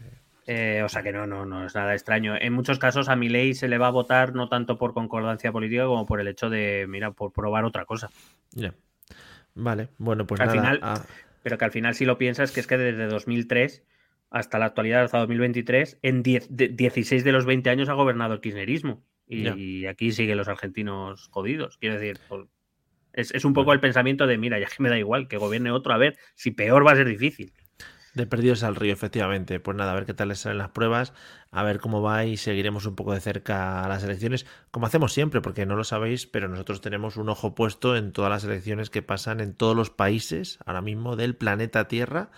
Eh, o sea que no, no, no es nada extraño. En muchos casos a mi ley se le va a votar no tanto por concordancia política como por el hecho de, mira, por probar otra cosa. Ya. Vale, bueno, pues al nada. final, ah, pero que al final si lo piensas que es que desde 2003 hasta la actualidad, hasta 2023, en 10 de- 16 de los 20 años ha gobernado el kirchnerismo. Y, aquí siguen los argentinos jodidos. Quiero decir, por- es, es un poco el pensamiento de, mira, ya que me da igual, que gobierne otro, a ver, si peor va a ser difícil. De perdidos al río, efectivamente. Pues nada, a ver qué tal les salen las pruebas, a ver cómo va y seguiremos un poco de cerca a las elecciones, como hacemos siempre, porque no lo sabéis, pero nosotros tenemos un ojo puesto en todas las elecciones que pasan en todos los países ahora mismo del planeta Tierra.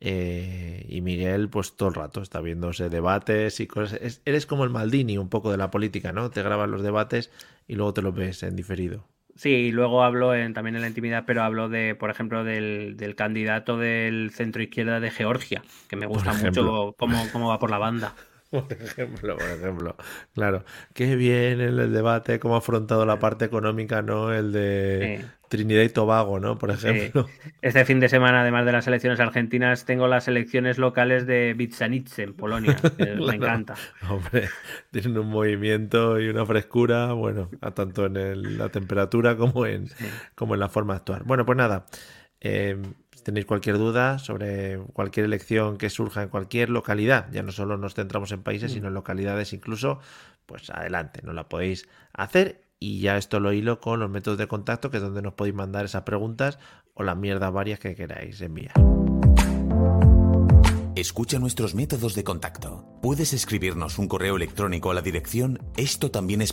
Eh, y Miguel, pues todo el rato está viéndose debates y cosas. Es- eres como el Maldini un poco de la política, ¿no? Te grabas los debates y luego te los ves en diferido. Sí, y luego hablo en, también en la intimidad, pero hablo de, por ejemplo, del, del candidato del centro izquierda de Georgia, que me gusta mucho cómo, cómo va por la banda. Por ejemplo, por ejemplo. Claro. Qué bien en el debate, cómo ha afrontado la parte económica, ¿no? El de Sí. Trinidad y Tobago, ¿no? Por Sí. ejemplo. Este fin de semana, además de las elecciones argentinas, tengo las elecciones locales de Bitsanice en Polonia, que me encanta. Hombre, tienen un movimiento y una frescura, bueno, a tanto en el- la temperatura como en, como en la forma de actuar. Bueno, pues nada, eh, tenéis cualquier duda sobre cualquier elección que surja en cualquier localidad, ya no solo nos centramos en países, sino en localidades incluso, pues adelante, nos la podéis hacer. Y ya esto lo hilo con los métodos de contacto, que es donde nos podéis mandar esas preguntas o las mierdas varias que queráis enviar. Escucha nuestros métodos de contacto. Puedes escribirnos un correo electrónico a la dirección esto también es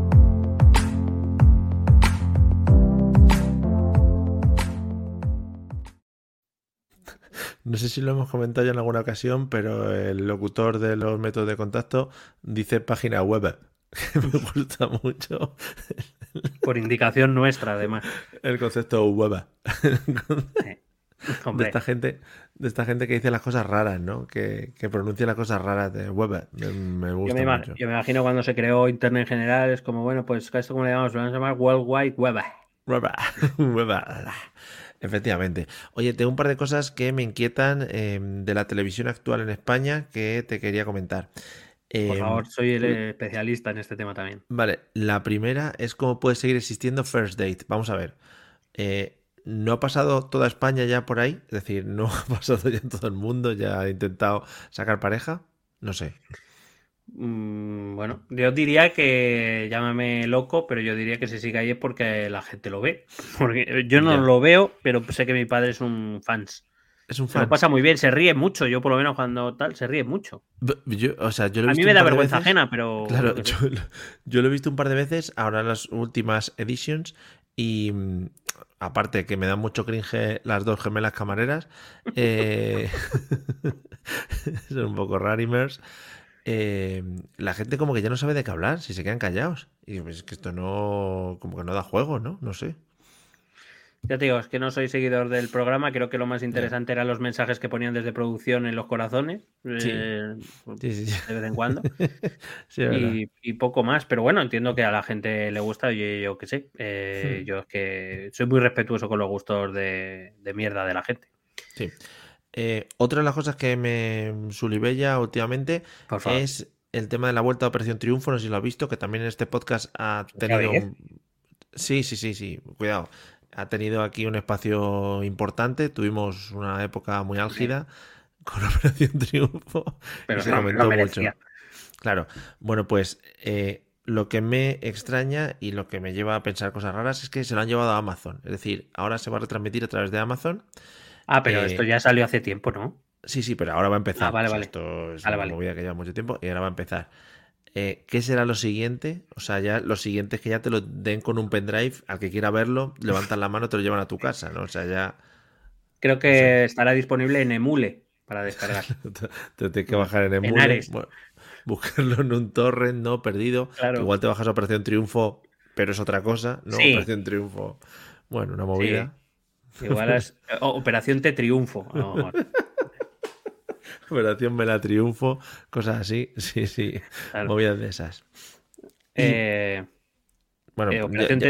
No sé si lo hemos comentado ya en alguna ocasión, pero el locutor de los métodos de contacto dice página web. Me gusta mucho Por indicación nuestra, además. el concepto web. De esta gente, de esta gente que dice las cosas raras, ¿no? Que, que pronuncia las cosas raras de web. Me, me yo gusta me, mucho. yo me imagino cuando se creó Internet en general, es como, bueno, pues esto como le llamamos, lo vamos a llamar World Wide Web. Web. Web. Efectivamente. Oye, tengo un par de cosas que me inquietan eh, de la televisión actual en España que te quería comentar. Por Eh, favor, soy el especialista en este tema también. Vale, la primera es cómo puede seguir existiendo First Date. Vamos a ver. Eh, ¿No ha pasado toda España ya por ahí? Es decir, ¿no ha pasado ya en todo el mundo? ¿Ya ha intentado sacar pareja? No sé. Mm, bueno, yo diría que, llámame loco, pero yo diría que se sigue ahí es porque la gente lo ve. Porque yo no Ya. lo veo, pero sé que mi padre es un fans. Es un Se lo fan. pasa muy bien, se ríe mucho. Yo, por lo menos, cuando tal, se ríe mucho. Yo- o sea, yo lo he A visto mí me da vergüenza veces. ajena, pero. Claro, yo qué sé. yo, lo- yo lo he visto un par de veces, ahora en las últimas editions, y mm, aparte que me dan mucho cringe las dos gemelas camareras, eh, son un poco rarimers, eh, la gente como que ya no sabe de qué hablar, si se quedan callados. Y pues es que esto no, como que no da juego, ¿no? No sé. Ya te digo, es que no soy seguidor del programa. Creo que lo más interesante eran los mensajes que ponían desde producción en los corazones. Sí. eh, Sí, sí, sí. de vez en cuando. Y, y poco más. Pero bueno, entiendo que a la gente le gusta. Yo, yo qué sé. eh, Hmm. Yo es que soy muy respetuoso con los gustos de, de mierda de la gente. Sí. Eh, otra de las cosas que me sulibella últimamente es el tema de la vuelta a Operación Triunfo, no sé si lo has visto, que también en este podcast ha tenido... un- Sí, sí, sí, sí, cuidado. Ha tenido aquí un espacio importante, tuvimos una época muy álgida con Operación Triunfo Pero y se no, comentó mucho. Claro, bueno, pues eh, lo que me extraña y lo que me lleva a pensar cosas raras es que se lo han llevado a Amazon. Es decir, ahora se va a retransmitir a través de Amazon. Ah, pero Eh, esto ya salió hace tiempo, ¿no? Sí, sí, pero ahora va a empezar. Ah, vale, O sea, vale. Esto es Vale, una vale. movida que lleva mucho tiempo y ahora va a empezar. Eh, ¿Qué será lo siguiente? O sea, ya lo siguiente es que ya te lo den con un pendrive, al que quiera verlo, levantan la mano, te lo llevan a tu casa, ¿no? O sea, ya... Creo que estará disponible en Emule para descargar. te tienes que bajar en emule, bueno, buscarlo en un torrent, ¿no? Perdido. Igual te bajas a Operación Triunfo, pero es otra cosa, ¿no? Operación Triunfo. Bueno, una movida. Igual es Operación Te Triunfo. Operación Mela Triunfo, cosas así. Sí, sí. Movidas de esas. Eh, bueno, eh,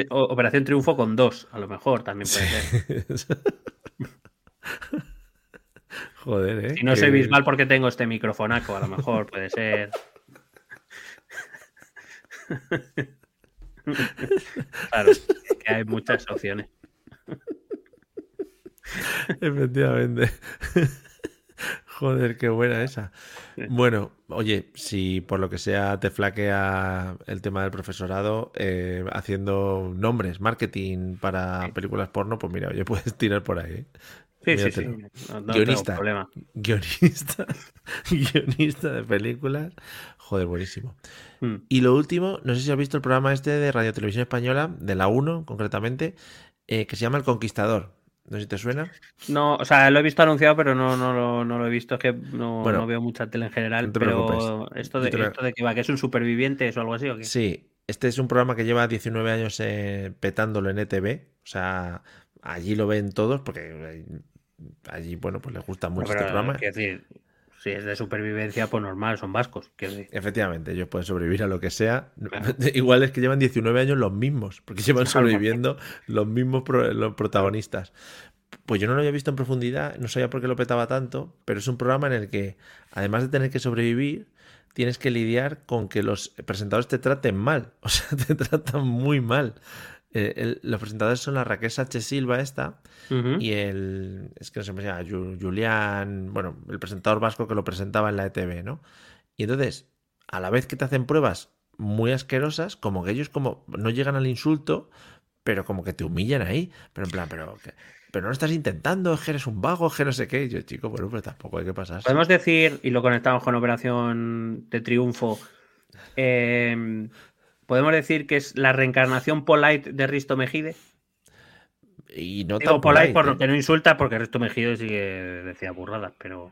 Operación, Triunfo con dos, a lo mejor también puede ser. Joder, ¿eh? Si no soy bisbal porque tengo este microfonaco, a lo mejor puede ser. claro, que hay muchas opciones. Efectivamente. Joder, qué buena esa. Bueno, oye, si por lo que sea te flaquea el tema del profesorado, eh, haciendo nombres, marketing para películas porno, pues mira, oye, puedes tirar por ahí. Sí, sí, sí. guionista, guionista, guionista de películas. Joder, buenísimo. Hmm. Y lo último, no sé si has visto el programa este de Radio Televisión Española, de la 1 concretamente, eh, que se llama El Conquistador. No sé si te suena. No, o sea, lo he visto anunciado, pero no, no, no, lo he visto. Es que no, veo mucha tele en general. pero esto de, esto de que va, que es un superviviente o algo así. ¿o qué? Sí, este es un programa que lleva 19 años eh, petándolo en ETV. O sea, allí lo ven todos porque allí, bueno, pues les gusta mucho este programa. decir, si es de supervivencia, pues normal, son vascos. Efectivamente, ellos pueden sobrevivir a lo que sea. Igual es que llevan 19 años los mismos, porque llevan sobreviviendo los mismos los protagonistas. Pues yo no lo había visto en profundidad, no sabía por qué lo petaba tanto, pero es un programa en el que, además de tener que sobrevivir, tienes que lidiar con que los presentadores te traten mal. O sea, te tratan muy mal. Eh, los presentadores son la Raquel Sánchez Silva esta y el es que no se me llama Julián bueno el presentador vasco que lo presentaba en la ETV no y entonces a la vez que te hacen pruebas muy asquerosas como que ellos como no llegan al insulto pero como que te humillan ahí pero en plan pero pero no lo estás intentando, es que eres un vago, es que no sé qué. Yo, chico, bueno, pero tampoco hay que pasar. Podemos decir, y lo conectamos con Operación de Triunfo, eh, podemos decir que es la reencarnación polite de Risto Mejide. Y no Digo tan polite, por lo ¿eh? que no insulta, porque Risto Mejide sí que decía burradas, pero.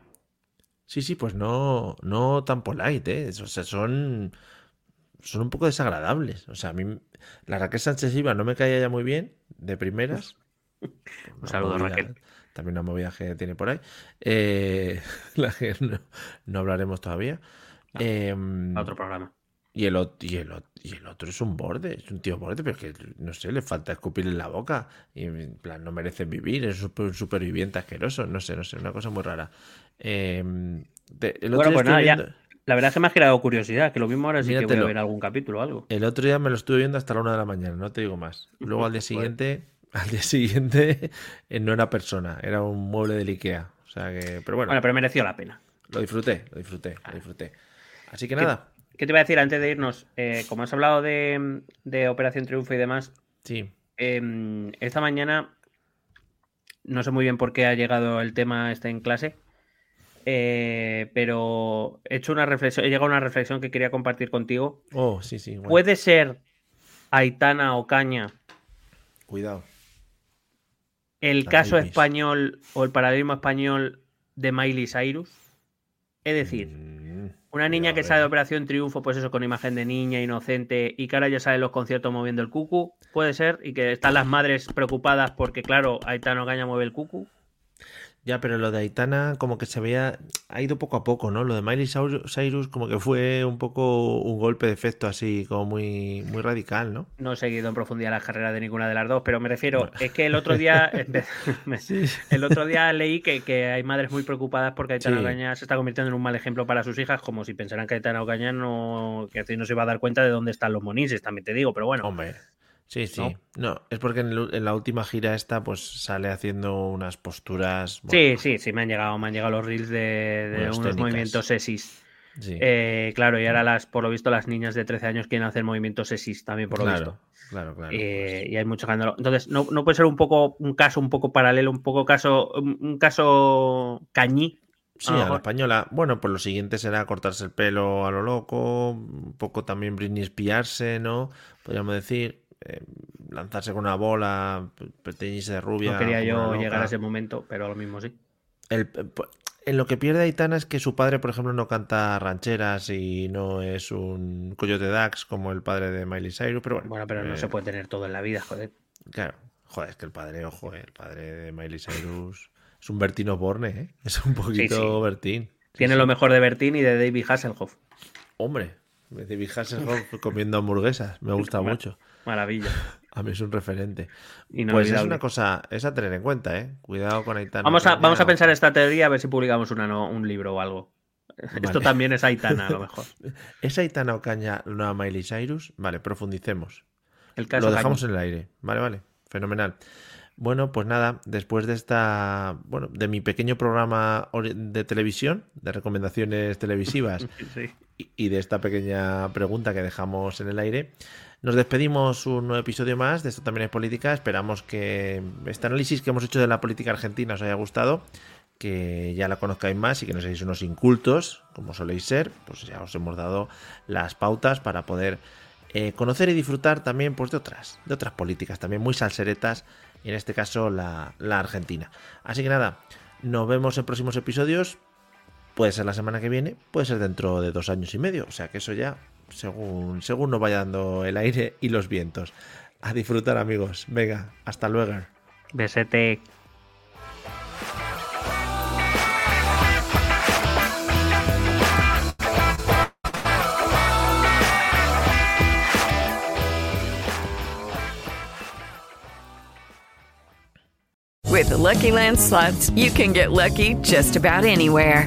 Sí, sí, pues no, no tan polite, ¿eh? O sea, son, son un poco desagradables. O sea, a mí la Raquel Sánchez Iba no me caía ya muy bien, de primeras. un saludo, Raquel. También una movida que tiene por ahí. Eh, la que no, hablaremos todavía. Em, otro programa. Y el, y, el, y el otro es un borde, es un tío borde, pero que no sé, le falta escupir en la boca. Y en plan, no merece vivir, es un superviviente asqueroso, no sé, no sé, una cosa muy rara. Em, bueno, pues nada, ya. La verdad es que me ha generado curiosidad, que lo mismo ahora sí que voy a ver algún capítulo o algo. El otro día me lo estuve viendo hasta la una de la mañana, no te digo más. Luego al día siguiente, al día siguiente eh, no era persona, era un mueble del Ikea. O sea que, pero bueno. Bueno, pero mereció la pena. Lo disfruté, lo disfruté, lo disfruté. Así que nada. ¿Qué te voy a decir antes de irnos? Eh, como has hablado de, Operación Triunfo y demás, sí. Em, esta mañana no sé muy bien por qué ha llegado el tema este en clase, eh, pero he hecho una reflexión, he llegado a una reflexión que quería compartir contigo. Oh, sí, sí. ¿Puede ser Aitana Ocaña? Cuidado. El caso español o el paradigma español de Miley Cyrus. Es decir, mm. Una niña que sale de Operación Triunfo, pues eso, con imagen de niña inocente y que ahora ya sale en los conciertos moviendo el cucu, puede ser, y que están las madres preocupadas porque, claro, Aitano Gaña mueve el cucu. Ya, pero lo de Aitana como que se veía, ha ido poco a poco, ¿no? Lo de Miley Cyrus como que fue un poco un golpe de efecto así, como muy, muy radical, ¿no? No he seguido en profundidad la carrera de ninguna de las dos, pero me refiero, es que el otro día, el otro día leí que, hay madres muy preocupadas porque Aitana Ocaña se está convirtiendo en un mal ejemplo para sus hijas, como si pensaran que Aitana Ocaña no, que no se iba a dar cuenta de dónde están los monises, también te digo, pero bueno. Hombre. Sí, sí. ¿No? es porque en, la última gira esta, pues sale haciendo unas posturas. sí, sí, sí, me han llegado, me han llegado los reels de, unos movimientos sesis. Eh, claro, y ahora las, por lo visto, las niñas de 13 años quieren hacer movimientos sesis también, por lo visto. Claro, claro. Eh, y hay mucho escándalo. Entonces, no, puede ser un poco un caso un poco paralelo, un poco caso, un, caso cañí. Sí, a, la española. Bueno, pues lo siguiente será cortarse el pelo a lo loco, un poco también Britney espiarse, ¿no? Podríamos decir. Eh, lanzarse con una bola, teñirse de rubia. No quería yo llegar a ese momento, pero a lo mismo sí. El, En lo que pierde Aitana es que su padre, por ejemplo, no canta rancheras y no es un coyote Dax como el padre de Miley Cyrus, pero bueno. Bueno, pero no eh, se puede tener todo en la vida, joder. Claro, joder, es que el padre, ojo, eh, el padre de Miley Cyrus es un Bertín Osborne, ¿eh? Es un poquito sí. Bertín. Tiene sí. lo mejor de Bertín y de David Hasselhoff. Hombre, David Hasselhoff comiendo hamburguesas, me gusta mucho. Maravilla. A mí es un referente. Pues es una cosa, es a tener en cuenta, ¿eh? Cuidado con Aitana. Vamos a, vamos a pensar esta teoría a ver si publicamos una no- un libro o algo. Esto también es Aitana, a lo mejor. ¿Es Aitana Ocaña la nueva Miley Cyrus? Vale, profundicemos. El caso Lo dejamos en el aire. Vale, vale. Fenomenal. Bueno, pues nada, después de esta, bueno, de mi pequeño programa de televisión, de recomendaciones televisivas Sí. Y- de esta pequeña pregunta que dejamos en el aire, nos despedimos un nuevo episodio más de Esto también es política. Esperamos que este análisis que hemos hecho de la política argentina os haya gustado, que ya la conozcáis más y que no seáis unos incultos, como soléis ser. Pues ya os hemos dado las pautas para poder eh, conocer y disfrutar también pues, de otras, de otras políticas, también muy salseretas, y en este caso la argentina. Así que nada, nos vemos en próximos episodios. Puede ser la semana que viene, puede ser dentro de dos años y medio. O sea que eso ya, según, según nos vaya dando el aire y los vientos. A disfrutar, amigos. Venga, hasta luego. Besete. With the Lucky Land slots, you can get lucky just about anywhere.